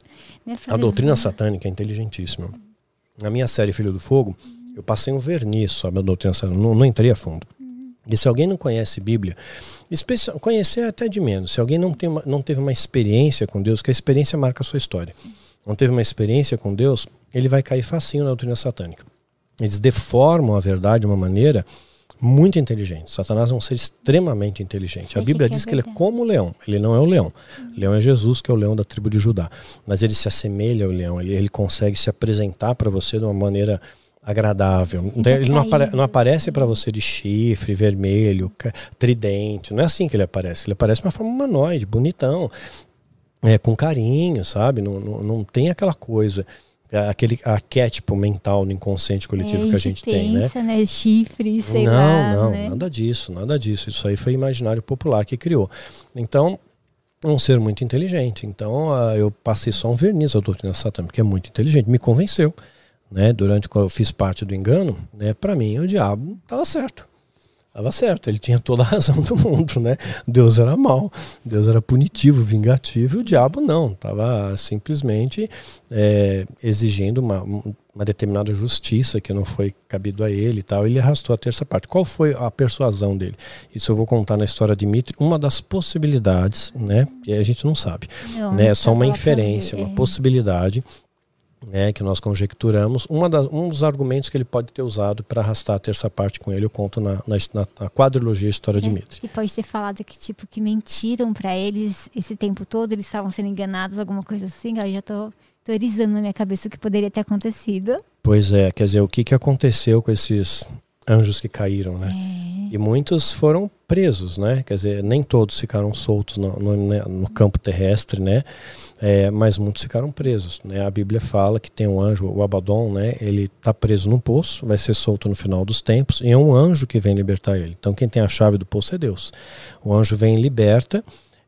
Né? A doutrina satânica é inteligentíssima. Na minha série Filho do Fogo, eu passei um verniz sobre a doutrina satânica, não, não entrei a fundo. E se alguém não conhece Bíblia, conhecer até de menos. Se alguém não, tem uma, não teve uma experiência com Deus, que a experiência marca a sua história. Não teve uma experiência com Deus, ele vai cair facinho na doutrina satânica. Eles deformam a verdade de uma maneira muito inteligente. Satanás é um ser extremamente inteligente. A Bíblia diz que ele é como o leão. Ele não é o leão. O leão é Jesus, que é o leão da tribo de Judá. Mas ele se assemelha ao leão. Ele, ele consegue se apresentar para você de uma maneira agradável. ele não, apare não aparece para você de chifre, vermelho, tridente. Não é assim que ele aparece. Ele aparece de uma forma humanoide, bonitão, é, com carinho, sabe? Não, não, não tem aquela coisa aquele arquétipo mental no inconsciente coletivo é, que a gente pensa, tem, né? né? Chifre, sei não, lá. Não, né? nada disso, nada disso. Isso aí foi imaginário popular que criou. Então, um ser muito inteligente. Então, uh, eu passei só um verniz à doutrina satânica, que é muito inteligente, me convenceu né, durante quando eu fiz parte do engano, né, para mim o diabo estava certo. Estava certo, ele tinha toda a <laughs> razão do mundo, né? Deus era mal, Deus era punitivo, vingativo, e o diabo não, estava simplesmente é, exigindo uma, uma determinada justiça que não foi cabido a ele e tal. Ele arrastou a terça parte. Qual foi a persuasão dele? Isso eu vou contar na história de Mitre, uma das possibilidades, né? Que a gente não sabe, não, né? É só uma inferência, uma é. possibilidade né, que nós conjecturamos, uma das, um dos argumentos que ele pode ter usado para arrastar a terça parte com ele, eu conto na, na, na quadrilogia História é, de Mitre. E pode ter falado que tipo que mentiram para eles esse tempo todo, eles estavam sendo enganados, alguma coisa assim. Eu já estou teorizando na minha cabeça o que poderia ter acontecido. Pois é, quer dizer, o que, que aconteceu com esses anjos que caíram, né? É. E muitos foram presos, né? Quer dizer, nem todos ficaram soltos no, no, né, no campo terrestre, né? É, mas muitos ficaram presos, né? A Bíblia fala que tem um anjo, o Abaddon, né? Ele está preso num poço, vai ser solto no final dos tempos, e é um anjo que vem libertar ele. Então quem tem a chave do poço é Deus. O anjo vem e liberta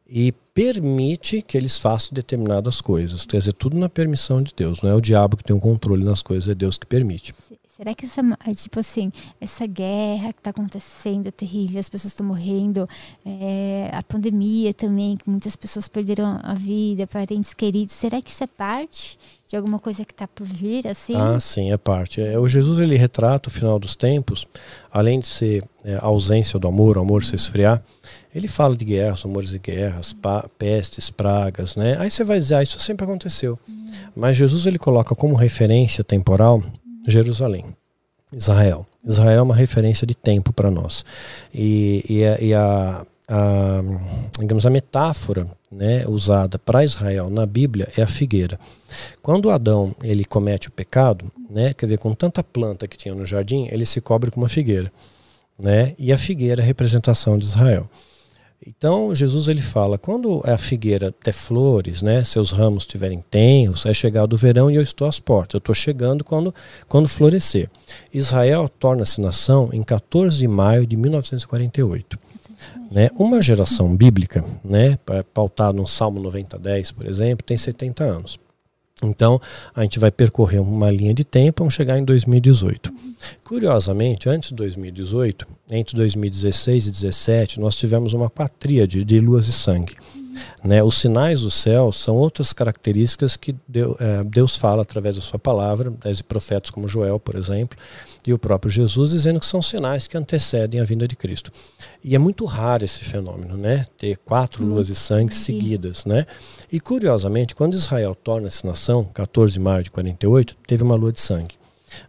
e permite que eles façam determinadas coisas. Quer dizer, tudo na permissão de Deus. Não é o diabo que tem o um controle nas coisas, é Deus que permite. Será que essa, é tipo assim, essa guerra que está acontecendo terrível, as pessoas estão morrendo, é, a pandemia também, que muitas pessoas perderam a vida, parentes queridos, será que isso é parte de alguma coisa que está por vir, assim? Ah, sim, é parte. É, o Jesus ele retrata o final dos tempos, além de ser é, a ausência do amor, o amor se esfriar, ele fala de guerras, rumores de guerras, pa, pestes, pragas, né? Aí você vai dizer, ah, isso sempre aconteceu. Hum. Mas Jesus ele coloca como referência temporal Jerusalém, Israel. Israel é uma referência de tempo para nós. E, e, a, e a, a, digamos, a metáfora né, usada para Israel na Bíblia é a figueira. Quando Adão ele comete o pecado, né, quer ver, com tanta planta que tinha no jardim, ele se cobre com uma figueira. Né, e a figueira é a representação de Israel. Então Jesus ele fala, quando a figueira der flores, né, seus ramos estiverem tenros, é chegado o verão e eu estou às portas. Eu estou chegando quando, quando florescer. Israel torna-se nação em 14 de maio de 1948. Né? Uma geração bíblica, né, pautada no Salmo 90:10, por exemplo, tem 70 anos. Então, a gente vai percorrer uma linha de tempo, vamos chegar em 2018. Curiosamente, antes de 2018, entre 2016 e 2017, nós tivemos uma quatríade de luas e sangue. Né? Os sinais do céu são outras características que Deus, é, Deus fala através da sua palavra, das profetas como Joel, por exemplo, e o próprio Jesus, dizendo que são sinais que antecedem a vinda de Cristo. E é muito raro esse fenômeno, né? Ter quatro luas de sangue seguidas, né? E curiosamente, quando Israel torna-se nação, 14 de maio de 48, teve uma lua de sangue.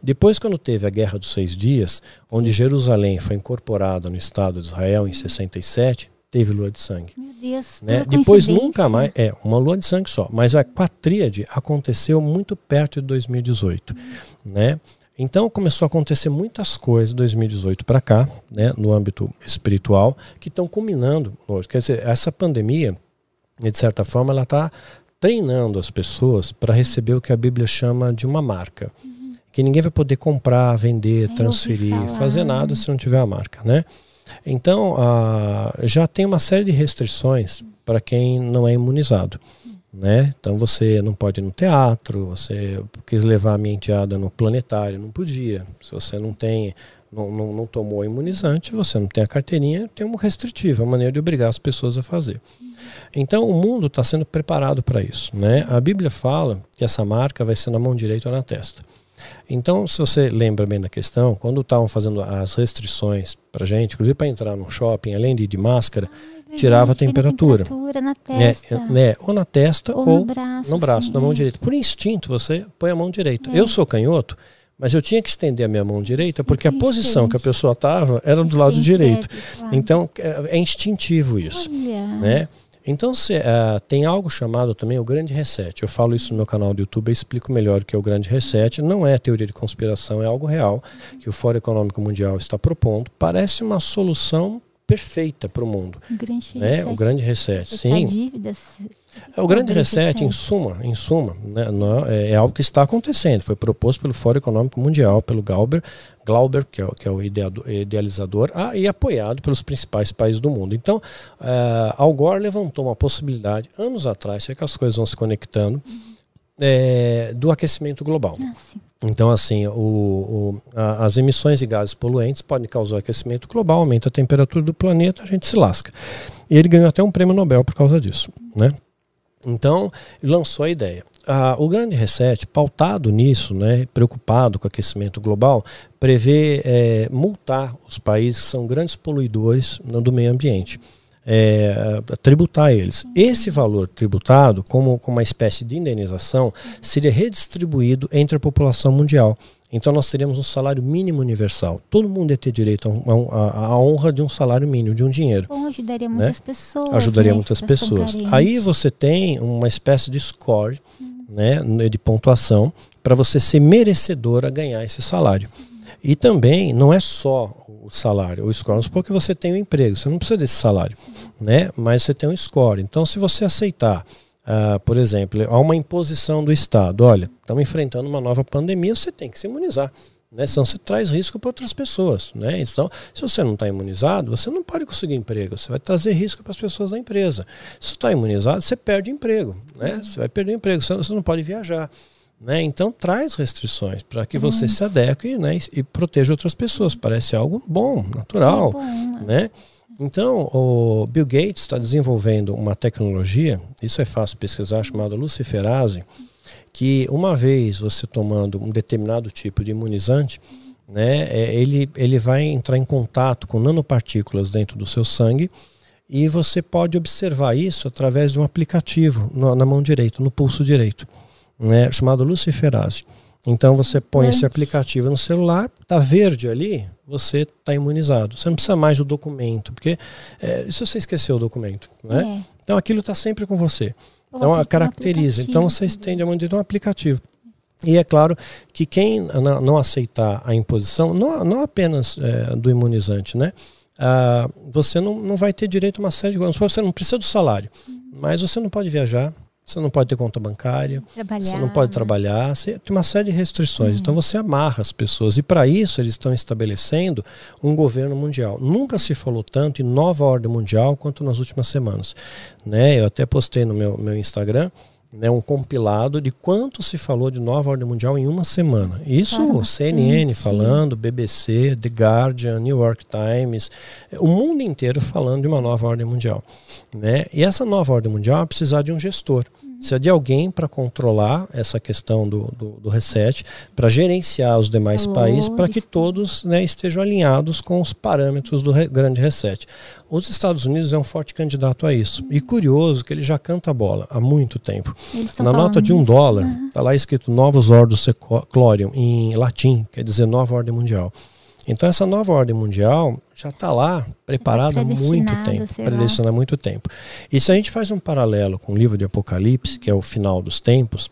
Depois, quando teve a Guerra dos Seis Dias, onde Jerusalém foi incorporada no Estado de Israel em 67, teve lua de sangue. Meu Deus, né? Depois nunca mais, é, uma lua de sangue só, mas a quatríade aconteceu muito perto de 2018, hum. né? Então começou a acontecer muitas coisas de 2018 para cá, né, no âmbito espiritual, que estão culminando hoje. Quer dizer, essa pandemia, de certa forma, ela está treinando as pessoas para receber o que a Bíblia chama de uma marca. Uhum. Que ninguém vai poder comprar, vender, transferir, fazer nada se não tiver a marca, né? Então, já tem uma série de restrições para quem não é imunizado. Né? Então você não pode ir no teatro, você quis levar a minha enteada no planetário, não podia. Se você não tem, não, não, não tomou imunizante, você não tem a carteirinha, tem uma restritiva, a maneira de obrigar as pessoas a fazer. Então o mundo está sendo preparado para isso. Né? A Bíblia fala que essa marca vai ser na mão direita ou na testa. Então, se você lembra bem da questão, quando estavam fazendo as restrições para gente, inclusive para entrar no shopping, além de ir de máscara, tirava a temperatura. temperatura na é, testa. É, né, ou na testa ou, ou, no braço, no braço assim, na mão é. direita. Por instinto, você põe a mão direita. É. Eu sou canhoto, mas eu tinha que estender a minha mão direita porque a posição que a pessoa estava era do lado Sim, direito. claro. Então, é, é instintivo isso. Olha. Né? Então se, ah, tem algo chamado também o grande reset. Eu falo isso no meu canal do YouTube, eu explico melhor o que é o grande reset. Não é teoria de conspiração, é algo real que o Fórum Econômico Mundial está propondo. Parece uma solução perfeita para o mundo. O grande Né? reset. O grande reset. Sim, dívidas. é o grande reset, em suma, em suma, né, é, é algo que está acontecendo. Foi proposto pelo Fórum Econômico Mundial, pelo Glauber, Glauber que é, o- que é o ideado- idealizador, ah, e apoiado pelos principais países do mundo. Então, eh, Al Gore levantou uma possibilidade, anos atrás, sei que as coisas vão se conectando, eh, do aquecimento global. Ah, sim. Então, assim, o, o- a- as emissões de gases poluentes podem causar aquecimento global, aumenta a temperatura do planeta, a gente se lasca. E ele ganhou até um prêmio Nobel por causa disso, né? Então, lançou a ideia. Ah, o grande reset, pautado nisso, né, preocupado com o aquecimento global, prevê eh, multar os países que são grandes poluidores do meio ambiente. É, tributar eles. Esse valor tributado, como, como uma espécie de indenização, seria redistribuído entre a população mundial. Então nós teríamos um salário mínimo universal. Todo mundo ia ter direito a honra de um salário mínimo, de um dinheiro Bom, ajudaria muitas pessoas. ajudaria né, muitas situação pessoas. Aí você tem uma espécie de score, né, de pontuação, para você ser merecedor a ganhar esse salário. E também não é só o salário, o score, vamos supor que você tem um emprego, você não precisa desse salário, né? Mas você tem um score. Então, se você aceitar, ah, por exemplo, há uma imposição do Estado, olha, estamos enfrentando uma nova pandemia, você tem que se imunizar. Né? Senão você traz risco para outras pessoas. Né? Então, se você não está imunizado, você não pode conseguir emprego. Você vai trazer risco para as pessoas da empresa. Se você está imunizado, você perde emprego. Né? Você vai perder emprego, você você não pode viajar. Né? Então traz restrições para que você se adeque né? e, e proteja outras pessoas. Parece algo bom, natural. É bom, Né? Então, o Bill Gates está desenvolvendo uma tecnologia, isso é fácil pesquisar, chamada luciferase, que uma vez você tomando um determinado tipo de imunizante, né, é, ele, ele vai entrar em contato com nanopartículas dentro do seu sangue e você pode observar isso através de um aplicativo no- na mão direita, no pulso direito, né, chamado luciferase. Então você põe esse Gente. aplicativo no celular, tá verde ali, você está imunizado. Você não precisa mais do documento, porque é, se você esqueceu o documento, né? É. Então aquilo está sempre com você. Então a caracteriza. Então aplicativo você estende a mão direita um aplicativo. E é claro que quem não, não aceitar a imposição, não, não apenas é, do imunizante, né? Ah, você não, não vai ter direito a uma série de coisas. Você não precisa do salário, mas você não pode viajar, você não pode ter conta bancária, Trabalhar. você não pode trabalhar, você tem uma série de restrições. Então você amarra as pessoas. E para isso eles estão estabelecendo um governo mundial. Nunca se falou tanto em nova ordem mundial quanto nas últimas semanas. Né? Eu até postei no meu, meu Instagram né, um compilado de quanto se falou de nova ordem mundial em uma semana. Isso CNN bastante. falando, BBC, The Guardian, New York Times, o mundo inteiro falando de uma nova ordem mundial. Né? E essa nova ordem mundial vai precisar de um gestor. Precisa de alguém para controlar essa questão do, do, do reset, para gerenciar os demais Valores. países, para que todos né, estejam alinhados com os parâmetros do re- grande reset. Os Estados Unidos é um forte candidato a isso. E curioso que ele já canta a bola há muito tempo. Na nota de um disso. dólar, está lá escrito Novos Ordo Seclorium, em latim, quer dizer nova ordem mundial. Então essa nova ordem mundial já está lá preparada há muito tempo, predestinada há muito tempo. E se a gente faz um paralelo com o livro de Apocalipse, que é o final dos tempos,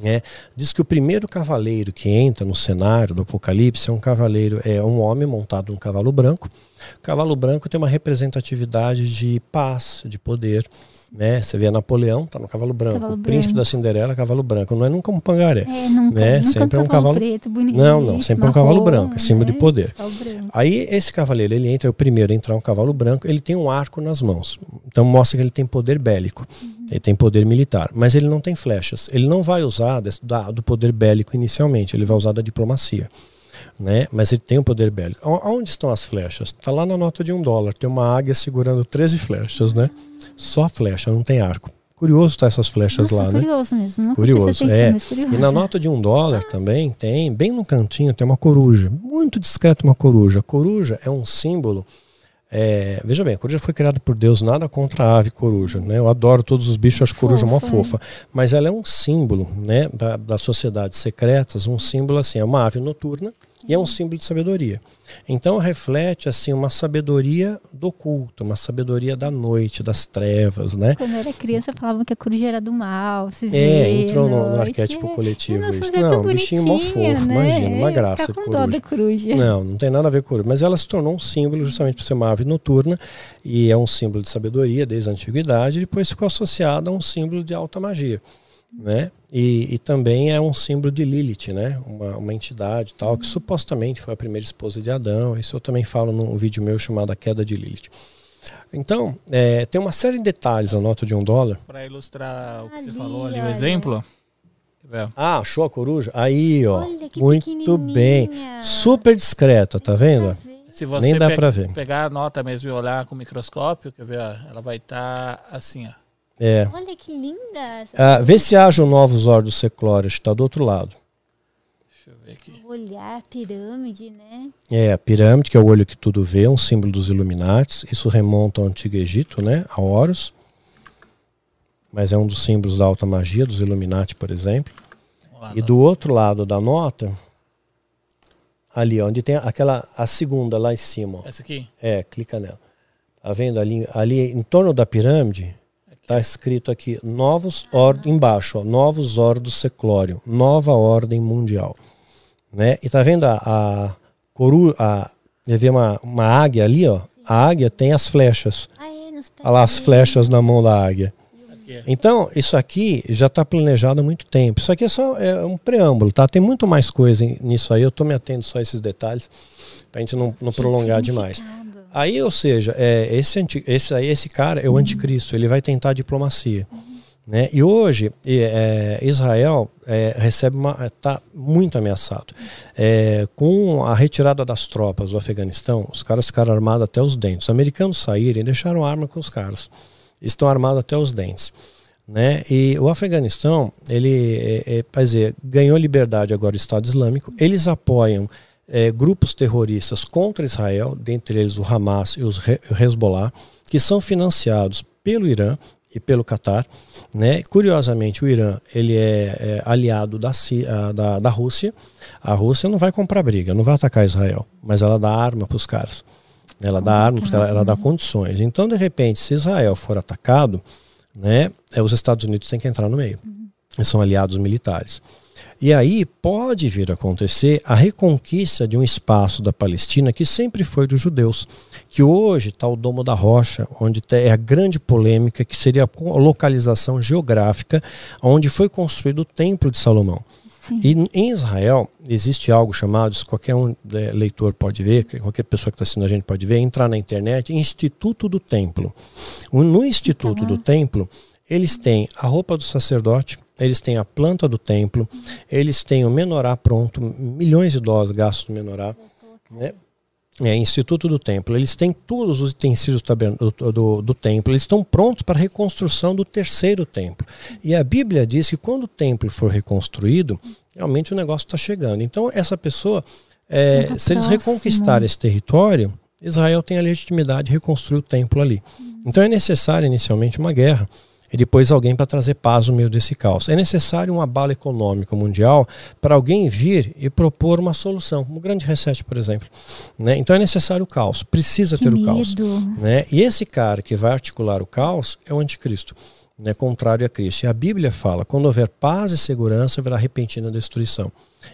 né, diz que o primeiro cavaleiro que entra no cenário do Apocalipse é um cavaleiro, é um homem montado num cavalo branco. O cavalo branco tem uma representatividade de paz, de poder. Né? Você vê Napoleão, tá no cavalo branco. Cavalo o príncipe branco. da Cinderela, cavalo branco. Não é nunca um pangaré. É, nunca, né? nunca sempre é um cavalo preto, bonito. Não, não, sempre marrom, é um cavalo branco, é símbolo né? de poder. Aí esse cavaleiro, ele entra, é o primeiro a entrar um cavalo branco, ele tem um arco nas mãos. Então mostra que ele tem poder bélico. Uhum. Ele tem poder militar, mas ele não tem flechas. Ele não vai usar do poder bélico inicialmente, ele vai usar da diplomacia né? Mas ele tem um poder bélico. Onde estão as flechas? Está lá na nota de um dólar. Tem uma águia segurando 13 flechas, né? Só flecha, não tem arco. Curioso tá essas flechas Nossa, lá, curioso né? Curioso mesmo. Não curioso, atenção, é. Curioso. E na nota de um dólar também tem, bem no cantinho, tem uma coruja. Muito discreto uma coruja. A coruja é um símbolo. É, veja bem, a coruja foi criada por Deus, nada contra a ave coruja. Né? Eu adoro todos os bichos, acho coruja uma fofa. Mas ela é um símbolo né, da, das sociedades secretas, um símbolo assim, é uma ave noturna e é um símbolo de sabedoria. Então reflete assim uma sabedoria do culto, uma sabedoria da noite, das trevas, né? Quando eu era criança falavam que a coruja era do mal, se É, entrou no, no, arquétipo coletivo Nossa, isso. É não, um bichinho mó fofo, né? imagina, uma graça. Com coruja. dó da coruja. Não, não tem nada a ver com coruja, mas ela se tornou um símbolo justamente por ser uma ave noturna e é um símbolo de sabedoria desde a antiguidade e depois ficou associada a um símbolo de alta magia né? E, e, também é um símbolo de Lilith, né? Uma, uma entidade tal que supostamente foi a primeira esposa de Adão. Isso eu também falo num vídeo meu chamado A Queda de Lilith. Então, é, tem uma série de detalhes na nota de um dólar. Para ilustrar o que ali, você falou ali, o exemplo. Ah, achou a coruja? Aí, ó. Muito bem. Super discreta, tá vendo? Se você Nem dá pe ver. pegar a nota mesmo e olhar com o microscópio, quer ver? Ela vai estar tá assim, ó. É. Olha que linda. Ah, vê se hajam novos ordos seclórios, está do outro lado. Deixa eu ver aqui. Olhar a pirâmide, né? É, a pirâmide, que é o olho que tudo vê, um símbolo dos Illuminates. Isso remonta ao Antigo Egito, né? A Horus. Mas é um dos símbolos da alta magia, dos Illuminati, por exemplo. E do outro lado da nota, ali, onde tem aquela, a segunda lá em cima. Essa aqui? É, clica nela. Tá vendo ali, ali em torno da pirâmide, Está escrito aqui, novos ordem embaixo, ó, novos ordos seclório, nova ordem mundial. Né? E tá vendo a, a coru, a, vê uma, uma águia ali, ó. A águia tem as flechas. Ah, é, Olha lá as flechas na mão da águia. Então, isso aqui já está planejado há muito tempo. Isso aqui é só é um preâmbulo, tá? Tem muito mais coisa nisso aí. Eu estou me atendo só a esses detalhes, para a gente não, não prolongar demais. Aí, ou seja, é, esse, anti, esse, esse cara é o anticristo, ele vai tentar diplomacia. Né? E hoje, é, Israel é, recebe está muito ameaçado. É, com a retirada das tropas do Afeganistão, os caras ficaram armados até os dentes. Os americanos saíram e deixaram arma com os caras. Estão armados até os dentes. Né? E o Afeganistão, ele é, é, dizer, ganhou liberdade agora o Estado Islâmico. Eles apoiam é, grupos terroristas contra Israel, dentre eles o Hamas e os Hezbollah, que são financiados pelo Irã e pelo Catar. Né? Curiosamente, o Irã ele é, é aliado da, da, da Rússia. A Rússia não vai comprar briga, não vai atacar Israel, mas ela dá arma para os caras. Ela dá arma, ela, ela, dá condições. Então, de repente, se Israel for atacado, né, é, os Estados Unidos têm que entrar no meio. Eles são aliados militares. E aí pode vir a acontecer a reconquista de um espaço da Palestina que sempre foi dos judeus, que hoje está o Domo da Rocha, onde é a grande polêmica, que seria a localização geográfica onde foi construído o Templo de Salomão. Sim. E em Israel existe algo chamado, isso qualquer um é, leitor pode ver, qualquer pessoa que está assistindo a gente pode ver, entrar na internet, Instituto do Templo. No Instituto do Templo, eles têm a roupa do sacerdote, eles têm a planta do templo, eles têm o menorá pronto, milhões de dólares gastos no menorá, né? É, Instituto do Templo. Eles têm todos os utensílios do, do, do, templo, eles estão prontos para a reconstrução do terceiro templo. E a Bíblia diz que quando o templo for reconstruído, realmente o negócio está chegando. Então, essa pessoa, é, se eles reconquistarem esse território, Israel tem a legitimidade de reconstruir o templo ali. Então, é necessário inicialmente uma guerra e depois alguém para trazer paz no meio desse caos. É necessário um abalo econômico mundial para alguém vir e propor uma solução. Um grande reset, por exemplo. Né? Então é necessário o caos, precisa que ter medo. o caos. Né? E esse cara que vai articular o caos é o anticristo. Né, contrário a Cristo. E a Bíblia fala: quando houver paz e segurança, haverá repentina destruição.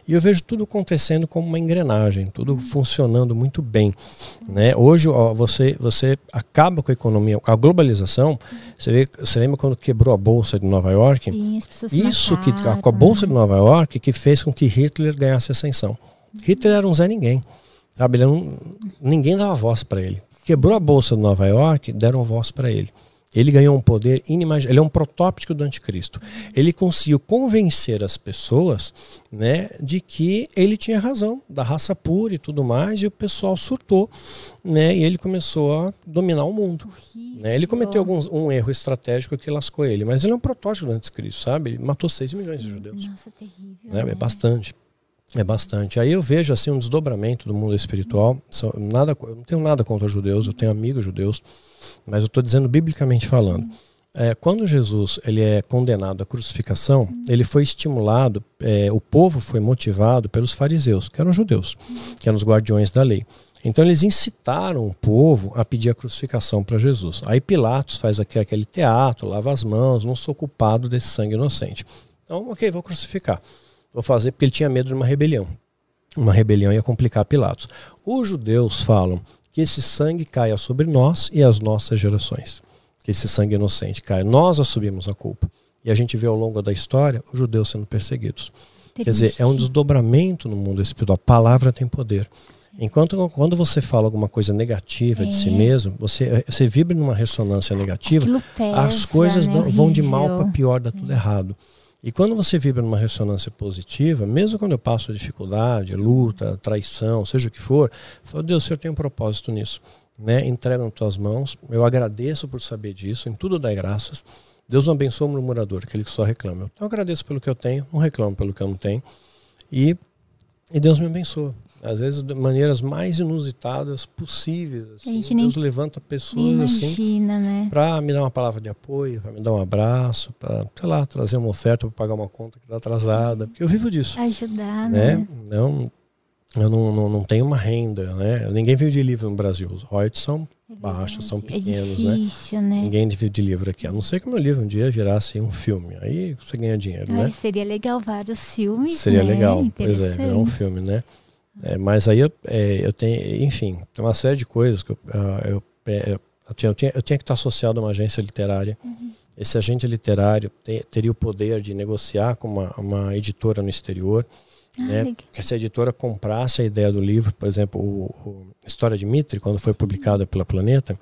E eu vejo tudo acontecendo como uma engrenagem, tudo funcionando muito bem. Né? Hoje ó, você, você acaba com a economia, a globalização. Você, vê, você lembra quando quebrou a bolsa de Nova York? Sim, Isso mataram, que com a bolsa de Nova York que fez com que Hitler ganhasse ascensão. Hitler era um Zé Ninguém. Sabe? Não, ninguém dava voz para ele. Quebrou a bolsa de Nova York, deram voz para ele. Ele ganhou um poder inimaginável. Ele é um protótipo do anticristo. Ele conseguiu convencer as pessoas né, de que ele tinha razão, da raça pura e tudo mais, e o pessoal surtou. Né, e ele começou a dominar o mundo. Né? Ele cometeu alguns, um erro estratégico que lascou ele, mas ele é um protótipo do anticristo, sabe? Ele matou 6 milhões de judeus. Nossa, terrível. Né? É bastante. É bastante. Aí eu vejo assim um desdobramento do mundo espiritual. Nada, eu não tenho nada contra judeus, eu tenho amigos judeus, mas eu estou dizendo biblicamente falando. É, quando Jesus ele é condenado à crucificação, ele foi estimulado, é, o povo foi motivado pelos fariseus, que eram judeus, que eram os guardiões da lei. Então eles incitaram o povo a pedir a crucificação para Jesus. Aí Pilatos faz aquele teatro, lava as mãos, não sou culpado desse sangue inocente. Então, ok, vou crucificar. Vou fazer porque ele tinha medo de uma rebelião. Uma rebelião ia complicar Pilatos. Os judeus falam que esse sangue caia sobre nós e as nossas gerações. Que esse sangue inocente caia. Nós assumimos a culpa. E a gente vê ao longo da história os judeus sendo perseguidos. Quer dizer, é um desdobramento no mundo espiritual. A palavra tem poder. Enquanto quando você fala alguma coisa negativa é. de si é. mesmo, você, você vibra numa ressonância negativa, pesa, as coisas né? vão de mal para pior, dá tudo é. errado. E quando você vibra numa ressonância positiva, mesmo quando eu passo dificuldade, luta, traição, seja o que for, eu falo, Deus, o Senhor tem um propósito nisso. Né? Entrega nas tuas mãos, eu agradeço por saber disso, em tudo dai graças. Deus não abençoa o murmurador, aquele que só reclama. Então eu agradeço pelo que eu tenho, não reclamo pelo que eu não tenho. E, e Deus me abençoa às vezes de maneiras mais inusitadas possíveis. Assim. Deus levanta pessoas assim né? para me dar uma palavra de apoio, para me dar um abraço, para, sei lá, trazer uma oferta para pagar uma conta que está atrasada, porque eu vivo disso. Ajudar, né? né? Não, eu não, não, não tenho uma renda, né? Ninguém vive de livro no Brasil. Os royalties são é baixos, são é pequenos, é difícil, né? né? Ninguém vive de livro aqui. A não ser que o meu livro um dia virasse um filme. Aí você ganha dinheiro, Ai, né? Seria legal vários filmes, Seria né? legal, pois é, é um filme, né? É, mas aí eu, é, eu tenho, enfim, tem uma série de coisas que eu, ah, eu, é, eu, tinha, eu, tinha, eu tinha que estar associado a uma agência literária. Uhum. Esse agente literário te, teria o poder de negociar com uma, uma editora no exterior. Ah, né? Que essa editora comprasse a ideia do livro, por exemplo, o, o História de Mitre, quando foi publicada pela Planeta,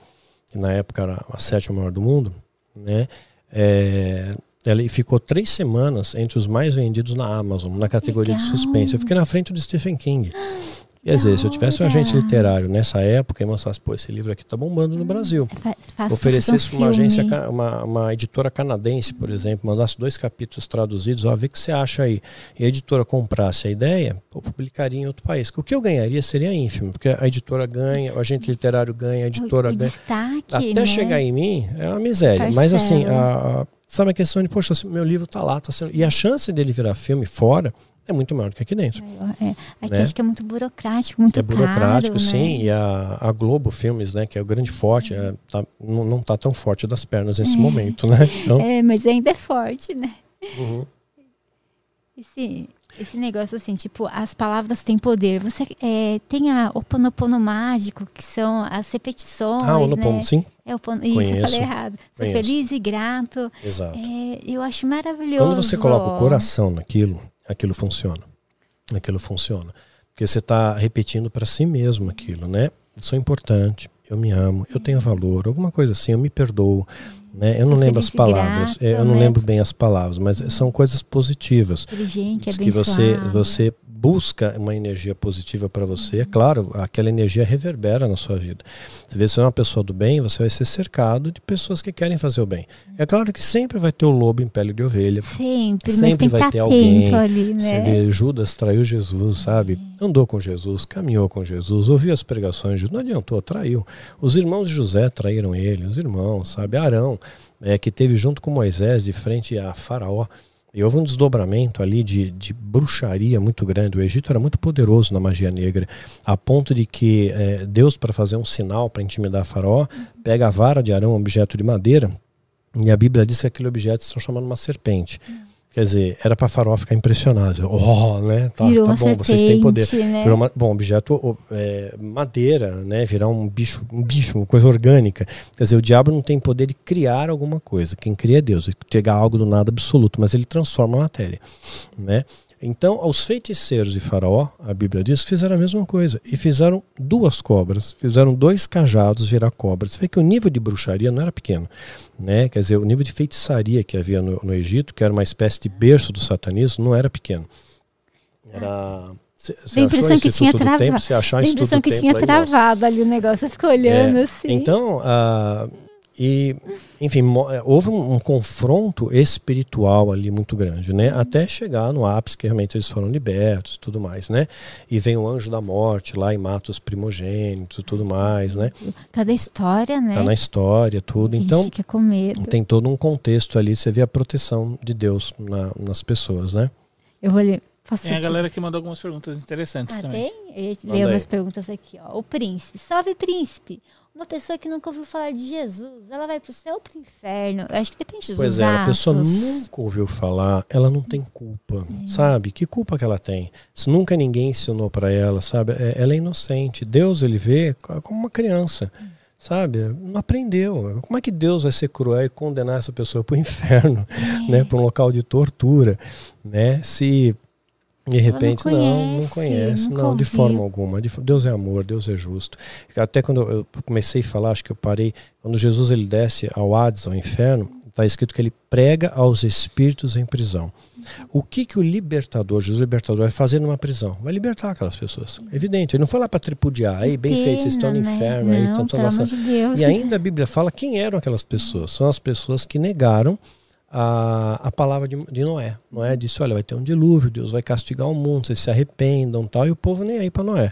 que na época era a sétima maior do mundo, né? É, ela ficou três semanas entre os mais vendidos na Amazon, na categoria Legal. de suspense. Eu fiquei na frente do Stephen King. Quer dizer, se eu tivesse um agente literário nessa época e mostrasse, pô, esse livro aqui tá bombando no Brasil. Faço Oferecesse uma agência, uma, uma editora canadense, por exemplo, mandasse dois capítulos traduzidos, ó, vê o que você acha aí. E a editora comprasse a ideia, eu publicaria em outro país. O que eu ganharia seria ínfimo, porque a editora ganha, o agente literário ganha, a editora o ganha. Destaque, Até né? chegar em mim é uma miséria. Parcela. Mas assim, a, a Sabe a questão de, poxa, meu livro está lá, tá sendo... e a chance dele virar filme fora é muito maior do que aqui dentro. É, aqui né? acho que é muito burocrático, muito É burocrático, caro, sim. Né? E a, a, Globo Filmes, né, que é o grande forte, é, tá, não, está tão forte das pernas nesse é. momento, né? Então... <laughs> É, mas ainda é forte, né? Uhum. Esse, esse negócio assim, tipo, as palavras têm poder. Você é, tem a Oponopono mágico, que são as repetições. Ah, o Oponopono, né? sim. É o. Isso, eu falei errado. Feliz e grato. Exato. É, eu acho maravilhoso. Quando você coloca o coração naquilo, aquilo funciona. Aquilo funciona. Porque você está repetindo para si mesmo aquilo, né? Eu sou importante, eu me amo, eu tenho valor, alguma coisa assim, eu me perdoo. Né? Eu não lembro as palavras, grato, eu não né? lembro bem as palavras, mas são coisas positivas. Inteligente, que você, você busca uma energia positiva para você, é claro, aquela energia reverbera na sua vida. Se você é uma pessoa do bem, você vai ser cercado de pessoas que querem fazer o bem. É claro que sempre vai ter o lobo em pele de ovelha. Sempre, sempre vai ter alguém. Ali, né? Vê, Judas traiu Jesus, sabe? Andou com Jesus, caminhou com Jesus, ouviu as pregações de Jesus, não adiantou, traiu. Os irmãos de José traíram ele, os irmãos, sabe? Arão, é, que teve junto com Moisés de frente a Faraó. E houve um desdobramento ali de, de bruxaria muito grande. O Egito era muito poderoso na magia negra, a ponto de que é, Deus, para fazer um sinal para intimidar Faraó, pega a vara de Arão, um objeto de madeira, E a Bíblia diz que aquele objeto se transforma numa serpente. Hum. Quer dizer, era para Faraó ficar impressionado. Oh, né? Tá, Virou tá bom, serpente, vocês têm poder. Né? Virou uma, bom, objeto é, madeira, né? Virar um bicho, um bicho, uma coisa orgânica. Quer dizer, o diabo não tem poder de criar alguma coisa. Quem cria é Deus, ele pegar algo do nada absoluto, mas ele transforma a matéria, né? Então, os feiticeiros de Faraó, a Bíblia diz, fizeram a mesma coisa. E fizeram duas cobras, fizeram dois cajados virar cobras. Você vê que o nível de bruxaria não era pequeno. Né? Quer dizer, o nível de feitiçaria que havia no, no Egito, que era uma espécie de berço do satanismo, não era pequeno. Era. Cê, cê a impressão que tinha travado. A impressão que tinha travado ali o negócio. Você ficou olhando é, assim. Então, uh, e, enfim, é, houve um, um, confronto espiritual ali muito grande, né? Até chegar no ápice que realmente eles foram libertos e tudo mais, né? E vem o anjo da morte lá e mata os primogênitos e tudo mais, né? Cada história, né? Tá na história, tudo. Então, fica com medo. tem todo um contexto ali, você vê a proteção de Deus na, nas pessoas, né? Eu vou ler. Tem a galera que mandou algumas perguntas interessantes ah, também. Tem? Eu leio umas perguntas aqui, ó. O príncipe. Salve, príncipe. Uma pessoa que nunca ouviu falar de Jesus, ela vai para o céu ou para o inferno? Eu acho que depende dos Pois é, atos. a pessoa nunca ouviu falar, ela não tem culpa, é. sabe? Que culpa que ela tem? Se nunca ninguém ensinou para ela, sabe? É, ela é inocente. Deus, ele vê como uma criança. É. Sabe? Não aprendeu. Como é que Deus vai ser cruel e condenar essa pessoa para o <laughs> inferno, é. né? Para um local de tortura, né? Se de repente, não, conhece, não, não conhece, não, de forma alguma. Deus é amor, Deus é justo. Até quando eu comecei a falar, acho que eu parei, quando Jesus ele desce ao Hades, ao inferno, está escrito que ele prega aos espíritos em prisão. O que que o libertador, Jesus libertador, vai fazer numa prisão? Vai libertar aquelas pessoas. Evidente. Ele não foi lá para tripudiar. Aí, bem feito, vocês estão no né? inferno. Não, aí, estão de Deus. E ainda a Bíblia fala quem eram aquelas pessoas. São as pessoas que negaram a, a palavra de, de, Noé. Noé disse: Olha, vai ter um dilúvio, Deus vai castigar o mundo, vocês se arrependam tal. E o povo nem aí para Noé.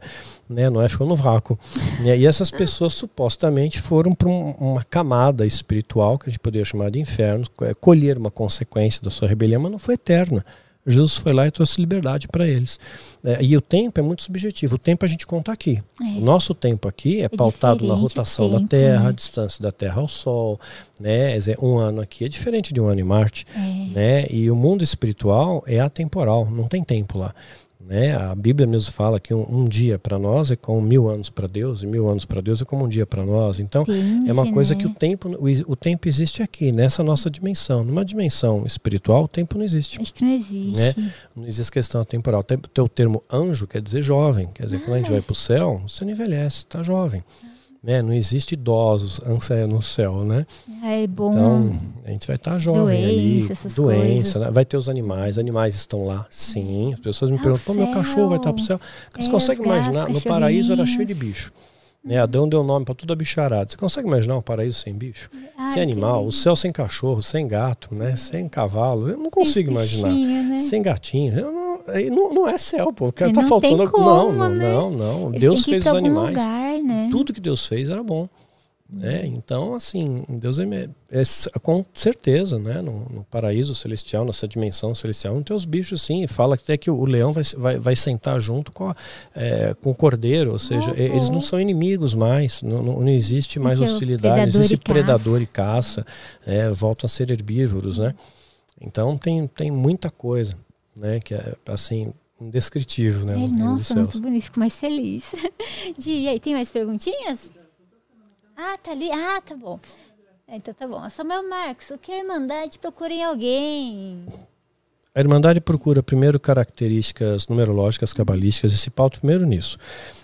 Né? Noé ficou no vácuo. Né? E essas pessoas supostamente foram para um, uma camada espiritual, que a gente poderia chamar de inferno, é, colher uma consequência da sua rebelião, mas não foi eterna. Jesus foi lá e trouxe liberdade para eles. É, e o tempo é muito subjetivo. O tempo a gente conta aqui. É. O nosso tempo aqui é, é pautado na rotação tempo, da Terra, né? a distância da Terra ao Sol. Né? Um ano aqui é diferente de um ano em Marte. É. Né? E o mundo espiritual é atemporal, não tem tempo lá. Né? A Bíblia mesmo fala que um, um dia para nós é como mil anos para Deus, e mil anos para Deus é como um dia para nós. Então, Entendi, é uma coisa né? que o tempo, o, o, tempo existe aqui, nessa nossa dimensão. Numa dimensão espiritual, o tempo não existe. Acho que não existe. Né? Não existe questão temporal. O teu termo anjo quer dizer jovem. Quer dizer, ah. quando a gente vai para o céu, você não envelhece, está jovem. Né? Não existe idosos no céu, né? É bom. Então, a gente vai estar tá jovem doença, ali. Doença, né? vai ter os animais. Animais estão lá, sim. As pessoas me ah, perguntam, meu cachorro vai estar para o céu. Você é, consegue imaginar? No paraíso era cheio de bicho. Né? Adão deu nome para tudo a bicharada. Você consegue imaginar um paraíso sem bicho? Ai, sem animal, o céu sem cachorro, sem gato, né? sem cavalo. Eu não consigo imaginar. Né? Sem gatinho. Eu não, não, não, é céu, pô. Tá faltando. Como, não, não, né? não, não. Deus fez os animais. Lugar né? Tudo que Deus fez era bom. Né? Então, assim, Deus é, é, com certeza, né? No, no, paraíso celestial, nessa dimensão celestial, não tem os bichos sim. Fala até que o leão vai, vai, vai sentar junto com, a, é, com o cordeiro, ou seja, uhum. eles não são inimigos mais, não, não, não existe mais hostilidade, não existe e predador e caça, é, voltam a ser herbívoros, né? Então tem, tem muita coisa, né? Que é assim indescritível, né? É, nossa, muito bonito, fico mais feliz. <laughs> e aí, tem mais perguntinhas? Ah, tá ali. Ah, tá bom. É, então tá bom. Samuel Marcos, o que a Irmandade procura em alguém? A Irmandade procura primeiro características numerológicas, cabalísticas, e se pauta primeiro nisso.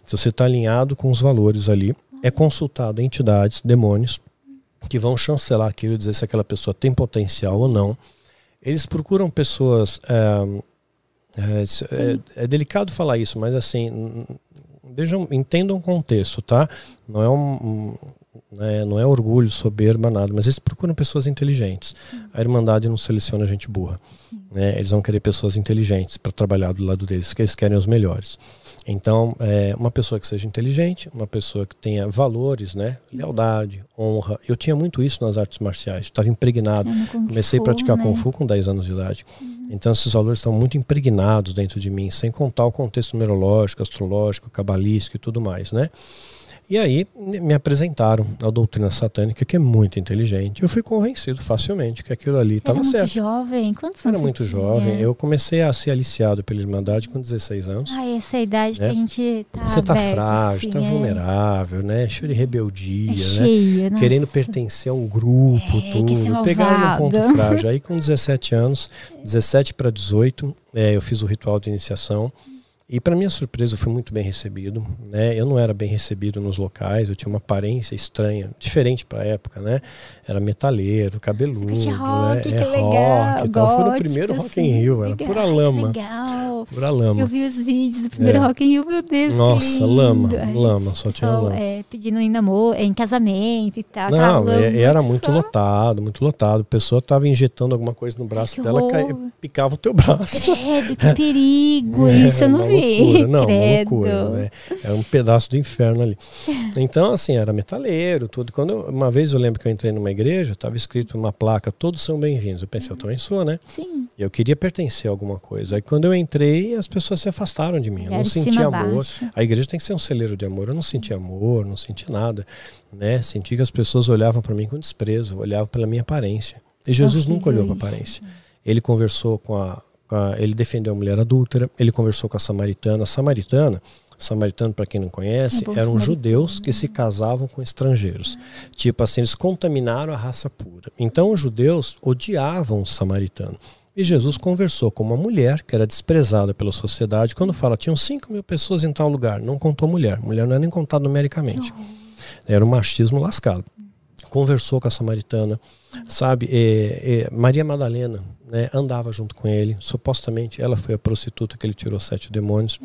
Se você está alinhado com os valores ali, é consultado entidades, demônios, que vão chancelar aquilo, dizer se aquela pessoa tem potencial ou não. Eles procuram pessoas é, é, é, é, delicado falar isso, mas assim, vejam, entendam o contexto, tá? Não é um, né, não é orgulho, soberba, nada, mas eles procuram pessoas inteligentes. A Irmandade não seleciona gente burra. Né? Eles vão querer pessoas inteligentes para trabalhar do lado deles, que eles querem os melhores. Então, é, uma pessoa que seja inteligente, uma pessoa que tenha valores, né? lealdade, honra. Eu tinha muito isso nas artes marciais, estava impregnado. Comecei a praticar né? Kung Fu com 10 anos de idade. Uhum. Então, esses valores estão muito impregnados dentro de mim, sem contar o contexto numerológico, astrológico, cabalístico e tudo mais. Né? E aí me apresentaram a doutrina satânica, que é muito inteligente. Eu fui convencido facilmente que aquilo ali estava certo. Era muito jovem? Quantos anos Era muito jovem. Eu comecei a ser aliciado pela Irmandade com 16 anos. Ah, essa é a idade né? que a gente tá Você está frágil, está assim, é. vulnerável, né? Cheio de rebeldia, é né? Cheio, Querendo pertencer a um grupo, é, tudo. Pegaram um ponto frágil. Aí com 17 anos, 17 para 18, é, eu fiz o ritual de iniciação. E para minha surpresa, eu fui muito bem recebido. Né? Eu não era bem recebido nos locais, eu tinha uma aparência estranha, diferente para a época, né? Era metaleiro, cabeludo, rock, né? Que é legal, rock. Então, foi no primeiro Rock in Rio, era pura lama. Legal. Pura lama. Eu vi os vídeos do primeiro é. Rock in Rio, meu Deus. Nossa, lama, lama, só tinha lama. É, pedindo em namoro, em casamento e tal. Não, é, era muito só... lotado, muito lotado. A pessoa estava injetando alguma coisa no braço Ai, dela, caia, picava o teu braço. Credo, que perigo! <laughs> Isso eu não vi loucura. <laughs> Não, uma loucura. Né? É um pedaço do inferno ali. Então, assim, era metaleiro, tudo. Quando eu, uma vez eu lembro que eu entrei numa igreja, estava escrito uma placa, todos são bem-vindos. Eu pensei, eu também sou, né? Sim. Eu queria pertencer a alguma coisa. Aí quando eu entrei, as pessoas se afastaram de mim. Eu não senti amor. Baixo. A igreja tem que ser um celeiro de amor. Eu não senti amor, não senti nada. Né? Senti que as pessoas olhavam para mim com desprezo, olhavam pela minha aparência. E Jesus nunca olhou para a aparência. Ele conversou com a ele defendeu a mulher adúltera, ele conversou com a samaritana. A samaritana, samaritano, para quem não conhece, é eram judeus que se casavam com estrangeiros. Tipo assim, eles contaminaram a raça pura. Então os judeus odiavam o samaritano. E Jesus conversou com uma mulher que era desprezada pela sociedade. Quando fala, tinham 5 mil pessoas em tal lugar, não contou mulher. Mulher não é nem contada numericamente. Era um machismo lascado. Conversou com a samaritana, sabe? É, é, Maria Madalena, né, andava junto com ele. Supostamente ela foi a prostituta que ele tirou sete demônios,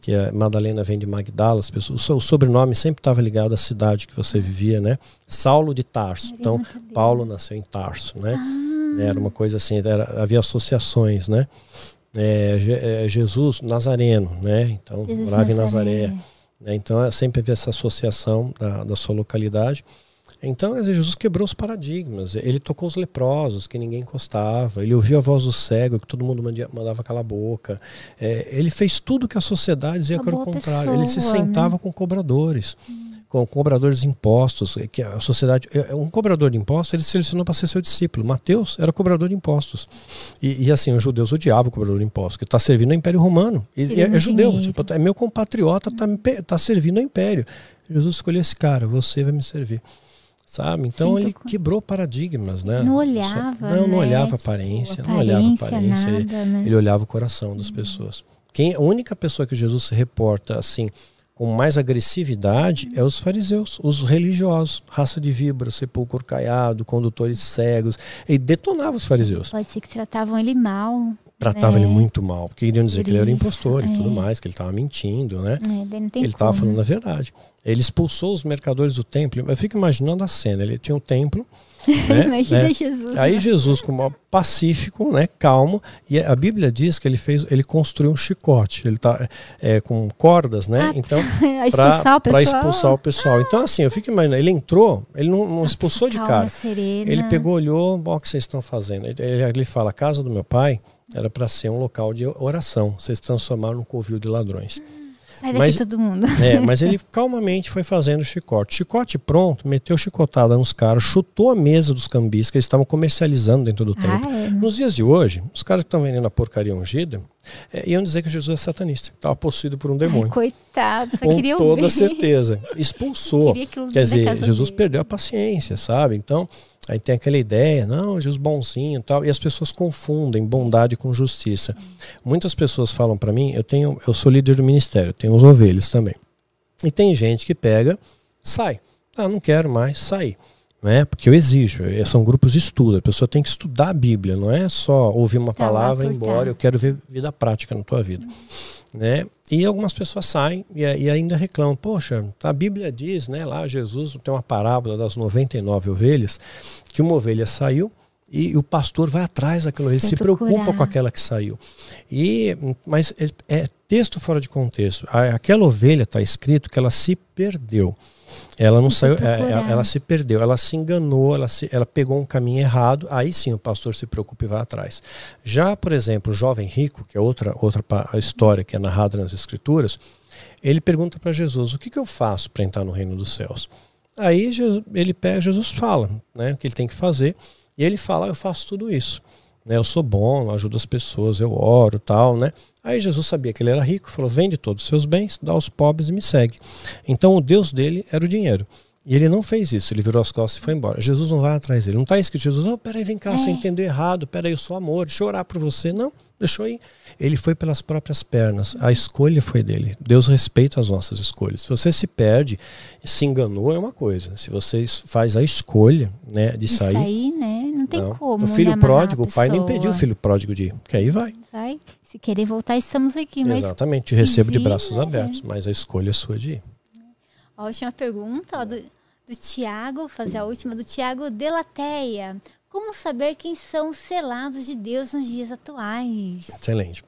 que a Madalena vem de Magdala. As pessoas, o sobrenome sempre estava ligado à cidade que você vivia, né? Saulo de Tarso. Então, Paulo nasceu em Tarso, né? Ah. Era uma coisa assim, era, havia associações, né? É, é, Jesus Nazareno, né? Então, Jesus morava em Nazaré. Né? Então, sempre havia essa associação da, da sua localidade. Então, Jesus quebrou os paradigmas. Ele tocou os leprosos, que ninguém encostava. Ele ouviu a voz do cego, que todo mundo mandava calar a boca. É, ele fez tudo que a sociedade dizia que era o contrário. Pessoa, ele se sentava né? com cobradores. Hum. Com cobradores de impostos, que a sociedade, é, é, um cobrador de impostos, ele selecionou para ser seu discípulo. Mateus era cobrador de impostos. E, e assim, os judeus odiavam o cobrador de impostos, que está servindo ao Império Romano. E, e é, é, judeu, tipo, é meu compatriota, está tá servindo ao Império. Jesus escolheu esse cara, você vai me servir sabe? Então Sim, ele tô... quebrou paradigmas, né? Não olhava, não, não né? olhava aparência, tipo, não olhava aparência, nada, ele, né? ele, olhava o coração das pessoas. Quem a única pessoa que Jesus se reporta assim com mais agressividade é os fariseus, os religiosos, raça de víbora, sepulcro caiado, condutores cegos, e detonava os fariseus. Pode ser que tratavam ele mal. Tratava é. ele muito mal, porque queriam dizer Por que ele era impostor é. e tudo mais, que ele estava mentindo, né? É, ele estava falando a verdade. Ele expulsou os mercadores do templo. Eu fico imaginando a cena. Ele tinha um templo. <laughs> Né, né? Jesus. Aí Jesus, como pacífico, né, calmo, e a Bíblia diz que ele fez, ele construiu um chicote. Ele tá é, com cordas, né? Ah, então <laughs> para expulsar o pessoal. Então assim, eu fico imaginando. Ele entrou, ele não, não expulsou de cara. Serena. Ele pegou, olhou, o que vocês estão fazendo? Ele, ele fala: a casa do meu pai era para ser um local de oração. Vocês transformaram num covil de ladrões. Sai daqui mas, todo mundo. <laughs> É, mas ele <laughs> calmamente foi fazendo o chicote. Chicote pronto, meteu chicotada nos caras, chutou a mesa dos cambis que eles estavam comercializando dentro do templo. Ah, é. Nos dias de hoje, os caras que estão vendendo a porcaria ungida é, iam dizer que Jesus é satanista, estava possuído por um demônio. Ai, coitado, só Com queria toda ouvir. certeza. <laughs> Expulsou. Quer dizer, Jesus dele. perdeu a paciência, sabe? Então, Aí tem aquela ideia, não, Jesus bonzinho e tal, e as pessoas confundem bondade com justiça. Muitas pessoas falam para mim, eu tenho, eu sou líder do ministério, tenho os ovelhas também. E tem gente que pega, sai. Ah, não quero mais sair. Né? Porque eu exijo, eh, são grupos de estudo, a pessoa tem que estudar a Bíblia, não é só ouvir uma tá palavra e ir embora, eu quero ver vida prática na tua vida. Né? E algumas pessoas saem e, e, ainda reclamam, poxa, a Bíblia diz, né, lá Jesus tem uma parábola das 99 ovelhas, que uma ovelha saiu e o pastor vai atrás daquela ovelha, se procurar. preocupa com aquela que saiu. E mas é, é texto fora de contexto. Aquela ovelha está escrito que ela se perdeu. Ela não saiu, é, ela, ela, se perdeu, ela se enganou, ela, se, ela pegou um caminho errado, aí sim o pastor se preocupa e vai atrás. Já, por exemplo, o jovem rico, que é outra, outra história que é narrada nas escrituras, Ele pergunta para Jesus: o que, que eu faço para entrar no reino dos céus? Aí ele pega, Jesus fala né, o que ele tem que fazer, e ele fala: eu faço tudo isso. Né, eu sou bom, eu ajudo as pessoas, eu oro tal, né? Aí Jesus sabia que ele era rico, falou: vende todos os seus bens, dá aos pobres e me segue. Então o Deus dele era o dinheiro. E ele não fez isso, ele virou as costas e foi embora. Jesus não vai atrás dele. Não está escrito Jesus, não, peraí, vem cá, é. você entendeu errado, peraí, eu sou amor, deixa eu orar por você. Não, deixou ir. Ele foi pelas próprias pernas. A escolha foi dele. Deus respeita as nossas escolhas. Se você se perde, se enganou é uma coisa. Se você faz a escolha, né, de, sair, sair, né, não tem não. como. O filho né, pródigo, o pai nem pediu o filho pródigo de ir, porque aí vai. Vai. Se querer voltar, estamos aqui. Exatamente, te recebo de braços né? abertos, mas a escolha é sua de ir. A última pergunta ó, do, do Tiago, fazer a última, do Tiago Delateia. Como saber quem são os selados de Deus nos dias atuais? Excelente.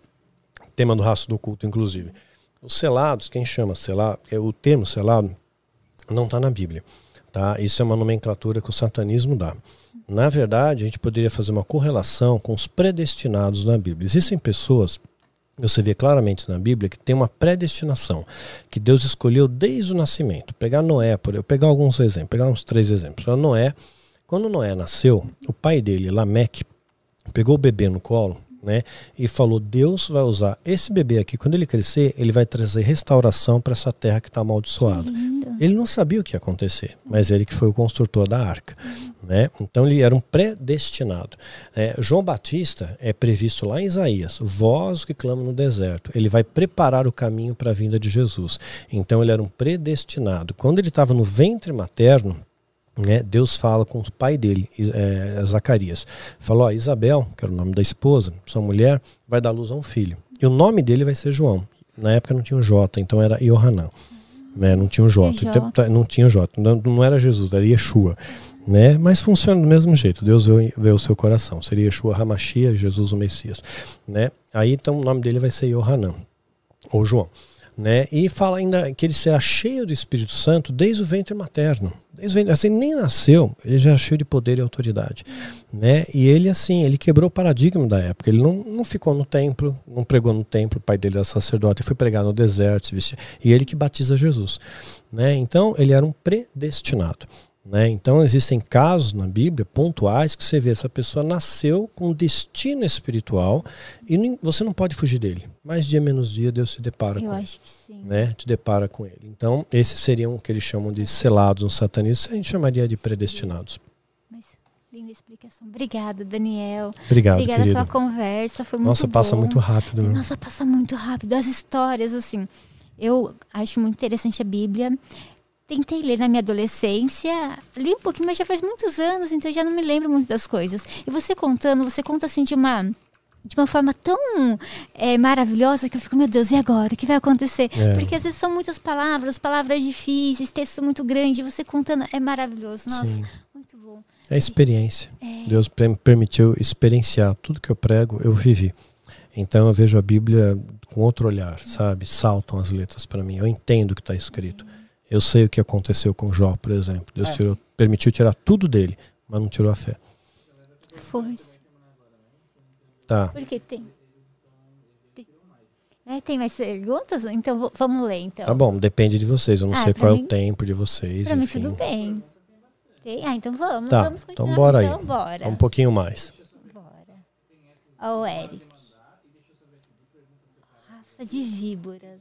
Tema do raço do culto, inclusive. Os selados, quem chama selado, é o termo selado não está na Bíblia. Tá? Isso é uma nomenclatura que o satanismo dá. Na verdade, a gente poderia fazer uma correlação com os predestinados na Bíblia. Existem pessoas você vê claramente na Bíblia que tem uma predestinação, que Deus escolheu desde o nascimento. Pegar Noé, por eu pegar alguns exemplos, pegar uns três exemplos. Noé, quando Noé nasceu, o pai dele, Lameque, pegou o bebê no colo né, e falou: Deus vai usar esse bebê aqui, quando ele crescer, ele vai trazer restauração para essa terra que está amaldiçoada. Ele não sabia o que ia acontecer, mas ele que foi o construtor da arca. Né? Então ele era um predestinado. É, João Batista é previsto lá em Isaías, voz que clama no deserto. Ele vai preparar o caminho para a vinda de Jesus. Então ele era um predestinado. Quando ele estava no ventre materno, né, Deus fala com o pai dele, é, Zacarias. Falou: Isabel, que era o nome da esposa, sua mulher, vai dar luz a um filho. E o nome dele vai ser João. Na época não tinha o J, então era Yohanan. Né, não tinha o J. Então, tá, não tinha o J. Não, não era Jesus, era Yeshua. Né? Mas funciona do mesmo jeito. Deus vê, vê o seu coração. Seria Yeshua Hamashia, Jesus o Messias. Né? Aí então o nome dele vai ser Yohanan, ou João né? E fala ainda que ele será cheio do Espírito Santo desde o ventre materno. Desde o ventre, assim, nem nasceu, ele já era cheio de poder e autoridade, né? E ele assim, ele quebrou o paradigma da época. Ele não, não ficou no templo, não pregou no templo, o pai dele era sacerdote, foi pregar no deserto, e ele que batiza Jesus, né? Então, ele era um predestinado. Né? Então existem casos na Bíblia pontuais que você vê essa pessoa nasceu com um destino espiritual e nem, você não pode fugir dele. Mais dia menos dia Deus se depara Eu com acho ele, que sim. Né? Te depara com ele. Então esses seriam o que eles chamam de selados no satanismo, a gente chamaria de predestinados. Mas, linda explicação. Obrigada, Daniel. Obrigado, Obrigada querido. pela conversa, foi muito Nossa, bom. passa muito rápido. Né? Nossa, passa muito rápido. As histórias, assim, eu acho muito interessante a Bíblia tentei ler na minha adolescência, li um pouquinho, mas já faz muitos anos, então eu já não me lembro muito das coisas. E você contando, você conta assim de uma de uma forma tão é, maravilhosa que eu fico, meu Deus, e agora? O que vai acontecer? É. Porque às vezes são muitas palavras, palavras difíceis, textos muito grandes, você contando é maravilhoso. Nossa, Sim. muito bom. É experiência. É. Deus me permitiu experienciar tudo que eu prego, eu vivi. Então eu vejo a Bíblia com outro olhar, sabe? Saltam as letras para mim. Eu entendo o que está escrito. Eu sei o que aconteceu com Jó, por exemplo. Deus é. tirou, permitiu tirar tudo dele, mas não tirou a fé. Força. Tá. Porque tem. Tem, é, tem mais perguntas? Então vamos ler. Então. Tá bom, depende de vocês. Eu não ah, sei qual mim, é o tempo de vocês. Pra enfim. mim tudo bem. Tem? Ah, então vamos. Tá, vamos então bora então, aí. Bora. Um pouquinho mais. Bora. Ó, o Eric. Raça de víboras.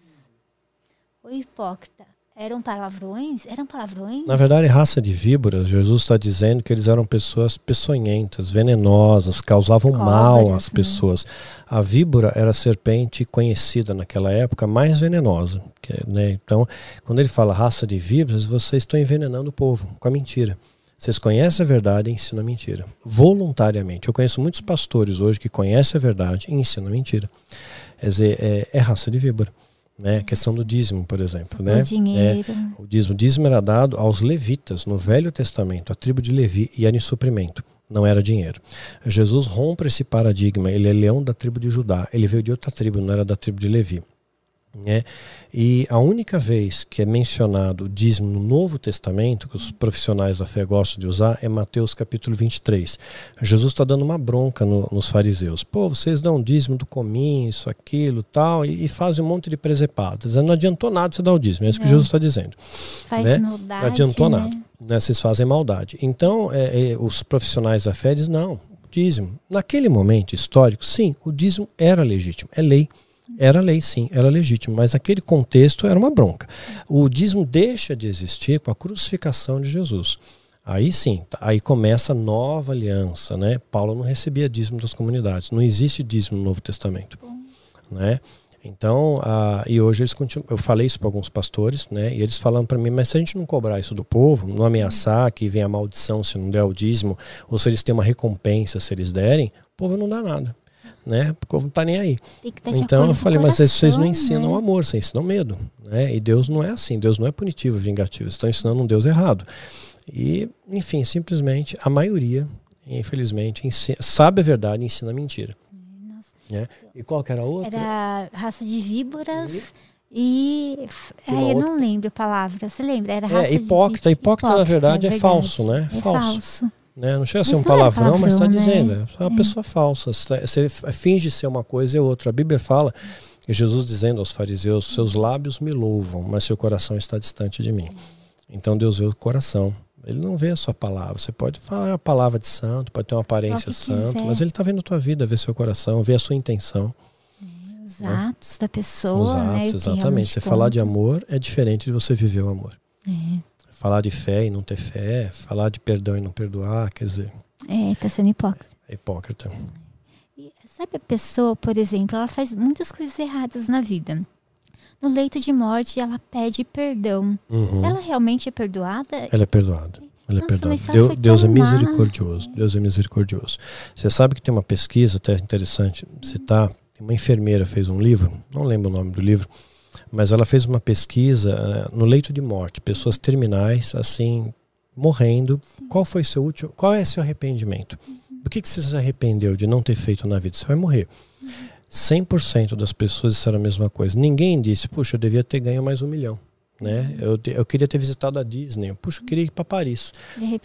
O hipócrita. Eram palavrões? Eram palavrões? Na verdade, raça de víboras, Jesus está dizendo que eles eram pessoas peçonhentas, venenosas, causavam Cobras, mal às né? pessoas. A víbora era a serpente conhecida naquela época mais venenosa. Né? Então, quando ele fala raça de víboras, vocês estão envenenando o povo com a mentira. Vocês conhecem a verdade e ensinam a mentira. Voluntariamente. Eu conheço muitos pastores hoje que conhecem a verdade e ensinam a mentira. Quer dizer, é, é raça de víbora. Né? A questão do dízimo, por exemplo. Né? O dinheiro. É, o, dízimo. o dízimo era dado aos levitas no Velho Testamento, a tribo de Levi, e era em suprimento, não era dinheiro. Jesus rompe esse paradigma, ele é leão da tribo de Judá, ele veio de outra tribo, não era da tribo de Levi. Né? E a única vez que é mencionado o dízimo no Novo Testamento, que os profissionais da fé gostam de usar, é Mateus capítulo 23. Jesus está dando uma bronca no, nos fariseus. Pô, vocês dão dízimo do cominho, isso, aquilo, tal, e, e fazem um monte de presepadas. Não adiantou nada você dar o dízimo, é isso que Jesus está dizendo. Faz né? maldade, Não adiantou né? nada. Né? Vocês fazem maldade. Então, é, é, os profissionais da fé dizem, não, dízimo. Naquele momento histórico, sim, o dízimo era legítimo, é lei. Era lei, sim, era legítimo, mas aquele contexto era uma bronca. O dízimo deixa de existir com a crucificação de Jesus. Aí sim, tá, aí começa a nova aliança, né? Paulo não recebia dízimo das comunidades, não existe dízimo no Novo Testamento, né? Então, uh, e hoje eles continuam, eu falei isso para alguns pastores, né? E eles falam para mim, mas se a gente não cobrar isso do povo, não ameaçar que vem a maldição se não der o dízimo, ou se eles têm uma recompensa se eles derem, o povo não dá nada né? Porque não tá nem aí. Então eu falei, mas vocês não ensinam né? amor, vocês ensinam medo, né? E Deus não é assim, Deus não é punitivo, vingativo, vocês estão ensinando um Deus errado. E, enfim, simplesmente a maioria, infelizmente, ensina, sabe a verdade e ensina a mentira. Né? E qual que era a outra? Era raça de víboras e. e... É, eu não lembro a palavra. Você lembra? Era é, raça é, hipócrita. De... Hipócrita, na verdade, é, verdade, é falso, né? É falso. falso. Né? Não chega a ser um palavrão, é palavrão, mas está né? dizendo. É uma é. pessoa falsa. Você finge ser uma coisa e outra. A Bíblia fala, e Jesus dizendo aos fariseus: Seus lábios me louvam, mas seu coração está distante de mim. Então Deus vê o coração. Ele não vê a sua palavra. Você pode falar a palavra de santo, pode ter uma aparência santa, mas ele está vendo a tua vida, vê seu coração, vê a sua intenção. Os né? atos da pessoa. Os né? atos, né? exatamente. Você conta. falar de amor é diferente de você viver o amor. É falar de fé e não ter fé, falar de perdão e não perdoar, quer dizer. É, tá sendo hipócrita. É hipócrita. E, sabe a pessoa, por exemplo, ela faz muitas coisas erradas na vida. No leito de morte, ela pede perdão. Uhum. Ela realmente é perdoada? Ela é perdoada. Ela é Nossa, é perdoada. Deus, Deus é misericordioso. Deus é misericordioso. Você sabe que tem uma pesquisa até interessante citar. Uma enfermeira fez um livro, não lembro o nome do livro, mas ela fez uma pesquisa uh, no leito de morte, pessoas terminais, assim, morrendo. Sim. Qual foi seu último, qual é seu arrependimento? Uhum. Do que, que você se arrependeu de não ter feito na vida? Você vai morrer. Uhum. 100% das pessoas disseram a mesma coisa. Ninguém disse, puxa, eu devia ter ganho mais um milhão. Né? Uhum. Eu, eu queria ter visitado a Disney. Puxa, eu queria ir para Paris.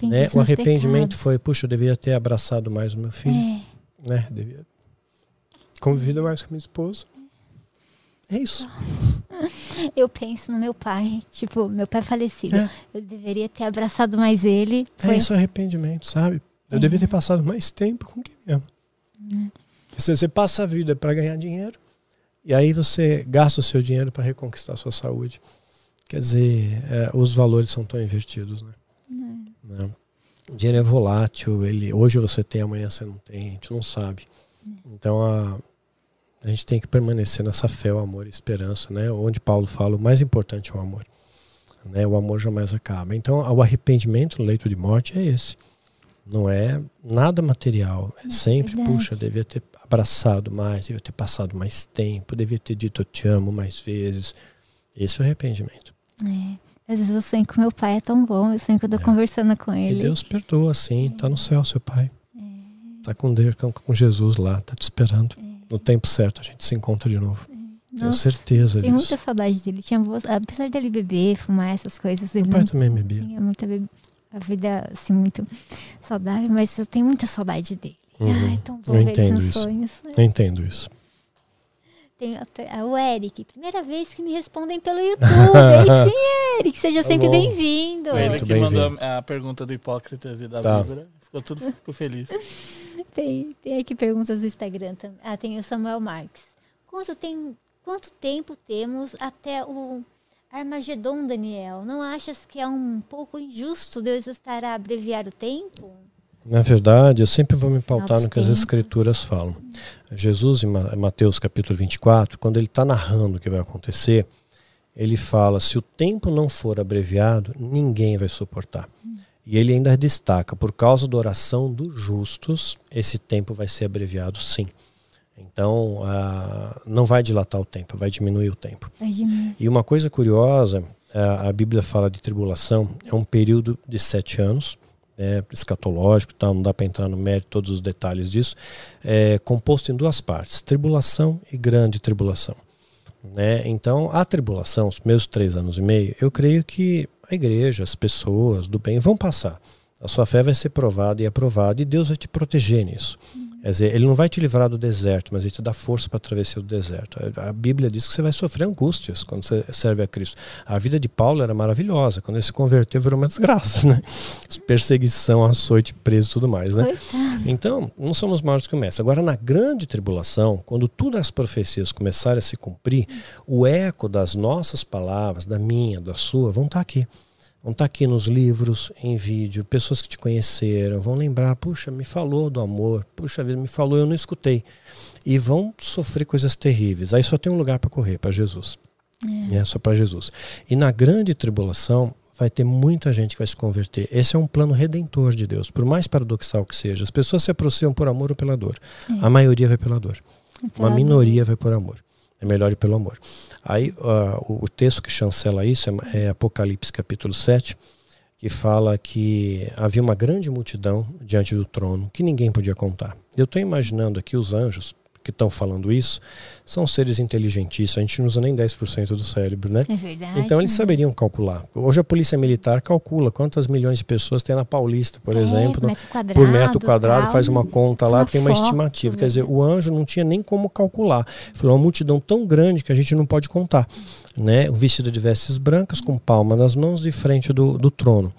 Né? O arrependimento pecados. foi, puxa, eu devia ter abraçado mais o meu filho. É. Né? Devia convivido mais com minha esposa. É isso. Eu penso no meu pai, tipo, meu pai falecido. É. Eu deveria ter abraçado mais ele. É Foi... É isso, arrependimento, sabe? Eu é. devia ter passado mais tempo com quem ama. É. Você, você passa a vida para ganhar dinheiro e aí você gasta o seu dinheiro para reconquistar a sua saúde. Quer dizer, é, os valores são tão invertidos, né? É. Né? O dinheiro é volátil, ele, hoje você tem, amanhã você não tem, a gente não sabe. É. Então a, a gente tem que permanecer nessa fé, o amor e esperança, né? Onde Paulo fala, o mais importante é o amor. Né? O amor jamais acaba. Então, o arrependimento no leito de morte é esse. Não é nada material. É sempre, Verdade. puxa, devia ter abraçado mais, devia ter passado mais tempo, devia ter dito eu te amo mais vezes. Esse é o arrependimento. É. Às vezes eu sonho que meu pai é tão bom, eu sonho que eu tô é. conversando com ele. E Deus perdoa, sim. É. Tá no céu, seu pai. É. Tá com Deus, com Jesus lá, tá te esperando. É no tempo certo a gente se encontra de novo. Nossa, Tenho certeza disso. Tenho muita saudade dele. Tinha, apesar dele beber, fumar, essas coisas. Meu pai também bebia. Tinha muita a vida assim muito saudável, mas eu tenho muita saudade dele. Uhum. Ai, tão bom eu ver entendo isso. sonhos. Eu entendo isso. Tem a, o Eric, primeira vez que me respondem pelo YouTube. Ei, sim, <laughs> Eric, seja tá sempre bem-vindo. Ele que mandou a pergunta do Hipócritas e da tá. Bíblia. Ficou tudo ficou feliz. <laughs> Tem, tem aqui perguntas do Instagram também. Ah, tem o Samuel Marques. Quanto, tem, quanto tempo temos até o Armagedon, Daniel? Não achas que é um pouco injusto Deus estar a abreviar o tempo? Na verdade, eu sempre vou me pautar no que as escrituras falam. Jesus, em Mateus capítulo 24, quando ele está narrando o que vai acontecer, ele fala: se o tempo não for abreviado, ninguém vai suportar. E ele ainda destaca, por causa da oração dos justos, esse tempo vai ser abreviado sim. Então, uh, não vai dilatar o tempo, vai diminuir o tempo. Diminuir. E uma coisa curiosa, uh, a Bíblia fala de tribulação, é um período de sete anos, é, escatológico, tá, não dá para entrar no mérito todos os detalhes disso, é composto em duas partes, tribulação e grande tribulação. Né? Então, a tribulação, os primeiros três anos e meio, eu creio que a igreja, as pessoas do bem vão passar. A sua fé vai ser provada e aprovada e Deus vai te proteger nisso. Quer dizer, ele não vai te livrar do deserto, mas ele te dá força para atravessar o deserto. A Bíblia diz que você vai sofrer angústias quando você serve a Cristo. A vida de Paulo era maravilhosa. Quando ele se converteu, virou uma desgraça, né? Perseguição, açoite, preso e tudo mais, né? Então, não somos maiores que o mestre. Agora, na grande tribulação, quando todas as profecias começarem a se cumprir, o eco das nossas palavras, da minha, da sua, vão estar aqui. Vão estar aqui nos livros, em vídeo, pessoas que te conheceram, vão lembrar, puxa, me falou do amor, puxa vida, me falou, eu não escutei. E vão sofrer coisas terríveis. Aí só tem um lugar para correr, para Jesus. É. é só para Jesus. E na grande tribulação, vai ter muita gente que vai se converter. Esse é um plano redentor de Deus, por mais paradoxal que seja. As pessoas se aproximam por amor ou pela dor. É. A maioria vai pela dor. É Uma minoria vai por amor. É melhor ir pelo amor. Aí uh, o texto que chancela isso é, é Apocalipse capítulo 7, que fala que havia uma grande multidão diante do trono que ninguém podia contar. Eu estou imaginando aqui os anjos que estão falando isso são seres inteligentíssimos. A gente não usa nem 10% do cérebro, né? É verdade. Então eles saberiam calcular. Hoje a polícia militar calcula quantas milhões de pessoas tem na Paulista, por é, exemplo. Metro quadrado, por metro quadrado, tal, faz uma conta lá, tem uma estimativa. Quer dizer, o anjo não tinha nem como calcular. Foi uma multidão tão grande que a gente não pode contar. Né? Vestido de vestes brancas, com palma nas mãos, de frente do, do trono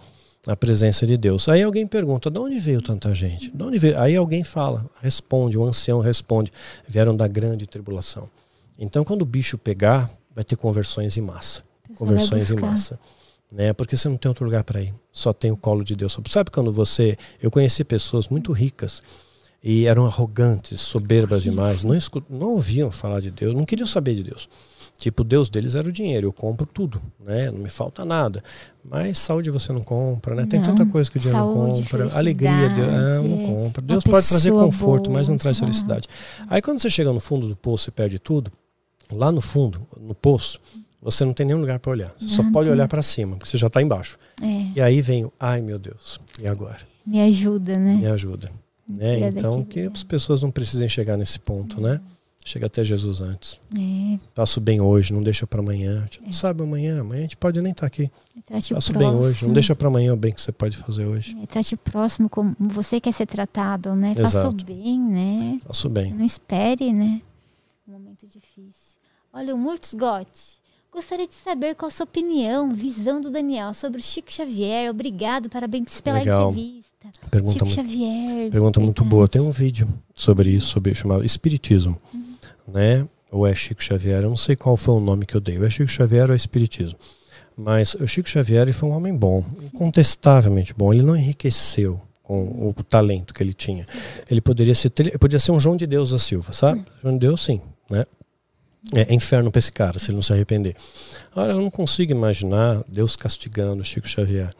na presença de Deus. Aí alguém pergunta: de onde veio tanta gente? De onde veio? Aí alguém fala, responde, o ancião responde: vieram da grande tribulação. Então, quando o bicho pegar, vai ter conversões em massa. Conversões em massa. Né? Porque você não tem outro lugar para ir. Só tem o colo de Deus. Sabe quando você. Eu conheci pessoas muito ricas e eram arrogantes, soberbas demais, não, escut... não ouviam falar de Deus, não queriam saber de Deus. Tipo, Deus deles era o dinheiro, eu compro tudo, né? Não me falta nada. Mas saúde você não compra, né? Tem não, tanta coisa que o dinheiro não compra. Alegria, Deus não, não compra. Deus pode trazer conforto, boa, mas não traz felicidade. Aí quando você chega no fundo do poço e perde tudo, lá no fundo, no poço, você não tem nenhum lugar para olhar. Você só pode olhar para cima, porque você já está embaixo. É. E aí vem o, ai meu Deus, e agora? Me ajuda, né? Me ajuda. Né? Então que as pessoas não precisem chegar nesse ponto, né? Chega até Jesus antes. É. Faço bem hoje, não deixa para amanhã. A gente não é. sabe amanhã, amanhã a gente pode nem estar tá aqui. Trate Faço bem hoje, não deixa para amanhã o bem que você pode fazer hoje. É, trate o próximo como você quer ser tratado, né? Faça o bem, né? Faço bem. Não espere, né? Um momento difícil. Olha, o Murtos Gotti. Gostaria de saber qual a sua opinião, visão do Daniel sobre o Chico Xavier. Obrigado, parabéns pela Legal. entrevista. Pergunta Chico muito, Xavier. Pergunta muito boa. Tem um vídeo sobre isso, sobre chamado Espiritismo. Uhum né? Ou é Chico Xavier, eu não sei qual foi o nome que eu dei. Ou é Chico Xavier ou é Espiritismo. Mas o Chico Xavier foi um homem bom, incontestavelmente bom. Ele não enriqueceu com o talento que ele tinha. Ele poderia ser, poderia ser um João de Deus da Silva, sabe? João de Deus, sim, né? É inferno para esse cara, se ele não se arrepender. Agora, eu não consigo imaginar Deus castigando o Chico Xavier.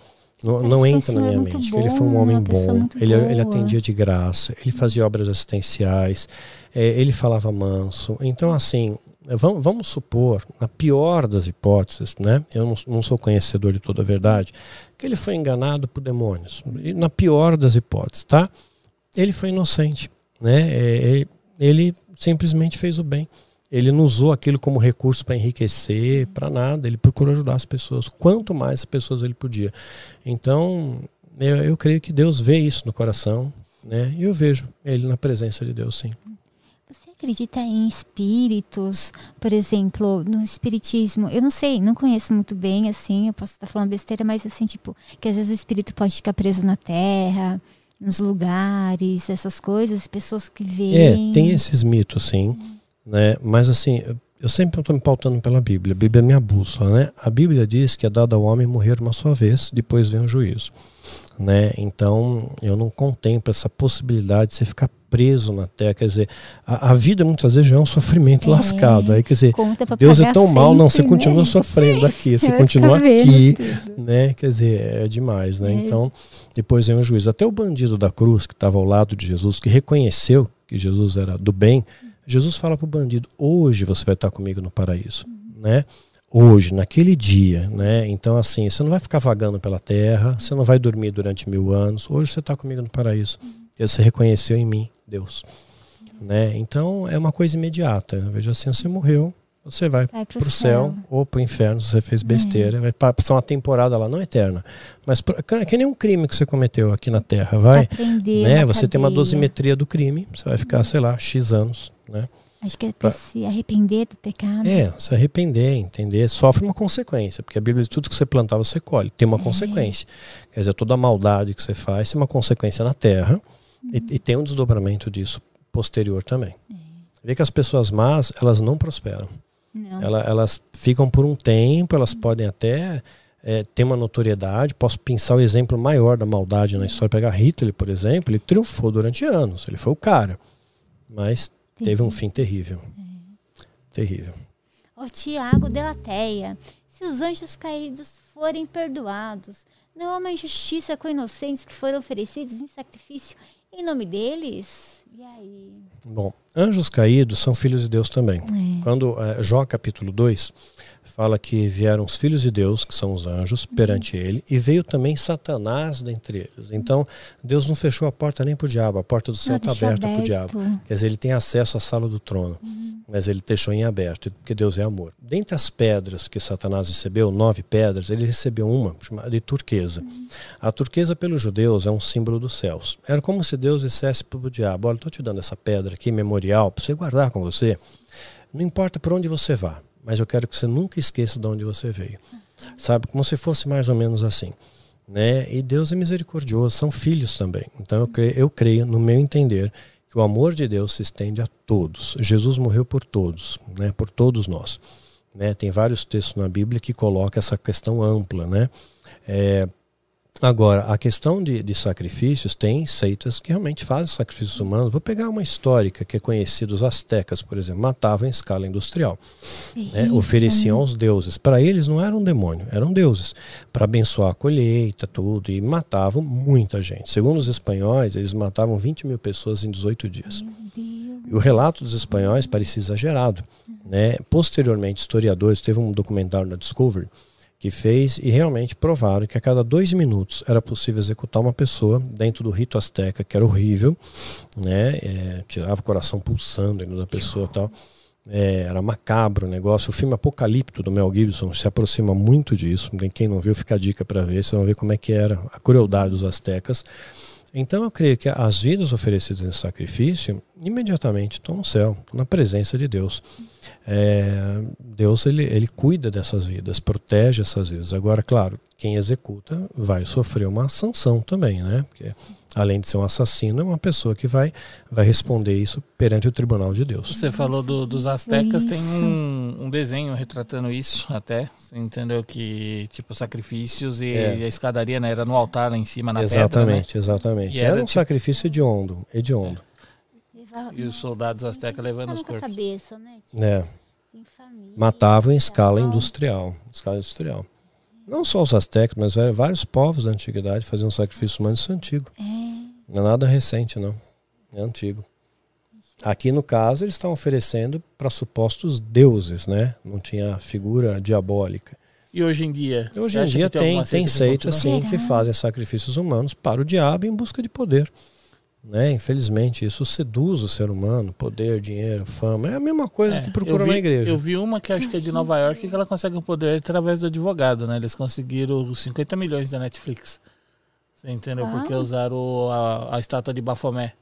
Não, não entra na minha mente. Bom, ele foi um homem bom. Ele, ele atendia de graça. Ele fazia obras assistenciais. É, ele falava manso. Então, assim, vamos, vamos, supor, na pior das hipóteses, né? Eu não, não, sou conhecedor de toda a verdade, que ele foi enganado por demônios. Na pior das hipóteses, tá? Ele foi inocente, né? É, ele simplesmente fez o bem. Ele não usou aquilo como recurso para enriquecer, para nada. Ele procurou ajudar as pessoas, quanto mais pessoas ele podia. Então, eu, eu creio que Deus vê isso no coração, né? E eu vejo ele na presença de Deus, sim. Você acredita em espíritos, por exemplo, no espiritismo? Eu não sei, não conheço muito bem, assim, eu posso estar falando besteira, mas assim, tipo, que às vezes o espírito pode ficar preso na terra, nos lugares, essas coisas, pessoas que veem. É, tem esses mitos, sim. Né? Mas assim, eu sempre estou me pautando pela Bíblia. A Bíblia é minha bússola, né? A Bíblia diz que é dado ao homem morrer uma só vez, depois vem o juízo, né? Então, eu não contemplo essa possibilidade de você ficar preso na terra, quer dizer, a, a vida muitas vezes já é um sofrimento é, lascado. Aí quer dizer, Deus é tão mal, não, você né? continua sofrendo aqui, <laughs> você continua aqui, né? Quer dizer, é demais, né? É. Então, depois vem o juízo. Até o bandido da cruz que estava ao lado de Jesus, que reconheceu que Jesus era do bem, Jesus fala para o bandido: hoje você vai estar comigo no paraíso, né? Hoje, naquele dia, né? Então, assim, você não vai ficar vagando pela terra, você não vai dormir durante mil anos. Hoje você está comigo no paraíso. E você reconheceu em mim Deus, né? Então, é uma coisa imediata. Veja assim, você morreu, você vai, vai para o céu. céu ou para o inferno se você fez besteira. É. Vai passar uma temporada lá, não eterna. Mas é que nem um crime que você cometeu aqui na Terra. Vai, aprender né? Você cadeia. tem uma dosimetria do crime, você vai ficar, sei lá, X anos. Né? Acho que é pra... se arrepender do pecado. É, se arrepender, entender. Sofre uma consequência, porque a Bíblia diz tudo que você plantar, você colhe. Tem uma é. consequência. Quer dizer, toda a maldade que você faz tem uma consequência na terra uhum. e, e, tem um desdobramento disso posterior também. É. Vê que as pessoas más, elas não prosperam. Não. Ela, elas ficam por um tempo, elas uhum. podem até é, ter uma notoriedade. Posso pensar o exemplo maior da maldade na história. Pegar Hitler, por exemplo, ele triunfou durante anos. Ele foi o cara. Mas teve um fim terrível. É. Terrível. O Tiago de Lateia. Se os anjos caídos forem perdoados, não há uma injustiça com inocentes que foram oferecidos em sacrifício em nome deles? E aí? Bom, anjos caídos são filhos de Deus também. É. Quando é, Jó capítulo 2 fala que vieram os filhos de Deus, que são os anjos, uhum. perante ele, e veio também Satanás dentre eles. Então, Deus não fechou a porta nem para o diabo, a porta do céu está aberta para o diabo. Quer dizer, ele tem acesso à sala do trono, uhum. mas ele deixou em aberto, porque Deus é amor. Dentre as pedras que Satanás recebeu, nove pedras, ele recebeu uma chamada de turquesa. Uhum. A turquesa, pelos judeus, é um símbolo dos céus. Era como se Deus dissesse para o diabo: Olha, estou te dando essa pedra aqui, memorial, para você guardar com você. Não importa por onde você vá mas eu quero que você nunca esqueça de onde você veio. Sabe? Como se fosse mais ou menos assim. Né? E Deus é misericordioso, são filhos também. Então eu creio, eu creio, no meu entender, que o amor de Deus se estende a todos. Jesus morreu por todos, né? por todos nós. Né? Tem vários textos na Bíblia que colocam essa questão ampla. Né? É, Agora, a questão de, de, sacrifícios, tem seitas que realmente fazem sacrifícios humanos. Vou pegar uma histórica que é conhecida, os astecas, por exemplo, matavam em escala industrial. Né? Ofereciam aos deuses. Para eles não era um demônio, eram deuses. Para abençoar a colheita, tudo, e matavam muita gente. Segundo os espanhóis, eles matavam 20 mil pessoas em 18 dias. E o relato dos espanhóis parecia exagerado. Né? Posteriormente, historiadores, teve um documentário na Discovery, que fez e realmente provaram que a cada dois minutos era possível executar uma pessoa dentro do rito asteca, que era horrível, né? É, tirava o coração pulsando da pessoa tal. É, era macabro o negócio. O filme Apocalipto do Mel Gibson se aproxima muito disso. Quem não viu, fica a dica para ver. Vocês vão ver como é que era a crueldade dos astecas. Então eu creio que as vidas oferecidas em sacrifício imediatamente estão no céu, na presença de Deus. É, Deus ele, ele cuida dessas vidas, protege essas vidas. Agora, claro, quem executa vai sofrer uma sanção também, né? Porque além de ser um assassino, é uma pessoa que vai, vai responder isso perante o tribunal de Deus. Você falou do, dos astecas, tem um, um, desenho retratando isso até. Você entendeu que, tipo, sacrifícios e, é. a escadaria né, era no altar lá em cima, na exatamente, pedra, né? Exatamente, Era, era um tipo... sacrifício hediondo. hediondo. E os soldados astecas levando os corpos. Cabeça, né? Tipo, é. Matavam em escala industrial. Escala industrial. Não só os astecas, mas vários povos da antiguidade faziam sacrifício humano, isso é antigo. É. Não é nada recente, não. É antigo. Aqui, no caso, eles estão oferecendo para supostos deuses, né? Não tinha figura diabólica. E hoje em dia? Hoje em dia tem, tem seitas, sim, que fazem sacrifícios humanos para o diabo em busca de poder. Né? Infelizmente, isso seduz o ser humano, poder, dinheiro, fama. É a mesma coisa é, que procura vi, na igreja. Eu vi uma que acho que é de Nova York que ela consegue o poder através do advogado, né? Eles conseguiram os 50 milhões da Netflix. Você entendeu? Ah. Porque usaram a, a estátua de Bafomé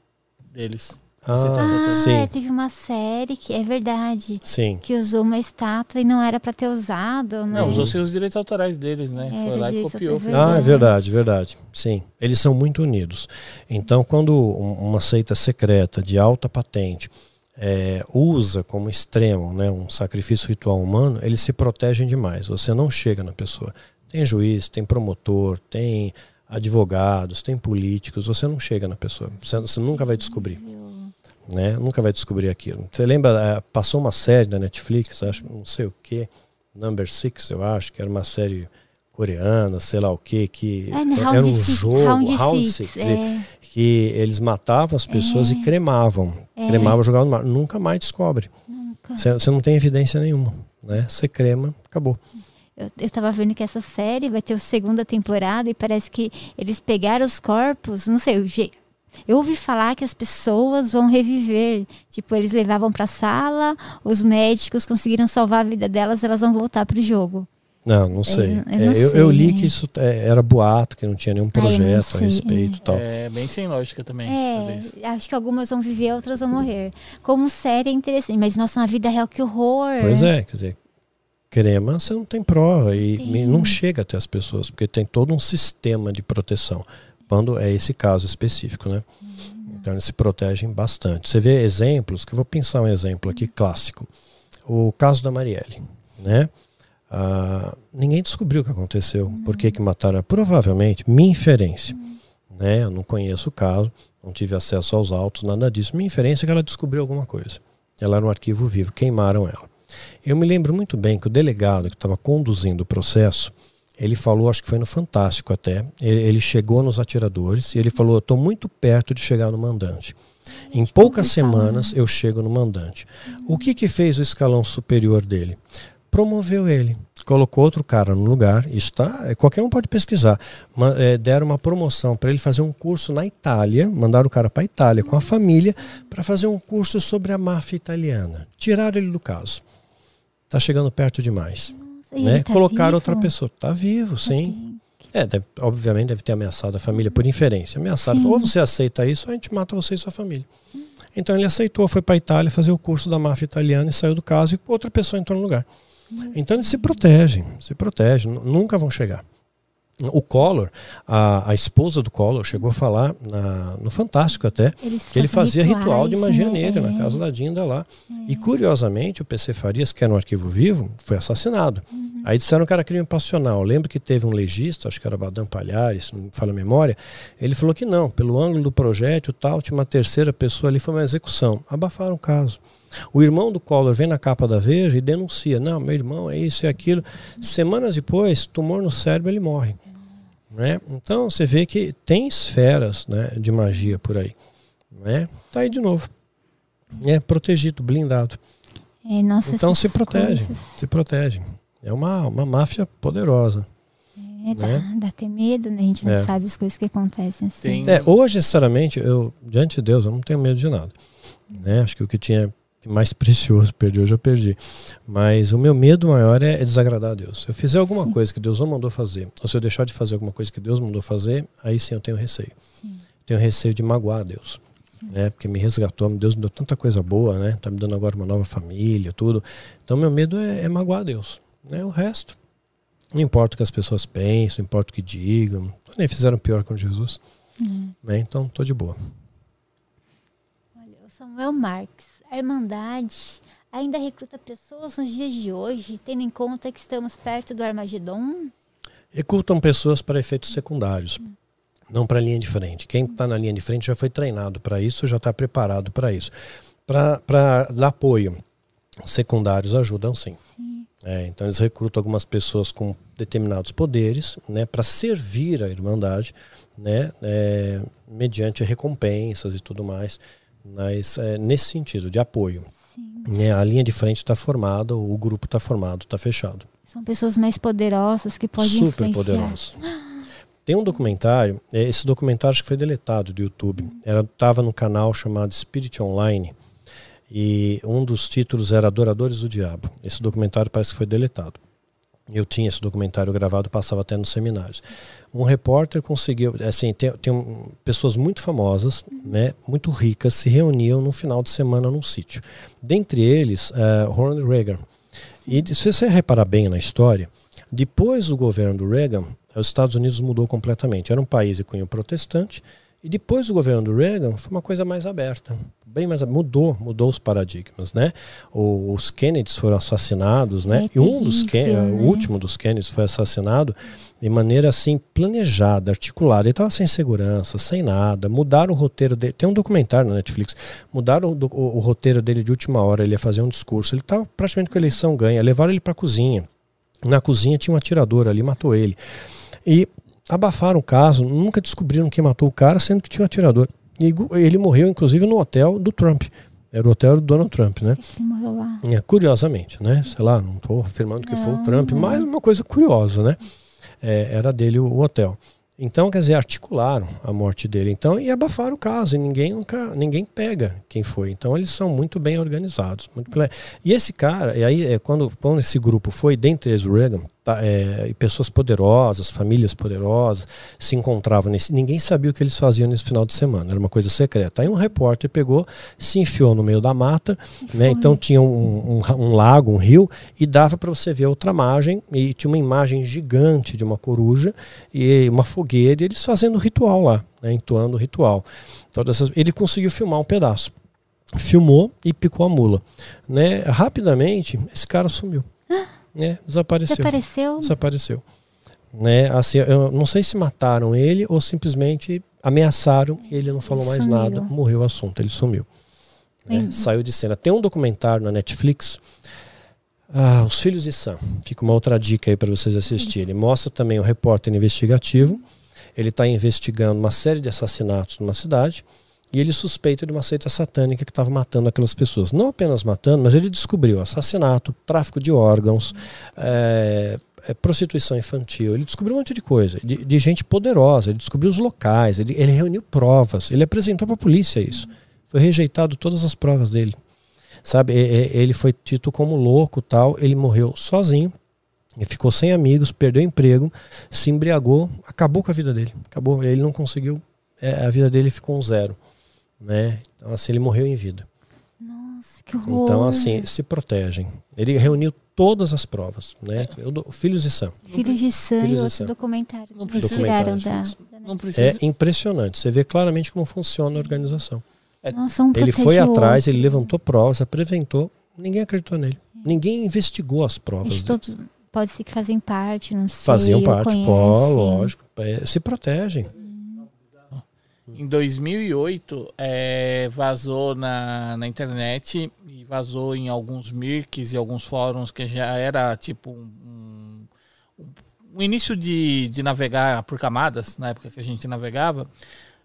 deles. Ah, ah sim. É, teve uma série que é verdade. Sim. Que usou uma estátua e não era para ter usado, né? Não, usou sem os direitos autorais deles, né? É, Foi lá e copiou. É ah, é verdade, verdade. Sim. Eles são muito unidos. Então, quando uma seita secreta de alta patente é, usa como extremo né, um sacrifício ritual humano, eles se protegem demais. Você não chega na pessoa. Tem juiz, tem promotor, tem advogados, tem políticos, você não chega na pessoa. Você, você nunca vai descobrir né? Nunca vai descobrir aquilo. Você lembra, é, passou uma série na Netflix, acho, não sei o que, Number Six, eu acho, que era uma série coreana, sei lá o que, que é, era um jogo, Round, round Six, six é. que eles matavam as pessoas é. e cremavam. É. Cremavam, jogavam no mar. Nunca mais descobre. Você não tem evidência nenhuma, né? Você crema, acabou. Eu estava vendo que essa série vai ter a segunda temporada e parece que eles pegaram os corpos, não sei, o jeito Eu ouvi falar que as pessoas vão reviver. Tipo, eles levavam para a sala, os médicos conseguiram salvar a vida delas, elas vão voltar para o jogo. Não, não sei. Eu, eu, é, eu, eu li que isso é, era boato, que não tinha nenhum projeto a respeito é. tal. É bem sem lógica também. É, acho que algumas vão viver, outras vão morrer. Como série é interessante, mas nossa, na vida real, que horror. Pois é, quer dizer, crema você não tem prova e tem. não chega até as pessoas, porque tem todo um sistema de proteção, quando é esse caso específico, né? Hum. Então eles se protegem bastante. Você vê exemplos, que eu vou pensar um exemplo aqui clássico. O caso da Marielle, né? Ah, ninguém descobriu o que aconteceu, por que, que mataram. Provavelmente, minha inferência, né? eu não conheço o caso, não tive acesso aos autos, nada disso. Minha inferência é que ela descobriu alguma coisa. Ela era um arquivo vivo, queimaram ela. Eu me lembro muito bem que o delegado que estava conduzindo o processo, ele falou, acho que foi no Fantástico até, ele, ele chegou nos atiradores e ele falou: Eu estou muito perto de chegar no mandante. Em poucas semanas eu chego no mandante. O que, que fez o escalão superior dele? promoveu ele. Colocou outro cara no lugar, isso tá, é, qualquer um pode pesquisar. é, deram uma promoção para ele fazer um curso na Itália, mandaram o cara para a Itália com a família para fazer um curso sobre a máfia italiana. Tiraram ele do caso. Tá chegando perto demais. Nossa, né? Tá Colocaram outra pessoa. Tá vivo, sim. É, deve, obviamente deve ter ameaçado a família por inferência. Ameaçado. Ou você aceita isso, ou a gente mata você e sua família. Então ele aceitou, foi para a Itália fazer o curso da máfia italiana e saiu do caso e outra pessoa entrou no lugar. Então eles se protegem, se protegem, nunca vão chegar. O Collor, a, a esposa do Collor, chegou a falar na, no Fantástico até que ele fazia rituais, ritual de magia né? negra é. na casa da Dinda lá. É. E curiosamente, o PC Farias, que era um arquivo vivo, foi assassinado. Uhum. Aí disseram que era crime passional. Lembro que teve um legista, acho que era Badam Palhares, não me fala a memória, ele falou que não, pelo ângulo do projétil tal, tinha uma terceira pessoa ali, foi uma execução. Abafaram o caso. O irmão do Collor vem na capa da Veja e denuncia: não, meu irmão é isso e aquilo. Semanas depois, tumor no cérebro, ele morre. Né? Então você vê que tem esferas né, de magia por aí. Né? Tá aí de novo. É protegido, blindado. É, nossa, então se protege, coisas... se protege. É uma, uma máfia poderosa. É, dá, né? dá até medo, né? A gente não é. sabe as coisas que acontecem assim. É, hoje, sinceramente, eu, diante de Deus, eu não tenho medo de nada. Né? Acho que o que tinha mais precioso perdi, hoje eu perdi. Mas o meu medo maior é, é desagradar a Deus. Se eu fizer alguma sim. coisa que Deus não mandou fazer, ou se eu deixar de fazer alguma coisa que Deus mandou fazer, aí sim eu tenho receio. Sim. Tenho receio de magoar a Deus. Né? Porque me resgatou, Deus me deu tanta coisa boa, né? Tá me dando agora uma nova família, tudo. Então meu medo é, é magoar a Deus. Né? O resto, não importa o que as pessoas pensam, não importa o que digam. Nem fizeram pior com Jesus. Hum. Né? Então, tô de boa. Olha, o Samuel Marques a Irmandade ainda recruta pessoas nos dias de hoje, tendo em conta que estamos perto do Armagedon? Recrutam pessoas para efeitos secundários, hum. não para a linha de frente. Quem está na linha de frente já foi treinado para isso, já está preparado para isso. Para dar apoio, secundários ajudam sim. sim. É, então eles recrutam algumas pessoas com determinados poderes né, para servir a Irmandade, né, é, mediante recompensas e tudo mais. Mas é, nesse sentido, de apoio. Né, a linha de frente está formada, o grupo está formado, está fechado. São pessoas mais poderosas que podem Super influenciar. poderosas. Tem um documentário, é, esse documentário acho que foi deletado do YouTube. Estava no canal chamado Spirit Online. E um dos títulos era Adoradores do Diabo. Esse documentário parece que foi deletado. Eu tinha esse documentário gravado, passava até nos seminários. Um repórter conseguiu, assim, tem, tem pessoas muito famosas, né, muito ricas, se reuniam no final de semana num sítio. Dentre eles, uh, Ronald Reagan. E se você reparar bem na história, depois do governo do Reagan, os Estados Unidos mudou completamente. Era um país de cunho protestante, e depois do governo do Reagan, foi uma coisa mais aberta bem mais mudou, mudou os paradigmas, né? os Kennedys foram assassinados, né? É e um dos Ken, né? o último dos Kennedys foi assassinado de maneira assim planejada, articulada. Ele estava sem segurança, sem nada. Mudaram o roteiro dele. Tem um documentário na Netflix. Mudaram o, o, o roteiro dele de última hora. Ele ia fazer um discurso. Ele estava praticamente com a eleição ganha. Levaram ele para a cozinha. Na cozinha tinha um atirador ali, matou ele. E abafaram o caso. Nunca descobriram quem matou o cara, sendo que tinha um atirador. E ele morreu, inclusive, no hotel do Trump. Era o hotel do Donald Trump, né? morreu lá. É, curiosamente, né? Sei lá, não estou afirmando que não, foi o Trump, não. mas uma coisa curiosa, né? É, era dele o, o, hotel. Então, quer dizer, articularam a morte dele. Então, e abafaram o caso, e ninguém nunca, ninguém pega quem foi. Então, eles são muito bem organizados. Muito E esse cara, e aí, é, quando, quando esse grupo foi, dentre eles o Reagan, tá, é, pessoas poderosas, famílias poderosas, se encontravam nesse. Ninguém sabia o que eles faziam nesse final de semana, era uma coisa secreta. Aí um repórter pegou, se enfiou no meio da mata, né? Então tinha um, um, um lago, um rio, e dava para você ver outra margem, e tinha uma imagem gigante de uma coruja e uma fogueira, e eles fazendo o ritual lá, né? entoando o ritual. Essas... Ele conseguiu filmar um pedaço. Filmou e picou a mula. Né? Rapidamente, esse cara sumiu. Né? Desapareceu. Desapareceu? Desapareceu. Né? Assim, eu não sei se mataram ele ou simplesmente ameaçaram e ele não falou mais sumiu. nada. Morreu o assunto, ele sumiu. Né? Saiu de cena. Tem um documentário na Netflix, ah, Os Filhos de Sam. Fica uma outra dica aí para vocês assistirem. Mostra também o repórter investigativo. Ele está investigando uma série de assassinatos numa cidade e ele suspeita de uma seita satânica que estava matando aquelas pessoas. Não apenas matando, mas ele descobriu assassinato, tráfico de órgãos, é, é, prostituição infantil. Ele descobriu um monte de coisa, de, de gente poderosa. Ele descobriu os locais, ele, ele reuniu provas, ele apresentou para a polícia isso. Foi rejeitado todas as provas dele. Sabe, ele foi tido como louco tal. Ele morreu sozinho, ele ficou sem amigos, perdeu emprego, se embriagou, acabou com a vida dele. Acabou, ele não conseguiu, é, a vida dele ficou um zero né? Então, assim, ele morreu em vida. Nossa, que horror. Então, assim, se protegem. Ele reuniu todas as provas, né? Eu, Filhos de Sam. Filhos de Sam e outro documentário. Não tiraram da, não precisa. É impressionante. Você vê claramente como funciona a organização. É. Nossa, um ele foi atrás, ele levantou provas, apresentou, ninguém acreditou nele. Ninguém investigou as provas. Todos, pode ser que fazem parte, não sei. Faziam parte, pô, lógico. É, se protegem. Em 2008, é, vazou na, na internet e vazou em alguns mirks e alguns fóruns que já era tipo um, um, um início de, de navegar por camadas, na época que a gente navegava,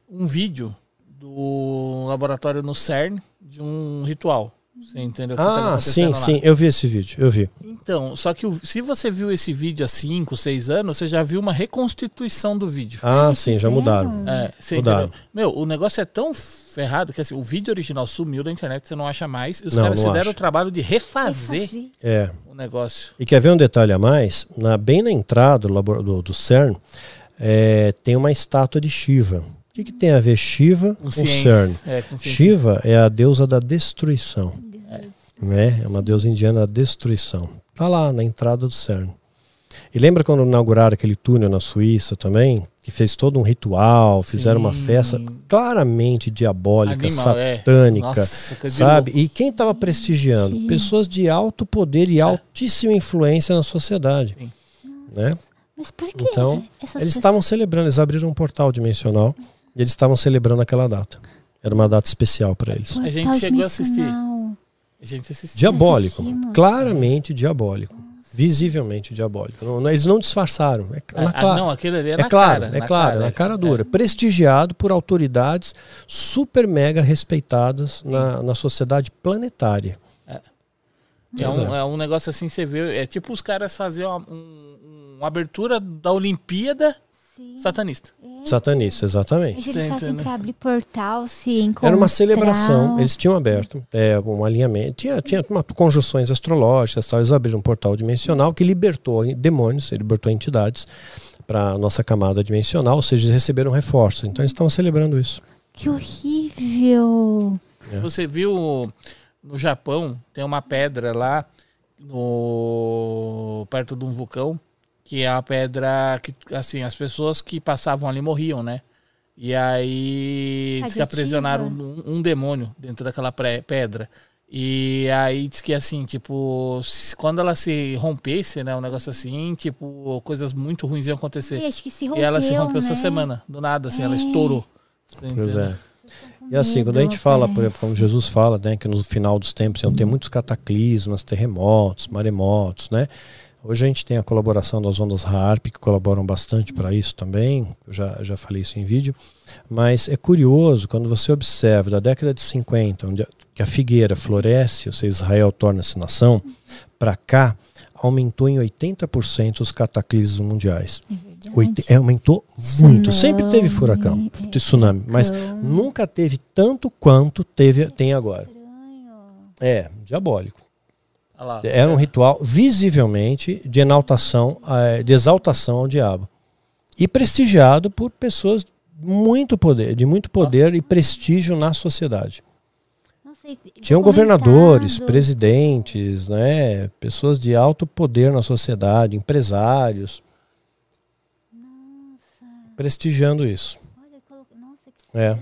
um vídeo do laboratório no CERN de um ritual. Você entendeu? Ah, sim, lá. sim, eu vi esse vídeo, eu vi. Então, só que o, se você viu esse vídeo há 5, 6 anos, você já viu uma reconstituição do vídeo. Ah, sim, já mudaram. É, você mudaram. Entendeu? Meu, o negócio é tão ferrado que assim, o vídeo original sumiu da internet, você não acha mais. E os não, caras não se deram o trabalho de refazer, refazer, É. o negócio. E quer ver um detalhe a mais? Na, bem na entrada do, do, do CERN, é, tem uma estátua de Shiva. O que, que tem a ver Shiva com, com CERN? É, com Shiva é a deusa da destruição né? É uma deusa indiana da destruição. Está lá na entrada do CERN. E lembra quando inauguraram aquele túnel na Suíça também? Que fez todo um ritual, fizeram Sim. uma festa claramente diabólica, Animal, é. satânica, é. Nossa, sabe? E quem estava prestigiando? Sim. Pessoas de alto poder e é. altíssima influência na sociedade. Sim. Né? Mas por que então, eles estavam celebrando, eles abriram um portal dimensional e eles estavam celebrando aquela data. Era uma data especial para eles. A gente chegou a assistir gente assistiu. Diabólico. Assistimos. Claramente diabólico. Visivelmente diabólico. Não, eles não disfarçaram. É, na ah, não, aquilo ali é, é na claro, cara. É na claro, cara, na cara dura. É. Prestigiado por autoridades super mega respeitadas na, na sociedade planetária. É. É um, é um negócio assim, você vê. É tipo os caras fazerem uma, um, uma abertura da Olimpíada Sim. satanista. Satanista, exatamente. Mas eles fazem para abrir portal, se encontrar. Era uma celebração, eles tinham aberto é, um alinhamento, tinha, tinha uma, conjunções astrológicas, tal, eles abriram um portal dimensional que libertou demônios, libertou entidades para a nossa camada dimensional, ou seja, eles receberam reforço. Então eles estavam celebrando isso. Que horrível! É. Você viu no Japão, tem uma pedra lá no perto de um vulcão que é a pedra que, assim, as pessoas que passavam ali morriam, né? E aí diz que aprisionaram um, um, demônio dentro daquela pedra. E aí diz que assim, tipo, quando ela se rompesse, né, um negócio assim, tipo, coisas muito ruins iam acontecer. E, acho que se rompeu, e ela se rompeu né? essa semana, do nada, assim, é. ela estourou. Pois é. E assim, quando a gente fala, por exemplo, como Jesus fala, né, que no final dos tempos iam ter muitos cataclismas, terremotos, maremotos, né? Hoje a gente tem a colaboração das ondas HARP, que colaboram bastante para isso também, eu já, já falei isso em vídeo, mas é curioso quando você observa da década de 50, onde a, que a figueira floresce, ou seja, Israel torna-se nação, para cá aumentou em 80% os cataclismos mundiais. É Oite, é, aumentou tsunami, muito. Sempre teve furacão, é, tsunami, mas nunca teve tanto quanto teve tem agora. É, diabólico. Era um ritual visivelmente de exaltação, eh, de exaltação ao diabo. E prestigiado por pessoas muito poder, de muito poder e prestígio na sociedade. Tinham governadores, presidentes, né, pessoas de alto poder na sociedade, empresários, Nossa. prestigiando isso. Olha, Nossa, que é.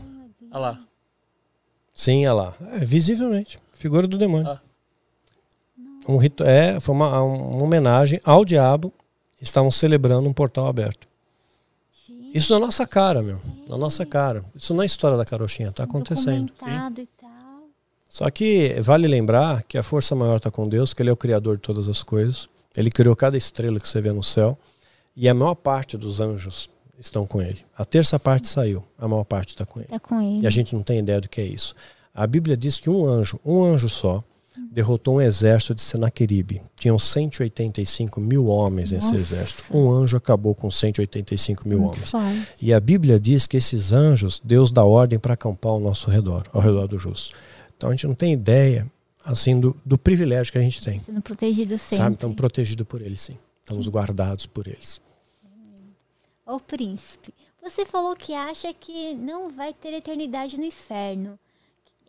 Olha lá. Sim, olha lá. É, visivelmente. Figura do demônio. Ah. Um rito, é, foi uma, uma homenagem ao diabo. Estavam celebrando um portal aberto. Isso na nossa cara, meu. Na nossa cara. Isso não é história da carochinha, está acontecendo. Só que vale lembrar que a força maior está com Deus, que Ele é o Criador de todas as coisas. Ele criou cada estrela que você vê no céu. E a maior parte dos anjos estão com Ele. A terça parte saiu, a maior parte está com, tá com Ele. E a gente não tem ideia do que é isso. A Bíblia diz que um anjo, um anjo só, derrotou um exército de Senaqueribe. Tinham 185 mil homens Nossa. nesse exército. Um anjo acabou com 185 mil Muito homens. E a Bíblia diz que esses anjos, Deus dá ordem para acampar ao nosso redor, ao redor do justo. Então a gente não tem ideia assim do, do privilégio que a gente tem. Sendo protegido sempre. Sabe? Estamos protegidos por eles, sim. Estamos guardados por eles. Ô príncipe, você falou que acha que não vai ter eternidade no inferno.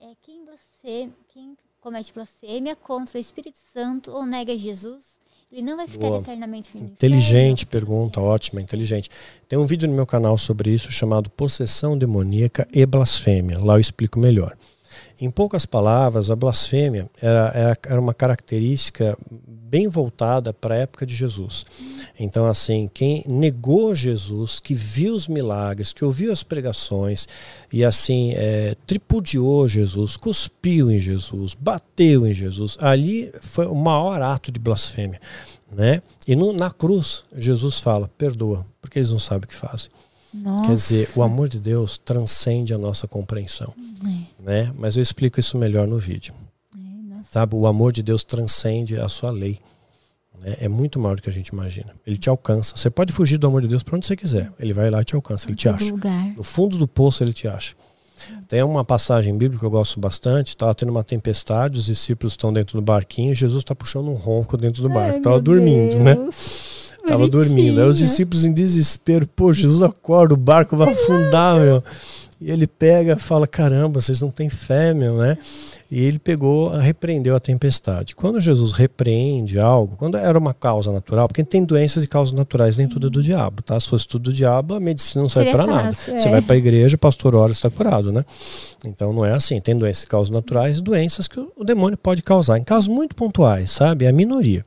É quem você, quem comete blasfêmia contra o Espírito Santo ou nega Jesus, ele não vai ficar Boa. eternamente no Inteligente pergunta, ótima, inteligente. Tem um vídeo no meu canal sobre isso chamado Possessão Demoníaca e Blasfêmia. Lá eu explico melhor. Em poucas palavras, a blasfêmia era, era uma característica bem voltada para a época de Jesus. Então, assim, quem negou Jesus, que viu os milagres, que ouviu as pregações e, assim, é, tripudiou Jesus, cuspiu em Jesus, bateu em Jesus, ali foi o maior ato de blasfêmia. Né? E no, na cruz, Jesus fala: perdoa, porque eles não sabem o que fazem. Nossa. Quer dizer, o amor de Deus transcende a nossa compreensão. É. Né? Mas eu explico isso melhor no vídeo. É, Sabe, o amor de Deus transcende a sua lei. Né? É muito maior do que a gente imagina. Ele te alcança. Você pode fugir do amor de Deus para onde você quiser. Ele vai lá e te alcança, ele te acha. Lugar. No fundo do poço ele te acha. Tem uma passagem bíblica que eu gosto bastante. Estava tendo uma tempestade, os discípulos estão dentro do barquinho Jesus está puxando um ronco dentro do barco. Estava dormindo, né? Deus. né? Tava dormindo. Aí os discípulos em desespero, pô, Jesus acorda, o barco vai afundar, meu. E ele pega fala: caramba, vocês não têm fé, meu, né? E ele pegou, repreendeu a tempestade. Quando Jesus repreende algo, quando era uma causa natural, porque tem doenças e causas naturais, nem tudo é do diabo, tá? Se fosse tudo do diabo, a medicina não serve para nada. É. Você vai para a igreja, pastor ora, está curado, né? Então não é assim. Tem doenças e causas naturais, doenças que o demônio pode causar, em casos muito pontuais, sabe? É a minoria.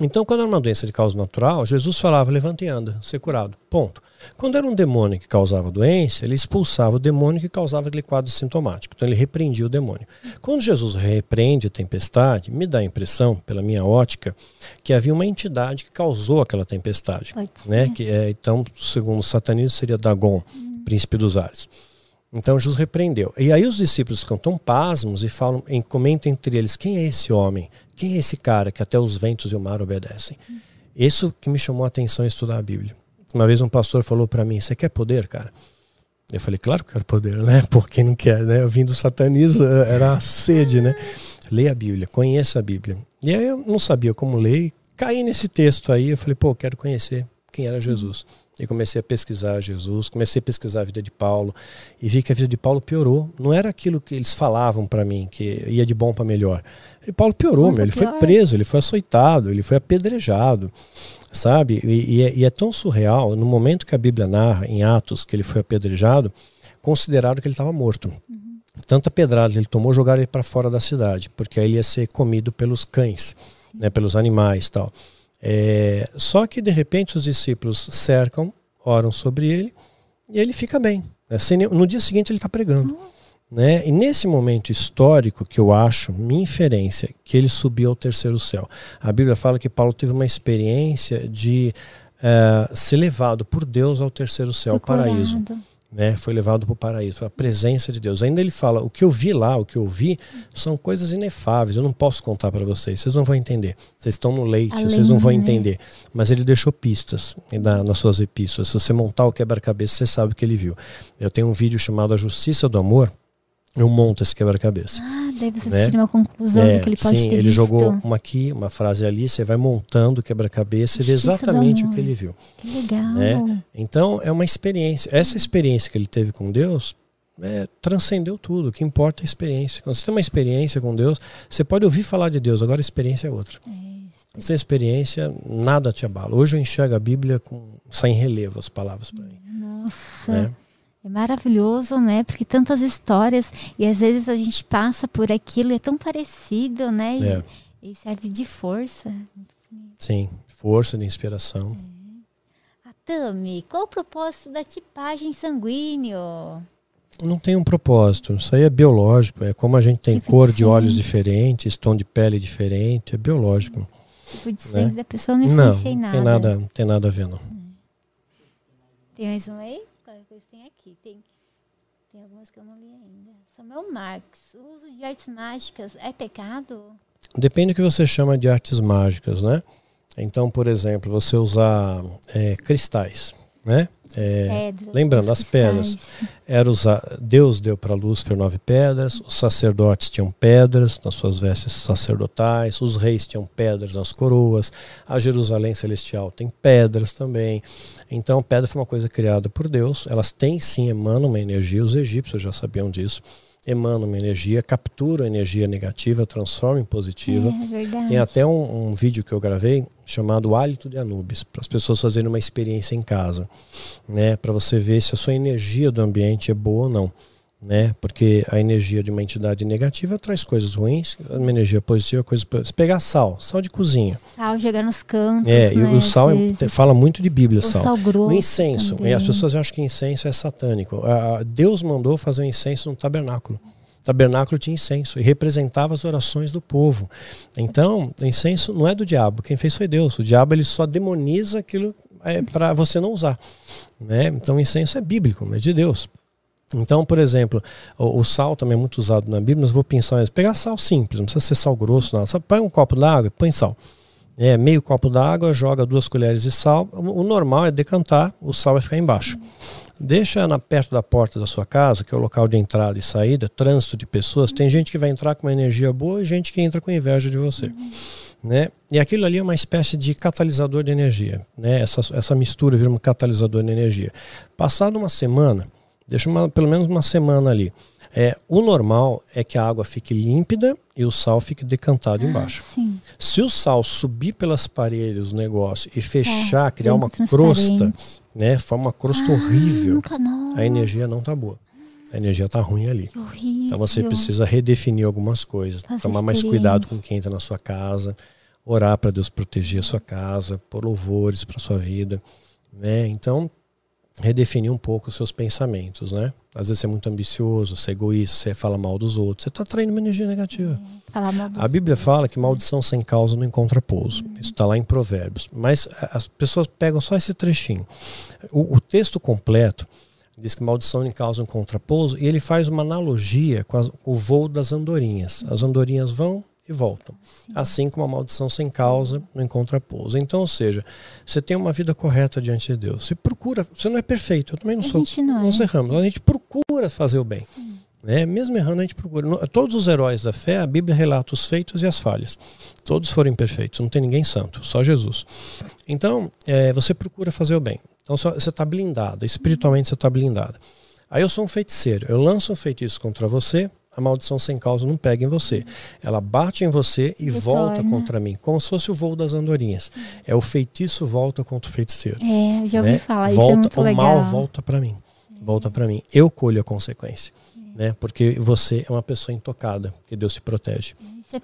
Então, quando era uma doença de causa natural, Jesus falava: levanta e anda, ser curado. Ponto. Quando era um demônio que causava doença, ele expulsava o demônio que causava aquele quadro sintomático. Então, ele repreendia o demônio. Quando Jesus repreende a tempestade, me dá a impressão, pela minha ótica, que havia uma entidade que causou aquela tempestade. Né? Que é, então, segundo o satanismo, seria Dagon, hum. príncipe dos ares. Então Jesus repreendeu. E aí os discípulos ficam tão pasmos e falam, em, comentam entre eles: quem é esse homem? Quem é esse cara que até os ventos e o mar obedecem? Isso que me chamou a atenção em estudar a Bíblia. Uma vez um pastor falou para mim: Você quer poder, cara? Eu falei: Claro que quero poder, né? <laughs> Por quem não quer, né? Eu vim do satanismo, era a sede, né? Leia a Bíblia, conheça a Bíblia. E aí eu não sabia como ler, caí nesse texto aí. Eu falei: Pô, quero conhecer quem era Jesus. E comecei a pesquisar Jesus, comecei a pesquisar a vida de Paulo e vi que a vida de Paulo piorou. Não era aquilo que eles falavam para mim, que ia de bom para melhor. E Paulo piorou, meu. ele foi preso, ele foi açoitado, ele foi apedrejado, sabe? E, e, é, e, é, tão surreal, no momento que a Bíblia narra, em Atos, que ele foi apedrejado, consideraram que ele estava morto. Uhum. Tanta pedrada ele tomou, jogaram ele para fora da cidade, porque aí ele ia ser comido pelos cães, né, pelos animais tal. É, só que de repente os discípulos cercam, oram sobre ele e ele fica bem. Né? No dia seguinte ele está pregando. Né? E nesse momento histórico que eu acho, minha inferência, que ele subiu ao terceiro céu. A Bíblia fala que Paulo teve uma experiência de uh, ser levado por Deus ao terceiro céu, ao paraíso. Né? Foi levado para o paraíso, a presença de Deus. Ainda ele fala: o que eu vi lá, o que eu vi, são coisas inefáveis. Eu não posso contar para vocês. Vocês não vão entender. Vocês estão no leite, Além, vocês não vão né? entender. Mas ele deixou pistas na, nas suas epístolas. Se você montar o quebra-cabeça, você sabe o que ele viu. Eu tenho um vídeo chamado A Justiça do Amor eu monto esse quebra-cabeça. Ah, daí você né? uma conclusão é, do que ele pode sim, ter ele visto. jogou uma aqui, uma frase ali, você vai montando o quebra-cabeça e vê exatamente o que ele viu. Que legal. Né? Então, é uma experiência. Essa experiência que ele teve com Deus é, transcendeu tudo. O que importa é a experiência. Quando você tem uma experiência com Deus, você pode ouvir falar de Deus, agora a experiência é outra. É, Sem experiência, nada te abala. Hoje eu enxergo a Bíblia com, sem relevo as palavras para mim. Nossa. Né? É maravilhoso, né? Porque tantas histórias e às vezes a gente passa por aquilo e é tão parecido, né? E, é. e serve de força. Sim, força de inspiração. É. A Tami, qual o propósito da tipagem sanguíneo? Não tem um propósito, isso aí é biológico, é como a gente tem tipo cor de, de olhos diferentes, tom de pele diferente, é biológico. Tipo de sangue né? da pessoa não influencia em nada. Tem nada. Não tem nada a ver, não. Tem mais um aí? Aqui. Tem, tem algumas que eu não li ainda. Samuel Marx, o uso de artes mágicas é pecado? Depende do que você chama de artes mágicas, né? Então, por exemplo, você usar é, cristais, né? É, pedras, lembrando, as pedras. Era usar, Deus deu para Lúcifer nove pedras, os sacerdotes tinham pedras nas suas vestes sacerdotais, os reis tinham pedras nas coroas, a Jerusalém Celestial tem pedras também. Então, pedra foi uma coisa criada por Deus, elas têm sim, emanam uma energia, os egípcios já sabiam disso emana uma energia, captura a energia negativa, transforma em positiva. É, Tem até um, um, vídeo que eu gravei chamado Hálito de Anubis, para as pessoas fazerem uma experiência em casa, né, para você ver se a sua energia do ambiente é boa ou não né? Porque a energia de uma entidade negativa traz coisas ruins, uma energia positiva, coisas Se pegar sal, sal de cozinha. Sal jogar nos cantos. É, né? e o sal é, fala muito de Bíblia, o sal. sal grosso o incenso. Também. E as pessoas acham que incenso é satânico. Deus mandou fazer o um incenso no tabernáculo. O tabernáculo tinha incenso e representava as orações do povo. Então, o incenso não é do diabo, quem fez foi Deus. O diabo ele só demoniza aquilo é, para você não usar. Né? Então, o incenso é bíblico, é de Deus. Então, por exemplo, o, o, sal também é muito usado na Bíblia, mas vou pensar isso. Pegar sal simples, não precisa ser sal grosso, não. Só põe um copo d'água, põe sal. É, meio copo d'água, joga duas colheres de sal. O, o, normal é decantar, o sal vai ficar embaixo. Deixa na, perto da porta da sua casa, que é o local de entrada e saída, trânsito de pessoas. Tem gente que vai entrar com uma energia boa e gente que entra com inveja de você. Né? E aquilo ali é uma espécie de catalisador de energia. Né? Essa, essa mistura vira um catalisador de energia. Passada uma semana, Deixa uma, pelo menos uma semana ali. É, o normal é que a água fique límpida e o sal fique decantado ah, embaixo. Sim. Se o sal subir pelas paredes do negócio e fechar, é, criar uma crosta, né, forma uma crosta ah, horrível, a energia não tá boa. A energia tá ruim ali. Então você precisa redefinir algumas coisas, Fazer tomar mais cuidado com quem entra na sua casa, orar para Deus proteger a sua casa, pôr louvores para sua vida, né? Então redefinir um pouco os seus pensamentos, né? Às vezes você é muito ambicioso, você é egoísta, você fala mal dos outros, você está traindo uma energia negativa. É, a Bíblia fala que maldição sem causa não encontra pouso. Isso está lá em Provérbios. Mas as pessoas pegam só esse trechinho. O, o texto completo diz que maldição em causa não encontra pouso e ele faz uma analogia com, as, com o voo das andorinhas. As andorinhas vão e voltam. Sim. Assim como a maldição sem causa não encontra pouso. Então, ou seja, você tem uma vida correta diante de Deus. Você procura, você não é perfeito, eu também não a sou. Não nós é. erramos, a gente procura fazer o bem. Né? Mesmo errando, a gente procura. Todos os heróis da fé, a Bíblia relata os feitos e as falhas. Todos foram imperfeitos, não tem ninguém santo, só Jesus. Então, é, você procura fazer o bem. Então, você está blindado, espiritualmente você está blindado. Aí eu sou um feiticeiro, eu lanço um feitiço contra você, a maldição sem causa não pega em você. Ela bate em você e volta contra mim, como se fosse o voo das andorinhas. É o feitiço volta contra o feiticeiro. É, já ouvi né? falar volta, isso é muito o legal. mal volta para mim. Volta para mim. Eu colho a consequência. Né? Porque você é uma pessoa intocada, que Deus se protege.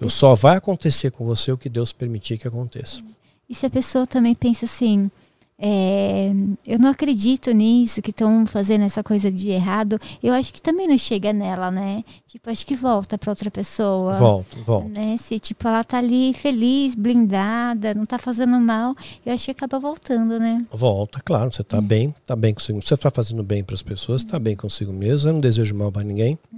Só vai acontecer com você o que Deus permitir que aconteça. E se a pessoa também pensa assim, é, eu não acredito nisso, que estão fazendo essa coisa de errado. Eu acho que também não chega nela, né? Tipo, acho que volta para outra pessoa. Volta, volta. Né? Se, tipo, ela tá ali feliz, blindada, não tá fazendo mal, eu acho que acaba voltando, né? Volta, claro. Você tá é. bem, tá bem consigo. Você tá fazendo bem para as pessoas, tá bem consigo mesmo. Eu não desejo mal para ninguém. É.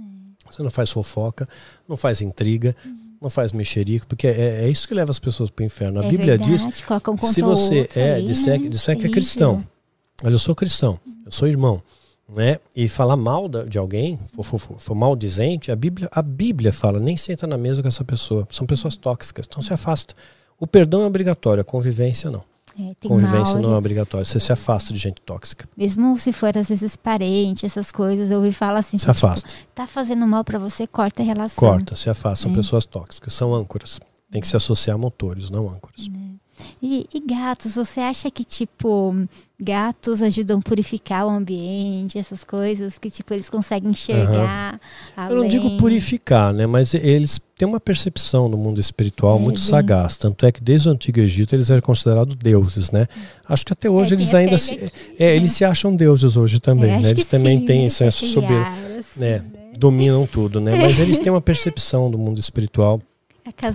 Você não faz fofoca, não faz intriga. Uhum não faz mexerico, porque é, é, isso que leva as pessoas para o inferno. A é Bíblia verdade, diz, um se você é, aí, disser, né? disser que é cristão, olha, eu sou cristão, eu sou irmão, né? E falar mal de alguém, for, for, for, maldizente, a Bíblia, a Bíblia fala, nem senta na mesa com essa pessoa. São pessoas tóxicas, então se afasta. O perdão é obrigatório, a convivência não. É, Convivência não é obrigatória, você se afasta de gente tóxica. Mesmo se for às vezes parente, essas coisas, eu ouvi falar assim, se afasta. Tipo, tá fazendo mal para você, corta a relação. Corta, se afasta, são é. pessoas tóxicas, são âncoras. Tem que se associar a motores, não âncoras. É. E, e, gatos, você acha que, tipo, gatos ajudam a purificar o ambiente, essas coisas, que, tipo, eles conseguem enxergar? Uhum. Eu não digo purificar, né? Mas eles têm uma percepção no mundo espiritual é, muito bem. sagaz. Tanto é que desde o Antigo Egito eles eram considerados deuses, né? Acho que até hoje é, eles ainda se, aqui, é, né? eles se acham deuses hoje também, é, né? Eles também sim, têm senso soberano, assim, né? né? Dominam tudo, né? Mas eles têm uma <laughs> percepção do mundo espiritual.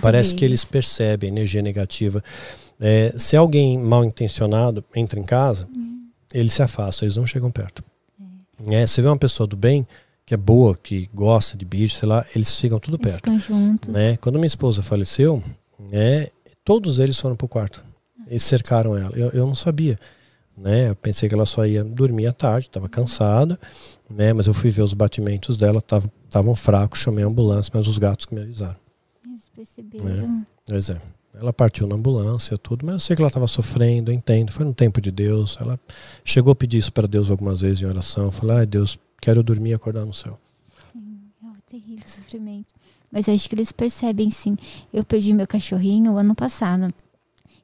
Parece que eles percebem energia negativa. É, se alguém mal intencionado entra em casa, uhum. eles se afastam, eles não chegam perto. Uhum. É, você vê uma pessoa do bem, que é boa, que gosta de bicho, sei lá, eles ficam tudo eles perto. Ficam juntos. Né? Quando minha esposa faleceu, né, todos eles foram pro quarto. Eles cercaram ela. Eu, eu não sabia. Né? Eu pensei que ela só ia dormir à tarde, estava cansada, né? Mas eu fui ver os batimentos dela, estavam fracos, chamei a ambulância, mas os gatos que me avisaram. Eles perceberam. Né? Pois é. Ela partiu na ambulância, tudo, mas eu sei que ela estava sofrendo, eu entendo, foi no tempo de Deus. Ela chegou a pedir isso para Deus algumas vezes em oração. Falou: ai, Deus, quero dormir e acordar no céu. Sim, é um terrível sofrimento. Mas eu acho que eles percebem, sim. Eu perdi meu cachorrinho o ano passado.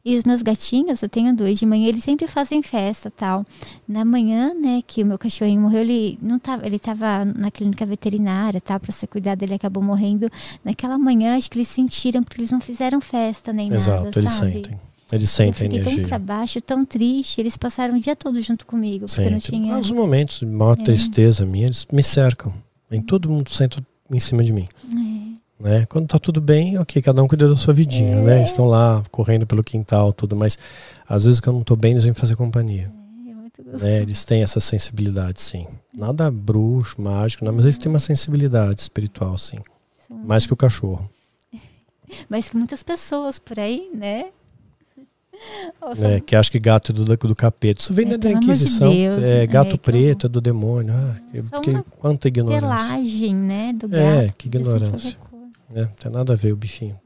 E os meus gatinhos, eu tenho dois de manhã, eles sempre fazem festa tal. Na manhã, né, que o meu cachorrinho morreu, ele não tava, ele tava na clínica veterinária, tal, para ser cuidado, ele acabou morrendo. Naquela manhã, acho que eles sentiram porque eles não fizeram festa nem Exato, nada, eles sabe? sentem. Eles sentem eu energia. tão para baixo, tão triste. Eles passaram o dia todo junto comigo. Porque não tinha... Nos momentos de maior é. tristeza minha, eles me cercam. Vem todo mundo senta em cima de mim. É. Né? Quando tá tudo bem, ok, cada um cuida da sua vidinha, né? é. né? Estão lá correndo pelo quintal, tudo, mas às vezes quando eu não tô bem, eles vêm fazer companhia. É, é né? Eles têm essa sensibilidade, sim. Nada bruxo, mágico, não, mas eles têm uma sensibilidade espiritual, sim. Mais que o cachorro. <laughs> Mas que muitas pessoas por aí, né? <laughs> É, que acha que gato é do, do capeta. Isso vem é, da Inquisição. De Deus, é, gato é, preto é do demônio. Ah, que, que, quanta ignorância. Pelagem, né? Do gato. É, que ignorância. É, não tem nada a ver o bichinho.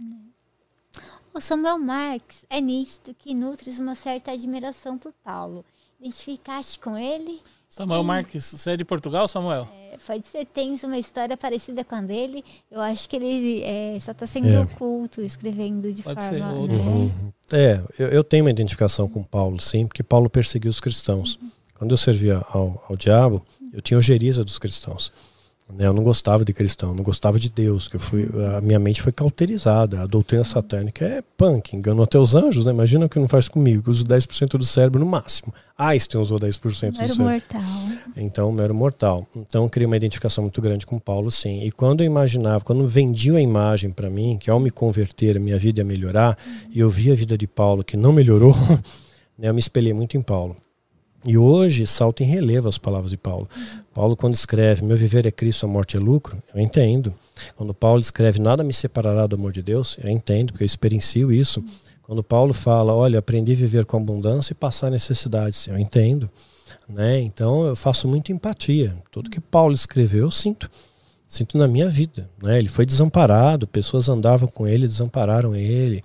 O Samuel Marx é nítido que nutres uma certa admiração por Paulo. Identificaste com ele? Samuel Marques, você é de Portugal, Samuel? É, pode ser, tens uma história parecida com a dele. Eu acho que ele é, só está sendo é. oculto, escrevendo de pode forma. Ser outro. Né? Uhum. É, eu, eu, tenho uma identificação com Paulo, sim, porque Paulo perseguiu os cristãos. Uhum. Quando eu servia ao, ao diabo, eu tinha ojeriza dos cristãos. Né? Eu não gostava de cristão, não gostava de Deus, que eu fui, a minha mente foi cauterizada. A doutrina satânica é punk, enganou até os anjos, né? Imagina o que não faz comigo, uso 10% do cérebro no máximo. Einstein usou 10% do cérebro. mortal. Então, era mortal. Então, eu criei uma identificação muito grande com Paulo, sim. E quando eu imaginava, quando vendiam a imagem para mim, que ao me converter, a minha vida ia melhorar, uhum. e eu vi a vida de Paulo que não melhorou, <laughs> né? eu me espelhei muito em Paulo. E hoje salta em relevo as palavras de Paulo. Uhum. Paulo, quando escreve Meu viver é Cristo, a morte é lucro, eu entendo. Quando Paulo escreve Nada me separará do amor de Deus, eu entendo, porque eu experiencio isso. Quando Paulo fala Olha, aprendi a viver com abundância e passar necessidades, eu entendo. Né? Então eu faço muita empatia. Tudo que Paulo escreveu, eu sinto. Sinto na minha vida. Né? Ele foi desamparado, pessoas andavam com ele, desampararam ele.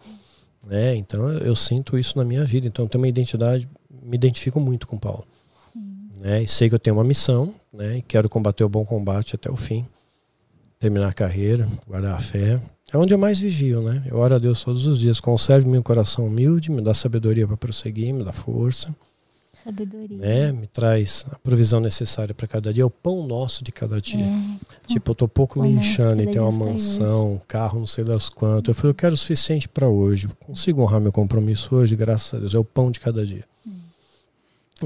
Né? Então eu, eu sinto isso na minha vida. Então eu tenho uma identidade me identifico muito com Paulo. Né? E sei que eu tenho uma missão, né? E quero combater o bom combate até o fim. Terminar a carreira, guardar a fé. É onde eu mais vigio, né? Eu oro a Deus todos os dias. Conserve meu coração humilde, me dá sabedoria para prosseguir, me dá força. Sabedoria. Né? Me traz a provisão necessária para cada dia, é o pão nosso de cada dia. É. Tipo, eu tô pouco me inchando em ter uma mansão, um carro, não sei das quantas. Eu falei, eu quero o suficiente para hoje. Consigo honrar meu compromisso hoje, graças a Deus. É o pão de cada dia.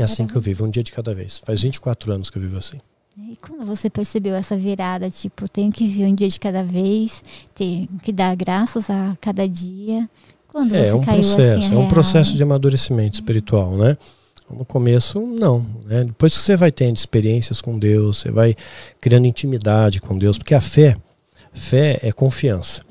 É assim que eu vivo, um dia de cada vez. Faz 24 anos que eu vivo assim. E quando você percebeu essa virada, tipo, tenho que viver um dia de cada vez, tenho que dar graças a cada dia. Quando é, você um caiu processo, assim, é um processo de amadurecimento espiritual, né? No começo, não. Né? Depois que você vai tendo experiências com Deus, você vai criando intimidade com Deus, porque a fé, fé é confiança.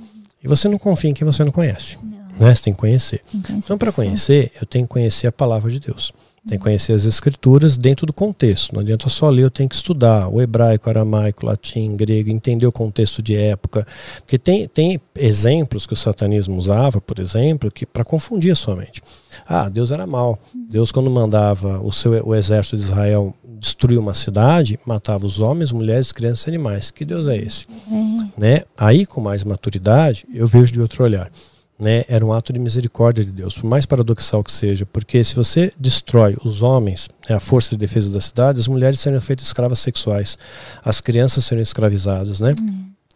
E você não confia em quem você não conhece. Não, Né? Você tem que conhecer. tem que conhecer Então, para conhecer, eu tenho que conhecer a palavra de Deus. Tem que conhecer as escrituras dentro do contexto. Não adianta só ler, eu tenho que estudar o hebraico, aramaico, latim, grego, entender o contexto de época. Porque tem, tem exemplos que o satanismo usava, por exemplo, que para confundir a sua mente. Ah, Deus era mal. Deus, quando mandava o, seu, o exército de Israel destruir uma cidade, matava os homens, mulheres, crianças e animais. Que Deus é esse? É, né? Aí, com mais maturidade, eu vejo de outro olhar. Né? Era um ato de misericórdia de Deus, por mais paradoxal que seja, porque se você destrói os homens, né, a força de defesa da cidade, as mulheres seriam feitas escravas sexuais, as crianças seriam escravizadas, né?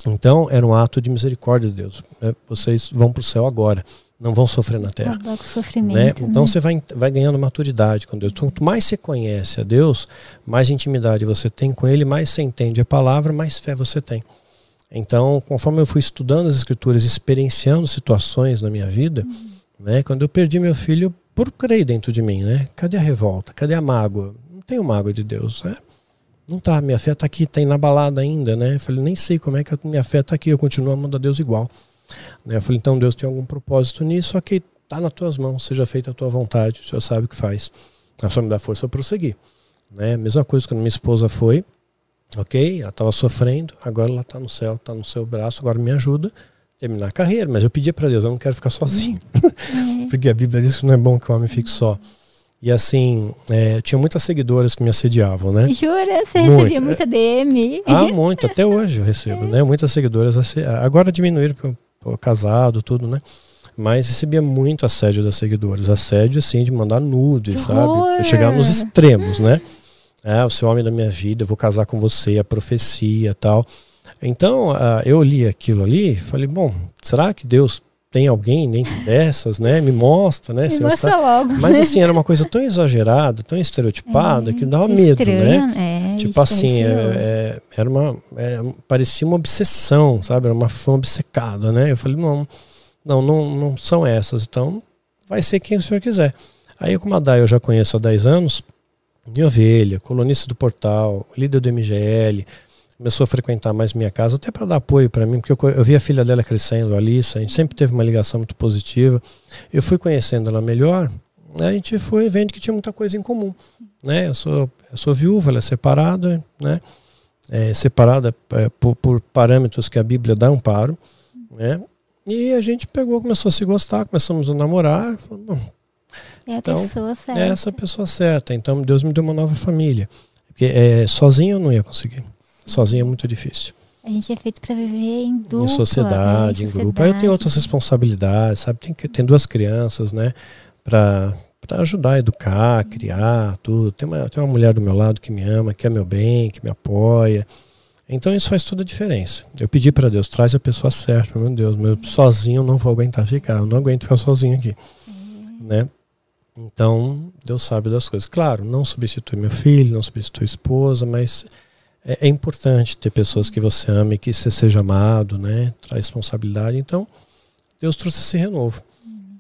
Então, era um ato de misericórdia de Deus. né? Vocês vão para o céu agora, não vão sofrer na terra. sofrimento. Né? né? Então você vai, vai ganhando maturidade com Deus. Quanto mais você conhece a Deus, mais intimidade você tem com Ele, mais você entende a palavra, mais fé você tem. Então, conforme eu fui estudando as Escrituras, experienciando situações na minha vida, né? quando eu perdi meu filho, procurei dentro de mim, né? Cadê a revolta? Cadê a mágoa? Não tenho mágoa de Deus, né? Não tá, minha fé está aqui, está inabalada ainda, né? Eu falei, nem sei como é que a minha fé está aqui, eu continuo amando a Deus igual. Né? Eu falei, então Deus tem algum propósito nisso, só que está nas tuas mãos, seja feita a tua vontade, o Senhor sabe o que faz. A só me força para prosseguir. Né? Mesma coisa quando minha esposa foi, ok, ela estava sofrendo, agora ela está no céu, está no seu braço, agora me ajuda a terminar a carreira. Mas eu pedi para Deus, eu não quero ficar sozinho. É. <laughs> Porque a Bíblia diz que não é bom que o homem fique só. E assim, é, tinha muitas seguidoras que me assediavam, né? Jura? Você Muito. recebia muita DM? Ah, muito, até hoje eu recebo, né? Muitas seguidoras. Agora diminuíram, porque eu casado, tudo, né? Mas recebia muito assédio das seguidoras. Assédio, assim, de mandar nudes, sabe? chegava nos extremos, né? É, o seu homem da minha vida, eu vou casar com você, a profecia tal. Então, ah, eu li aquilo ali falei, bom, será que Deus tem alguém dentro <laughs> dessas, né? Me mostra, né? Me mostra logo. Mas assim, era uma <laughs> coisa tão exagerada, tão estereotipada, que dava medo, né? Estranho, É, Tipo é assim, é- é- era uma. é, parecia uma obsessão, sabe? Era uma fã obcecada, né? Eu falei, não, não, não, não são essas, então vai ser quem o senhor quiser. Aí, como a Dai eu já conheço há 10 anos, minha ovelha, colunista do portal, líder do MGL, começou a frequentar mais minha casa, até para dar apoio para mim, porque eu, eu vi a filha dela crescendo, a Alissa, a gente sempre teve uma ligação muito positiva. Eu fui conhecendo ela melhor, né, a gente foi vendo que tinha muita coisa em comum. Né? Eu, sou, eu sou viúva, ela é separada, né? É, separada é, por, por parâmetros que a Bíblia dá amparo. Né? E a gente pegou, começou a se gostar, começamos a namorar. Falei, bom, É a então, pessoa certa. é essa pessoa certa. Então Deus me deu uma nova família. Porque é, sozinho eu não ia conseguir. Sozinho é muito difícil. A gente é feito para viver em dupla. em sociedade, né? em grupo. Aí eu tenho outras sociedade. responsabilidades, sabe? Tem, que, tem duas crianças, né? Para ajudar a educar, criar, tudo. Tem uma, tem uma mulher do meu lado que me ama, que é meu bem, que me apoia. Então isso faz toda a diferença. Eu pedi para Deus, traz a pessoa certa, meu Deus, meu, sozinho eu não vou aguentar ficar, eu não aguento ficar sozinho aqui, né? Então, Deus sabe das coisas. Claro, não substitui meu filho, não substitui a esposa, mas é, é importante ter pessoas que você ame, que você seja amado, né? Traz responsabilidade. Então, Deus trouxe esse renovo.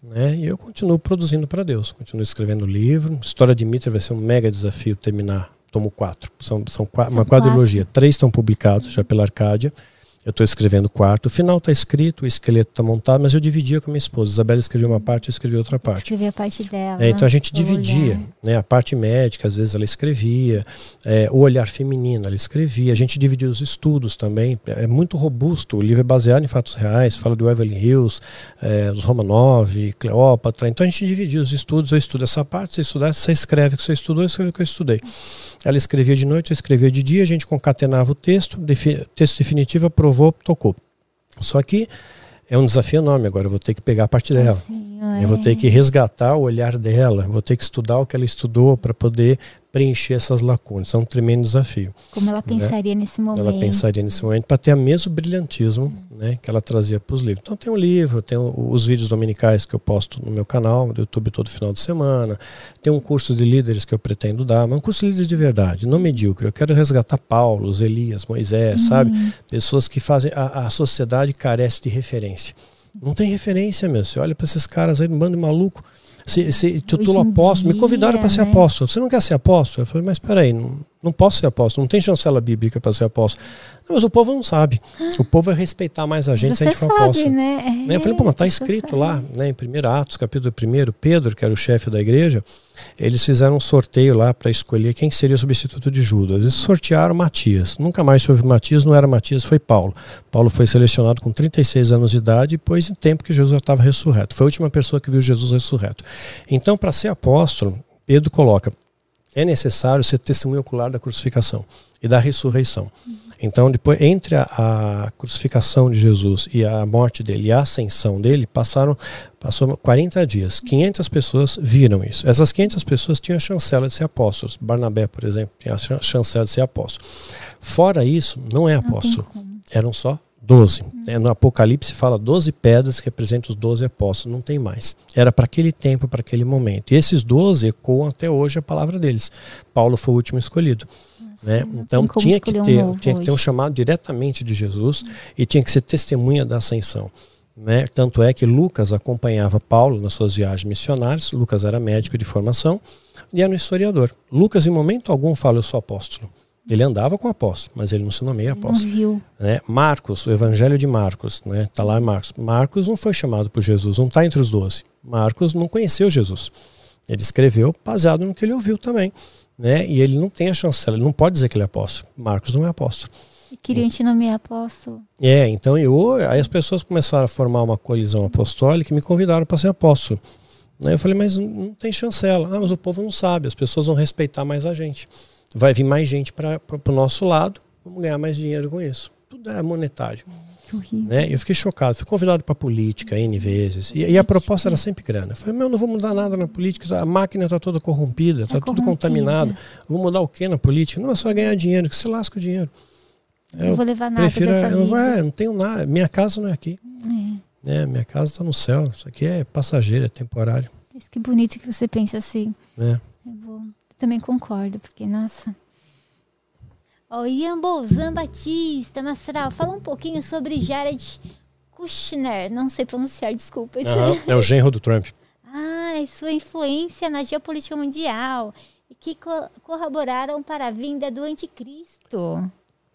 Né? E eu continuo produzindo para Deus, continuo escrevendo livro. História de Mitra vai ser um mega desafio terminar. Tomo quatro. São, são, São uma quadrilogia. Três estão publicados já pela Arcádia. Eu estou escrevendo o quarto. O final está escrito, o esqueleto está montado, mas eu dividia com a minha esposa. Isabela escreveu uma parte, eu escrevi outra parte. Escrever a parte dela. É, então a gente dividia, olhar. né? A parte médica, às vezes ela escrevia, é, o olhar feminino ela escrevia, a gente dividia os estudos também, é muito robusto, o livro é baseado em fatos reais, fala do Evelyn Hills, é, dos Romanov, Cleópatra, então a gente dividia os estudos, eu estudo essa parte, você estudar, você escreve o que você estudou, eu escrevo o que eu estudei. Ela escrevia de noite, eu escrevia de dia, a gente concatenava o texto, defi- texto definitivo, aprovou, tocou. Só que é um desafio enorme agora, eu vou ter que pegar a parte dela. Senhora, Eu vou ter que resgatar o olhar dela, vou ter que estudar o que ela estudou para poder preencher essas lacunas. É um tremendo desafio. Como ela né? pensaria né? nesse momento. Ela pensaria nesse momento para ter o mesmo brilhantismo né, que ela trazia para os livros. Então tem um livro, tem os vídeos dominicais que eu posto no meu canal, do YouTube todo final de semana. Tem um curso de líderes que eu pretendo dar, mas um curso de líderes de verdade, não medíocre. Eu quero resgatar Paulo, Elias, Moisés, uhum. sabe? Pessoas que fazem. A, a sociedade carece de referência. Não tem referência, meu. Você olha para esses caras aí, um bando de maluco se, se titulo apóstolo, me convidaram para ser né? apóstolo. Você não quer ser apóstolo? Eu falei, mas espera não, não posso ser apóstolo, não tem chancela bíblica para ser apóstolo. Não, mas o povo não sabe. O povo vai respeitar mais a gente Você se a gente for sabe, apóstolo. Né? É, eu falei, pô, mas está escrito lá, né, em 1 Atos, capítulo 1, Pedro, que era o chefe da igreja, eles fizeram um sorteio lá para escolher quem seria o substituto de Judas. Eles sortearam Matias. Nunca mais houve Matias, não era Matias, foi Paulo. Paulo foi selecionado com 36 anos de idade, depois em tempo que Jesus estava ressurreto. Foi a última pessoa que viu Jesus ressurreto. Então, para ser apóstolo, Pedro coloca: é necessário ser testemunho ocular da crucificação e da ressurreição. Então, depois, entre a, a, crucificação de Jesus e a morte dele e a ascensão dele, passaram passou 40 dias. 500 pessoas viram isso. Essas 500 pessoas tinham a chancela de ser apóstolos. Barnabé, por exemplo, tinha a chancela de ser apóstolo. Fora isso, não é apóstolo. Eram só 12. É, no Apocalipse fala 12 pedras que representam os 12 apóstolos, não tem mais. Era para aquele tempo, para aquele momento. E esses 12 ecoam até hoje a palavra deles. Paulo foi o último escolhido. Né? Então tinha que, ter, um tinha que ter um chamado diretamente de Jesus e tinha que ser testemunha da ascensão. Né? Tanto é que Lucas acompanhava Paulo nas suas viagens missionárias. Lucas era médico de formação e era um historiador. Lucas, em momento algum, fala: Eu sou apóstolo. Ele andava com apóstolo, mas ele não se nomeia apóstolo. Não viu. Né? Marcos, o Evangelho de Marcos, né? Tá lá em Marcos. Marcos não foi chamado por Jesus, não está entre os doze. Marcos não conheceu Jesus. Ele escreveu baseado no que ele ouviu também né? E ele não tem a chancela, ele não pode dizer que ele é apóstolo. Marcos não é apóstolo. E queriam te nomear apóstolo. É, então eu, aí as pessoas começaram a formar uma colisão apostólica e me convidaram para ser apóstolo. Aí eu falei, mas não tem chancela. Ah, mas o povo não sabe, as pessoas vão respeitar mais a gente. Vai vir mais gente para o nosso lado, vamos ganhar mais dinheiro com isso. Tudo era monetário. Né? Eu fiquei chocado. Fui convidado para política N vezes. E, e, a proposta era sempre grana. Eu falei, meu, não vou mudar nada na política. A máquina está toda corrompida, está é tudo contaminado. Vou mudar o que na política? Não, é só ganhar dinheiro, que se lasca o dinheiro. Eu não vou levar nada prefiro, dessa eu, não, é, não tenho nada. Minha casa não é aqui. É. é minha casa está no céu. Isso aqui é passageiro, é temporário. Que bonito que você pensa assim. É. É bom. Eu também concordo, porque, nossa, o Ian Bolzan Batista, Mastral, fala um pouquinho sobre Jared Kushner. Não sei pronunciar, desculpa. Uhum, é o genro do Trump. ah, e sua influência na geopolítica mundial e que co corroboraram para a vinda do anticristo.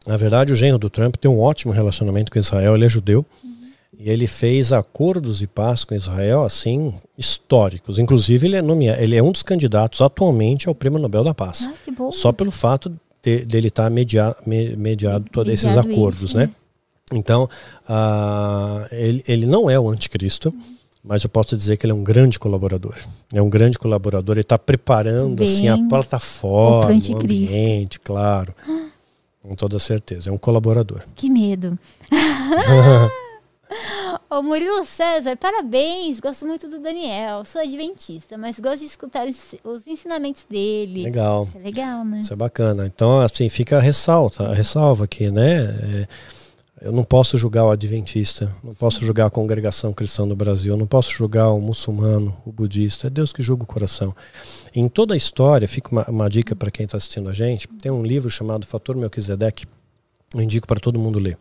Na verdade, o genro do Trump tem um ótimo relacionamento com Israel. Ele é judeu. Uhum. E ele fez acordos de paz com Israel, assim, históricos. Inclusive, ele é, nomeado, ele é um dos candidatos atualmente ao Prêmio Nobel da Paz. Ah, Só pelo fato de, dele estar tá media, me, mediado todos esses acordos, isso, né? Então, uh, ele, ele não é o anticristo, mas eu posso dizer que ele é um grande colaborador. É um grande colaborador, ele está preparando Bem, assim, a plataforma, o, o ambiente, claro. Com toda certeza, é um colaborador. Que medo. <laughs> <laughs> Ô Murilo César, parabéns. Gosto muito do Daniel. Sou adventista, mas gosto de escutar os ensinamentos dele. Legal. Isso é legal, né? Isso é bacana. Então, assim, fica a ressalta, a ressalva aqui, né? É, eu não posso julgar o adventista, não posso julgar a congregação cristã do Brasil, não posso julgar o muçulmano, o budista. É Deus que julga o coração. Em toda a história, fica uma, uma dica para quem está assistindo a gente: tem um livro chamado Fator Melquisedeque eu indico para todo mundo ler.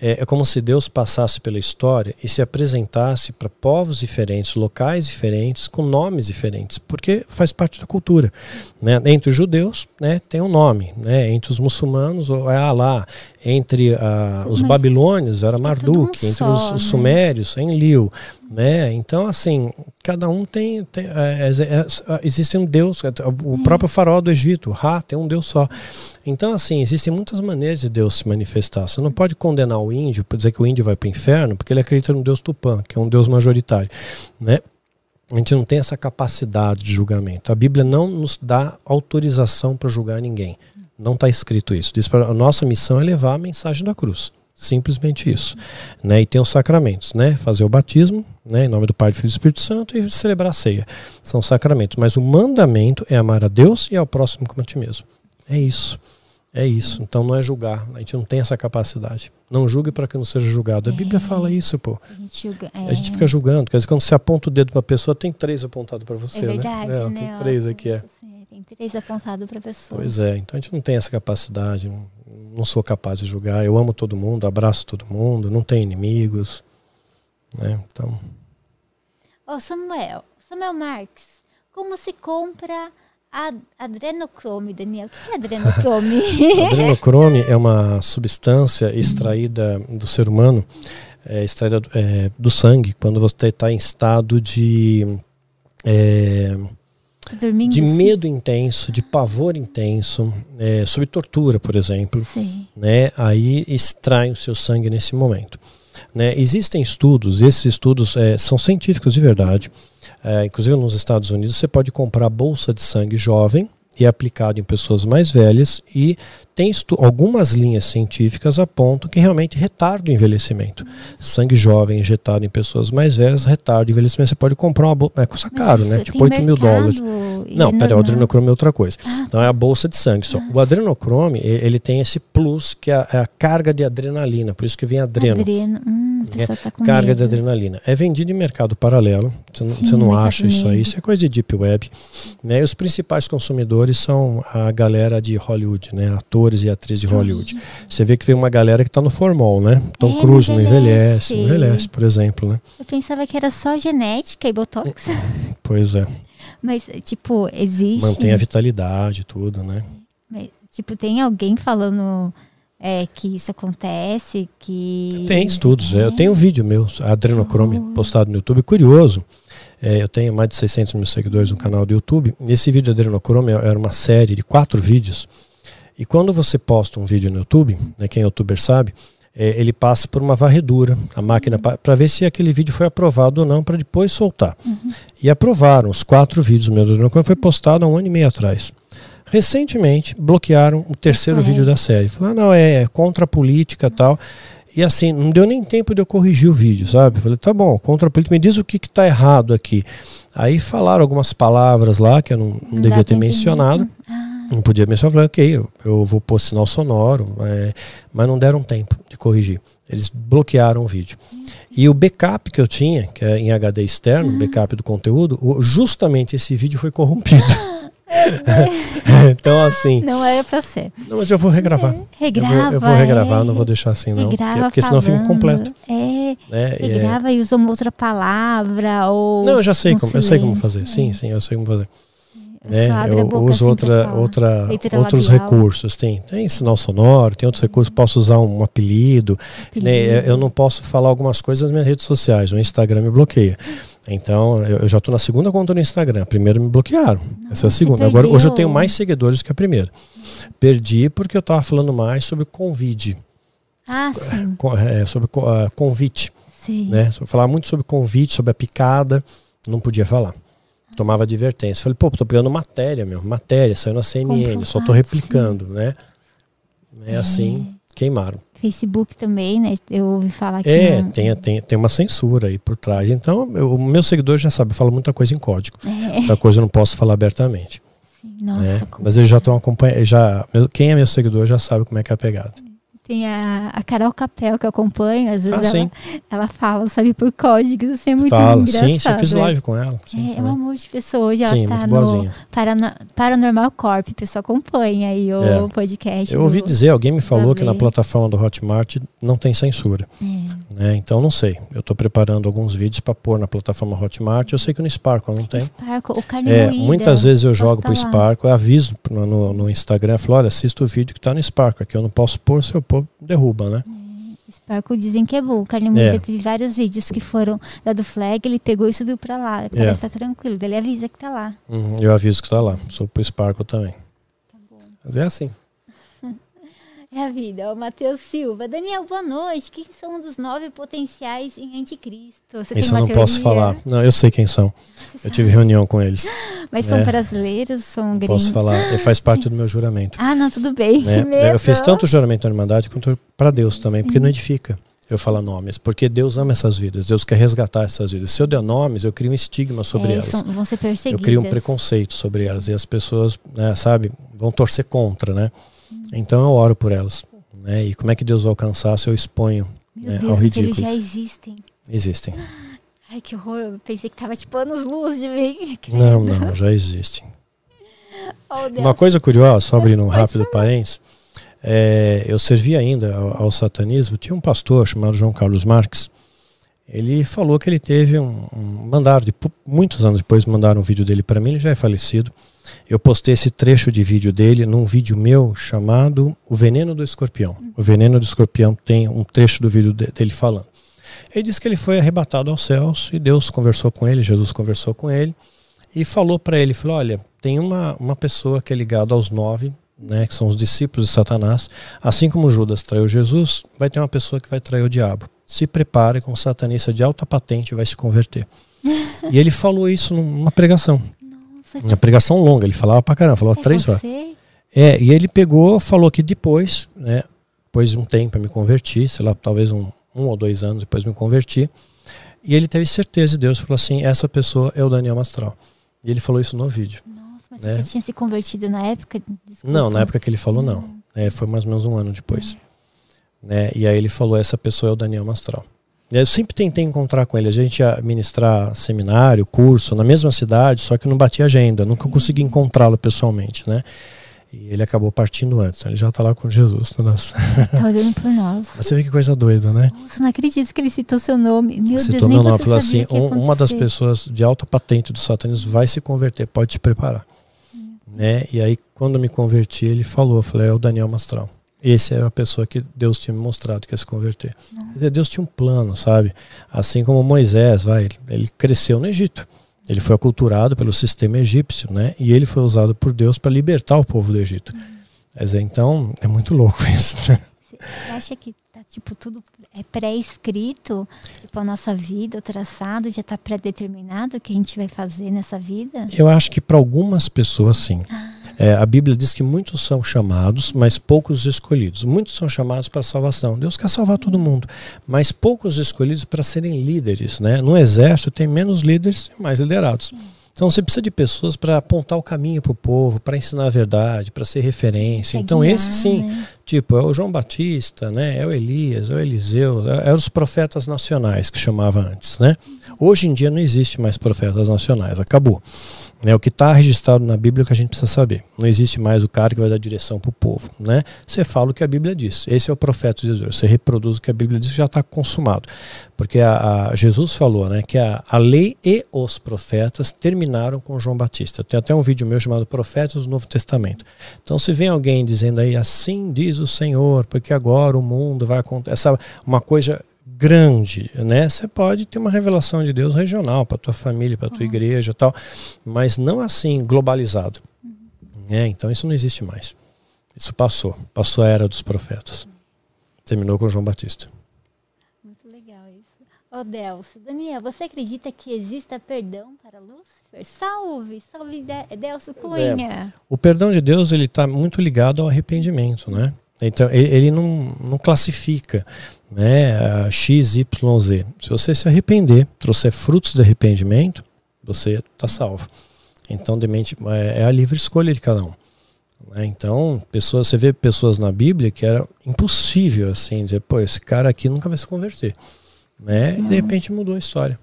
É, é, como se Deus passasse pela história e se apresentasse para povos diferentes, locais diferentes, com nomes diferentes, porque faz parte da cultura. Né? Entre os judeus né, tem um nome, né? entre os muçulmanos é Alá, entre uh, os babilônios era Marduk, um entre só, os, os, né? sumérios é Enlil. Né? Então, assim, cada um tem. tem é, é, é, existe um Deus, o próprio faraó do Egito, Ra, tem um Deus só. Então, assim, existem muitas maneiras de Deus se manifestar. Você não pode condenar o índio para dizer que o índio vai para o inferno, porque ele acredita no Deus Tupã, que é um Deus majoritário. Né? A gente não tem essa capacidade de julgamento. A Bíblia não nos dá autorização para julgar ninguém. Não está escrito isso. Diz para a nossa missão é levar a mensagem da cruz. Simplesmente isso. Né? E tem os sacramentos, né? Fazer o batismo, né? em nome do Pai, do Filho e do Espírito Santo, e celebrar a ceia. São sacramentos. Mas o mandamento é amar a Deus e ao próximo como a ti mesmo. É isso. É isso. Então não é julgar. A gente não tem essa capacidade. Não julgue para que não seja julgado. A é. Bíblia fala isso, pô. A gente, julga, é. a gente fica julgando. Quer dizer, quando você aponta o dedo para uma pessoa, tem três apontados para você. É né? verdade, né? né? Tem três aqui, é. Tem três apontados para a pessoa. Pois é. Então a gente não tem essa capacidade. Não sou capaz de julgar. Eu amo todo mundo, abraço todo mundo, não tenho inimigos. Né? Então. Oh, Samuel, Samuel Marques, como se compra adrenocrome, Daniel. O que é adrenocrome? <laughs> adrenocrome é uma substância extraída do ser humano, é, extraída é, do sangue, quando você está em estado de. É, de medo intenso, de pavor intenso, é, sob tortura, por exemplo, Sim. né? Aí extrai o seu sangue nesse momento. Né? Existem estudos, esses estudos é, são científicos de verdade. É, inclusive nos Estados Unidos você pode comprar bolsa de sangue jovem e é aplicado em pessoas mais velhas e tem algumas linhas científicas apontam que realmente retarda o envelhecimento. Sangue jovem injetado em pessoas mais velhas retarda o envelhecimento. Você pode comprar uma bolsa, é custa caro, né? Tipo 8 mil dólares. Não, peraí, o adrenocrome é outra coisa. Ah, então é a bolsa de sangue só. Ah, o adrenocrome, ele tem esse plus que é a, é a, carga de adrenalina, por isso que vem adreno. Adreno. Hum, é, tá carga medo. de adrenalina. É vendido em mercado paralelo. Você não, Sim, você não acha isso aí. Isso é coisa de deep web. Né? E os principais consumidores são a galera de Hollywood, né? Atores e atrizes de Hollywood. Você vê que vem uma galera que está no formal, né? Tom é, Cruise não envelhece, não envelhece, por exemplo, né? Eu pensava que era só genética e botox. Pois é. Mas, tipo, existe. Mantém a vitalidade, tudo, né? Mas, tipo, tem alguém falando é, que isso acontece, que... Tem estudos, é. eu tenho um vídeo meu, adrenocrome, oh. postado no YouTube, curioso. É, eu tenho mais de 600 mil seguidores no canal do YouTube. Esse vídeo de adrenocrome era uma série de quatro vídeos e quando você posta um vídeo no YouTube, né, quem é youtuber sabe, é, ele passa por uma varredura, a máquina, para ver se aquele vídeo foi aprovado ou não, para depois soltar. Uhum. E aprovaram os quatro vídeos do meu quando foi postado há um ano e meio atrás. Recentemente, bloquearam o terceiro vídeo da série. Falaram, não, é, é contra a política tal. E assim, não deu nem tempo de eu corrigir o vídeo, sabe? Falei, tá bom, contra a política, me diz o que está errado aqui. Aí falaram algumas palavras lá que eu não, não, não devia ter mencionado. Ah. Não podia mencionar, falei, ok, eu, eu vou pôr sinal sonoro, é, mas não deram tempo de corrigir. Eles bloquearam o vídeo. E o backup que eu tinha, que é em HD externo, uhum. backup do conteúdo, justamente esse vídeo foi corrompido. <laughs> <laughs> então, assim. Não era pra ser. Não, mas eu vou regravar. Regrava. Eu vou, eu vou regravar, é. não vou deixar assim, não. Regrava porque, porque senão fica incompleto. É. Né? Regrava é... e usou uma outra palavra. Ou não, eu já sei como, eu sei como fazer. Sim, sim, eu sei como fazer né? Eu uso outra, outra, outros recursos. Tem, tem sinal sonoro, tem outros recursos. Posso usar um apelido. Né? Eu não posso falar algumas coisas nas minhas redes sociais. O Instagram me bloqueia. Então, eu, já estou na segunda conta no Instagram. A primeira me bloquearam. Não, Essa é a segunda. Agora, hoje eu tenho mais seguidores que a primeira. Perdi porque eu estava falando mais sobre convite. Ah, sim. É, sobre uh, convite. Sim. Né? Falar muito sobre convite, sobre a picada. Não podia falar tomava advertência. Falei, pô, tô pegando matéria, meu, matéria, saiu na CNN, só tô replicando, né? É, é assim, queimaram. Facebook também, né? Eu ouvi falar que. É, não... tem, tem, tem uma censura aí por trás. Então, o meu seguidor já sabe, eu falo muita coisa em código. É. Muita coisa eu não posso falar abertamente. Nossa, né? Mas eles já estão acompanhando. Já, quem é meu seguidor já sabe como é que é a pegada. Tem a, a Carol Capel que eu acompanho, às vezes ah, ela, ela fala, sabe, por códigos, assim, é muito fala. engraçado. Sim, já fiz live com ela. Sim, é, é um amor de pessoa. Hoje sim, ela tá no Parano, Paranormal Corp, a pessoa acompanha aí o é. podcast. Eu do, ouvi dizer, alguém me falou que na plataforma do Hotmart não tem censura. É. Né? Então não sei. Eu estou preparando alguns vídeos para pôr na plataforma Hotmart. Eu sei que no Sparkle não tem. Sparkle, o carne é, Muitas vezes eu jogo para o Sparkle, eu aviso no, no, no Instagram, falo, olha, assista o vídeo que está no Sparkle, que eu não posso pôr se eu pôr derruba, né? É, Sparkle dizem que é bom. O Carne Moída é. teve vários vídeos que foram da do flag, ele pegou e subiu pra lá. Parece é. estar tá tranquilo. Ele avisa que tá lá. Uhum, eu aviso que tá lá. Sou pro Sparkle também. Tá bom. Mas é assim. É a vida. O Matheus Silva. Daniel, boa noite. Quem são um dos nove potenciais em anticristo? Você Isso eu não teoria? posso falar. Não, eu sei quem são. Você eu sabe? tive reunião com eles. <gasps> Mas são é. brasileiros, são gringos? Posso falar, faz parte do meu juramento. <laughs> Ah, não, tudo bem. <laughs> É, eu fiz tanto juramento na Irmandade quanto para Deus também, porque não edifica eu falar nomes, porque Deus ama essas vidas, Deus quer resgatar essas vidas. Se eu der nomes, eu crio um estigma sobre é, elas. São, vão ser perseguidas. Eu crio um preconceito sobre elas e as pessoas, né, sabe, vão torcer contra, né? Então eu oro por elas, né? E como é que Deus vai alcançar se eu exponho né, Deus, ao ridículo? Eles já existem. Existem. Ai, que horror! Eu pensei que tava tipo anos luz de mim. <laughs> Não, não, já existem. Oh, Uma coisa curiosa, só abrindo um rápido parênteses é, eu servi ainda ao, ao, satanismo, tinha um pastor chamado João Carlos Marques, ele falou que ele teve um, um mandaram, de, muitos anos depois mandaram um vídeo dele para mim, ele já é falecido, eu postei esse trecho de vídeo dele num vídeo meu chamado O Veneno do Escorpião. O Veneno do Escorpião tem um trecho do vídeo dele falando. Ele disse que ele foi arrebatado aos céus e Deus conversou com ele, Jesus conversou com ele e falou para ele, falou, olha, tem uma, uma pessoa que é ligada aos nove né, que são os discípulos de Satanás, assim como Judas traiu Jesus, vai ter uma pessoa que vai trair o diabo. Se prepare com um satanista de alta patente vai se converter. e ele falou isso numa pregação. Nossa, uma pregação longa, ele falava pra caramba, falava é três horas. É, e ele pegou, falou que depois, né, depois de um tempo eu me converti, sei lá, talvez um, um ou dois anos depois me converti, e ele teve certeza, Deus falou assim, essa pessoa é o Daniel Mastral. E ele falou isso no vídeo. Mas né? você tinha se convertido na época? Desculpa. Não, na época que ele falou, não. Hum. É, foi mais ou menos um ano depois. Hum. Né? E aí ele falou: essa pessoa é o Daniel Mastral. Eu sempre tentei encontrar com ele. A gente ia ministrar seminário, curso, na mesma cidade, só que não batia agenda. Nunca consegui encontrá-lo pessoalmente, né? E ele acabou partindo antes. Ele já está lá com Jesus. Tá nossa. Tá olhando por nós. Você vê que coisa doida, né? Nossa, não acredito que ele citou seu nome. Meu citou Deus, meu nome. Falou assim: um, uma das pessoas de alta patente do satanismo vai se converter. Pode te preparar. Né? E aí, quando me converti, ele falou, eu falei, é o Daniel Mastral. Esse era a pessoa que Deus tinha me mostrado que ia se converter. Dizer, Deus tinha um plano, sabe? Assim como Moisés, vai, ele cresceu no Egito. Ele foi aculturado pelo sistema egípcio, né? E ele foi usado por Deus para libertar o povo do Egito. Uhum. então, é muito louco <laughs> isso. Né? Você acha que tá, tipo, tudo é pré-escrito? Tipo, a nossa vida, o traçado já está pré-determinado o que a gente vai fazer nessa vida? Eu acho que para algumas pessoas, sim. Ah. É, a Bíblia diz que muitos são chamados, mas poucos escolhidos. Muitos são chamados para salvação. Deus quer salvar todo mundo, mas poucos escolhidos para serem líderes. Né? No exército tem menos líderes e mais liderados. Então você precisa de pessoas para apontar o caminho para o povo, para ensinar a verdade, para ser referência. É então guiar, esse sim, né? tipo, é o João Batista, né? É o Elias, é o Eliseu, é, é os profetas nacionais que chamava antes, né? Hoje em dia não existe mais profetas nacionais, acabou. É o que está registrado na Bíblia é que a gente precisa saber. Não existe mais o cara que vai dar direção para o povo. Né? Você fala o que a Bíblia diz. Esse é o profeta Jesus. Você reproduz o que a Bíblia diz já está consumado. Porque a, a, Jesus falou né, que a, a lei e os profetas terminaram com João Batista. Tem até um vídeo meu chamado Profetas do Novo Testamento. Então, se vem alguém dizendo aí, assim diz o Senhor, porque agora o mundo vai acontecer. Uma coisa grande, né? Você pode ter uma revelação de Deus regional para tua família, para tua uhum. igreja, tal, mas não assim globalizado. Uhum. É, então isso não existe mais. Isso passou, passou a era dos profetas. Terminou com João Batista. Muito legal isso. Ô oh, Delcio, Daniel, você acredita que exista perdão para Lúcifer? Salve, salve Delcio Cunha. É. O perdão de Deus ele está muito ligado ao arrependimento, né? Então ele não, não classifica né, X, Y, Z. Se você se arrepender, trouxer frutos de arrependimento, você está salvo. Então, demente, é, é a livre escolha de cada um. Né? Então, pessoas, você vê pessoas na Bíblia que era impossível assim dizer, pô, esse cara aqui nunca vai se converter. Né? E de repente mudou a história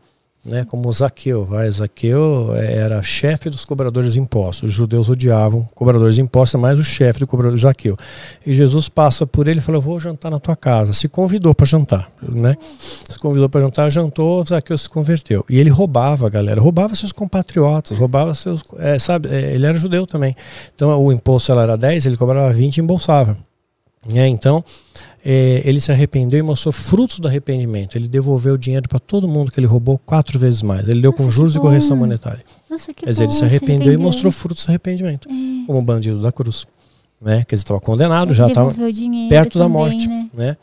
né, como Zaqueu. Vai, Zaqueu era chefe dos cobradores de impostos. Os judeus odiavam cobradores de impostos, mais o chefe do cobrador Zaqueu. E Jesus passa por ele e fala: vou jantar na tua casa. Se convidou para jantar. Né? Se convidou para jantar, jantou, Zaqueu se converteu. E ele roubava, galera, roubava seus compatriotas, roubava seus. É, sabe, é, ele era judeu também. Então o imposto era 10, ele cobrava 20 e embolsava. É, então, é, ele se arrependeu e mostrou frutos do arrependimento. Ele devolveu o dinheiro para todo mundo que ele roubou quatro vezes mais. Ele deu Nossa, com juros e correção monetária. Nossa, que Quer dizer, ele se arrependeu e mostrou frutos do arrependimento, é. como bandido da cruz. Né? Quer dizer, estava condenado, ele já estava perto também, da morte. Né? né?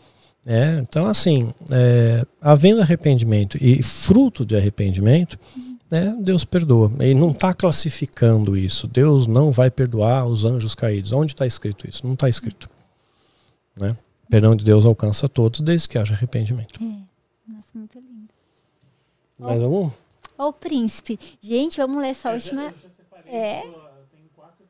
É, então, assim, é, havendo arrependimento e fruto de arrependimento, uhum. né, Deus perdoa. Ele não está classificando isso. Deus não vai perdoar os anjos caídos. Onde está escrito isso? Não está escrito. Né? Perdão de Deus alcança todos, desde que haja arrependimento. É. Nossa, muito lindo. Mais algum? Ó, o príncipe. Gente, vamos ler essa última. É.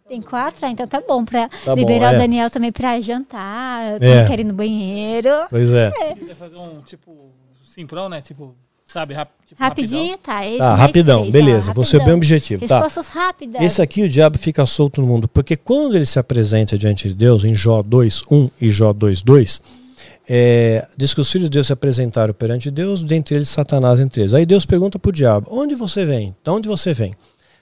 Tem quatro? Ah, então tá bom pra Tá bom, liberar é. o Daniel também pra jantar. É. É. Quer ir no banheiro. Pois é. Quiser fazer um tipo simprão, né? Tipo, sabe, rap, tipo, Rapidinho, tá. Esse Tá, rapidão, três, beleza. ó, Vou ser bem rapidão. objetivo. Tá. Respostas rápidas. Esse aqui o diabo fica solto no mundo, porque quando ele se apresenta diante de Deus, em Jó 2:1 e Jó 2:2, é, diz que os filhos de Deus se apresentaram perante Deus, dentre eles Satanás entre eles. Aí Deus pergunta para o diabo: onde você vem? De onde você vem?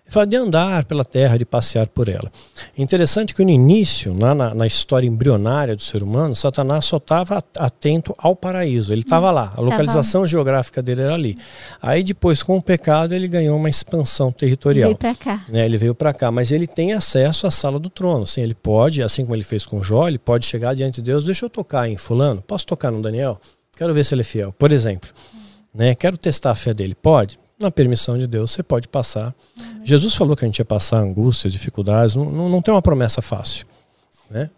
Ele fala de andar pela terra, de passear por ela. Interessante que no início, lá na, na história embrionária do ser humano, Satanás só estava atento ao paraíso. Ele estava lá, a localização geográfica dele era ali. Aí depois, com o pecado, ele ganhou uma expansão territorial Veio pra cá. né, ele veio para cá, mas ele tem acesso à sala do trono. Assim, ele pode, assim como ele fez com Jó, ele pode chegar diante de Deus. Deixa eu tocar em fulano. Posso tocar no Daniel? Quero ver se ele é fiel. Por exemplo, né? Quero testar a fé dele. Pode. Na permissão de Deus, você pode passar. Jesus falou que a gente ia passar angústias, dificuldades. Não, não, não tem uma promessa fácil, né?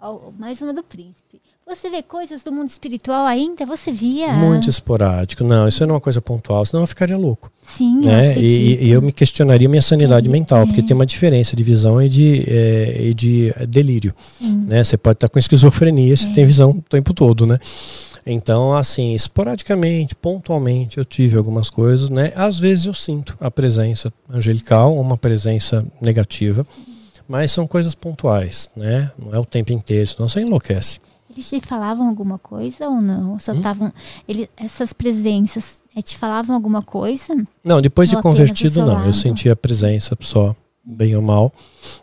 Ó, mais uma do príncipe. Você vê coisas do mundo espiritual ainda? Você via? Muito esporádico. Não, isso não é uma coisa pontual, senão eu ficaria louco. Sim, eu né? acredito. E, e eu me questionaria minha sanidade É, mental, porque é. tem uma diferença de visão e de, é, e de delírio. Sim. Né? Você pode estar com esquizofrenia, você É. tem visão o tempo todo, né? Então, assim, esporadicamente, pontualmente, eu tive algumas coisas, né? Às vezes eu sinto a presença angelical, uma presença negativa, mas são coisas pontuais, né? Não é o tempo inteiro, senão você enlouquece. Eles te falavam alguma coisa ou não? Só Hum? estavam. Ele, essas presenças eh, te falavam alguma coisa? Não, depois de convertido, não. lado? Eu sentia a presença só, bem ou mal,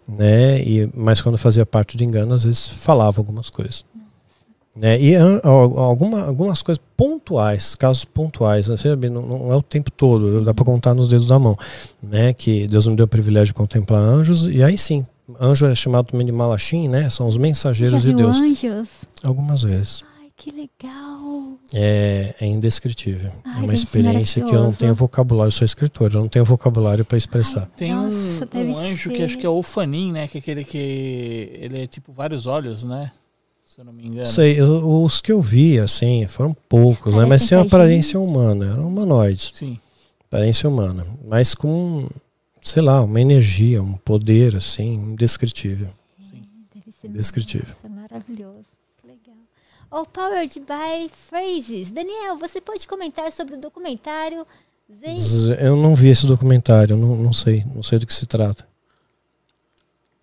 né? E, mas quando fazia parte do engano, às vezes falava algumas coisas. Né? E al- alguma, algumas coisas pontuais, casos pontuais, né? Sabe? Não, não é o tempo todo, dá para contar nos dedos da mão. Né? Que Deus me deu o privilégio de contemplar anjos, e aí sim, anjo é chamado também de malachim, né? São os Já mensageiros de viu Deus. anjos? Algumas vezes. Ai, que legal. É, é indescritível. Ai, é uma experiência que eu não tenho vocabulário, eu sou escritor, eu não tenho vocabulário para expressar. Tem Nossa, um, um anjo que ser. acho que é o Fanin, né? Que é aquele que. Ele é tipo vários olhos, né? Se eu não me engano. Sei, eu- os que eu vi, assim, foram poucos, né? Mas Parecem tem uma a aparência humana, eram humanoides, Sim. aparência humana, mas com, sei lá, uma energia, um poder, assim, indescritível. Deve ser Indescritível. maravilhoso. Que legal. Oh, Powered by Phrases. Daniel, você pode comentar sobre o documentário Zen Eu não vi esse documentário, não, não sei, não sei do que se trata.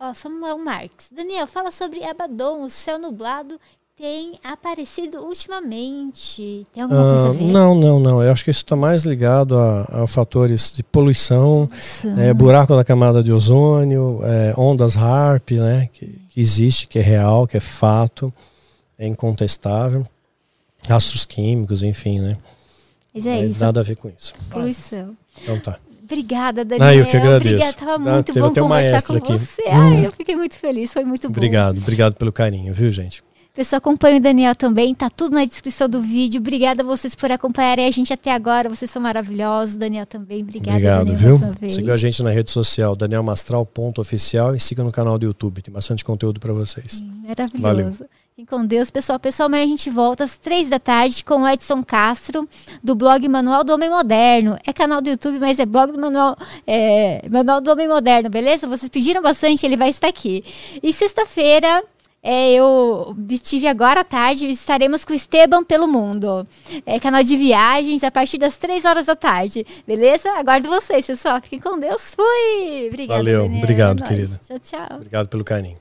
Ó, Samuel Marques. Daniel, fala sobre Abaddon, o céu nublado tem aparecido ultimamente. Tem alguma coisa Ah, a ver? não, não, não. Eu acho que isso está mais ligado a, a fatores de poluição, é, buraco da camada de ozônio, é, ondas HARP, né, que, que existe, que é real, que é fato, é incontestável, rastros químicos, enfim, né? Mas é Mas isso, nada a ver com isso. poluição. Então tá. Obrigada, Daniel. Ah, eu que agradeço. Obrigada, tava Ah, muito teve bom conversar com aqui. você. Hum. Ai, eu fiquei muito feliz, foi muito bom. Obrigado, obrigado pelo carinho, viu, gente? Pessoal, acompanha o Daniel também, tá tudo na descrição do vídeo. Obrigada a vocês por acompanharem a gente até agora. Vocês são maravilhosos. Daniel também. Obrigada, Obrigado, Daniel, viu? Siga a gente na rede social, danielmastral.oficial e siga no canal do YouTube. Tem bastante conteúdo para vocês. Maravilhoso. Valeu. Fiquem com Deus, pessoal. Pessoal, amanhã a gente volta às três da tarde com o Edson Castro, do blog Manual do Homem Moderno. É canal do YouTube, mas é blog do Manual, é, Manual do Homem Moderno, beleza? Vocês pediram bastante, ele vai estar aqui. E sexta-feira. é, eu estive agora à tarde, estaremos com o Esteban pelo Mundo. É, canal de viagens a partir das três horas da tarde. Beleza? Aguardo vocês, pessoal. Fiquem com Deus. Fui! Obrigada, Valeu, Daniel. obrigado, É querida. Tchau, tchau. Obrigado pelo carinho.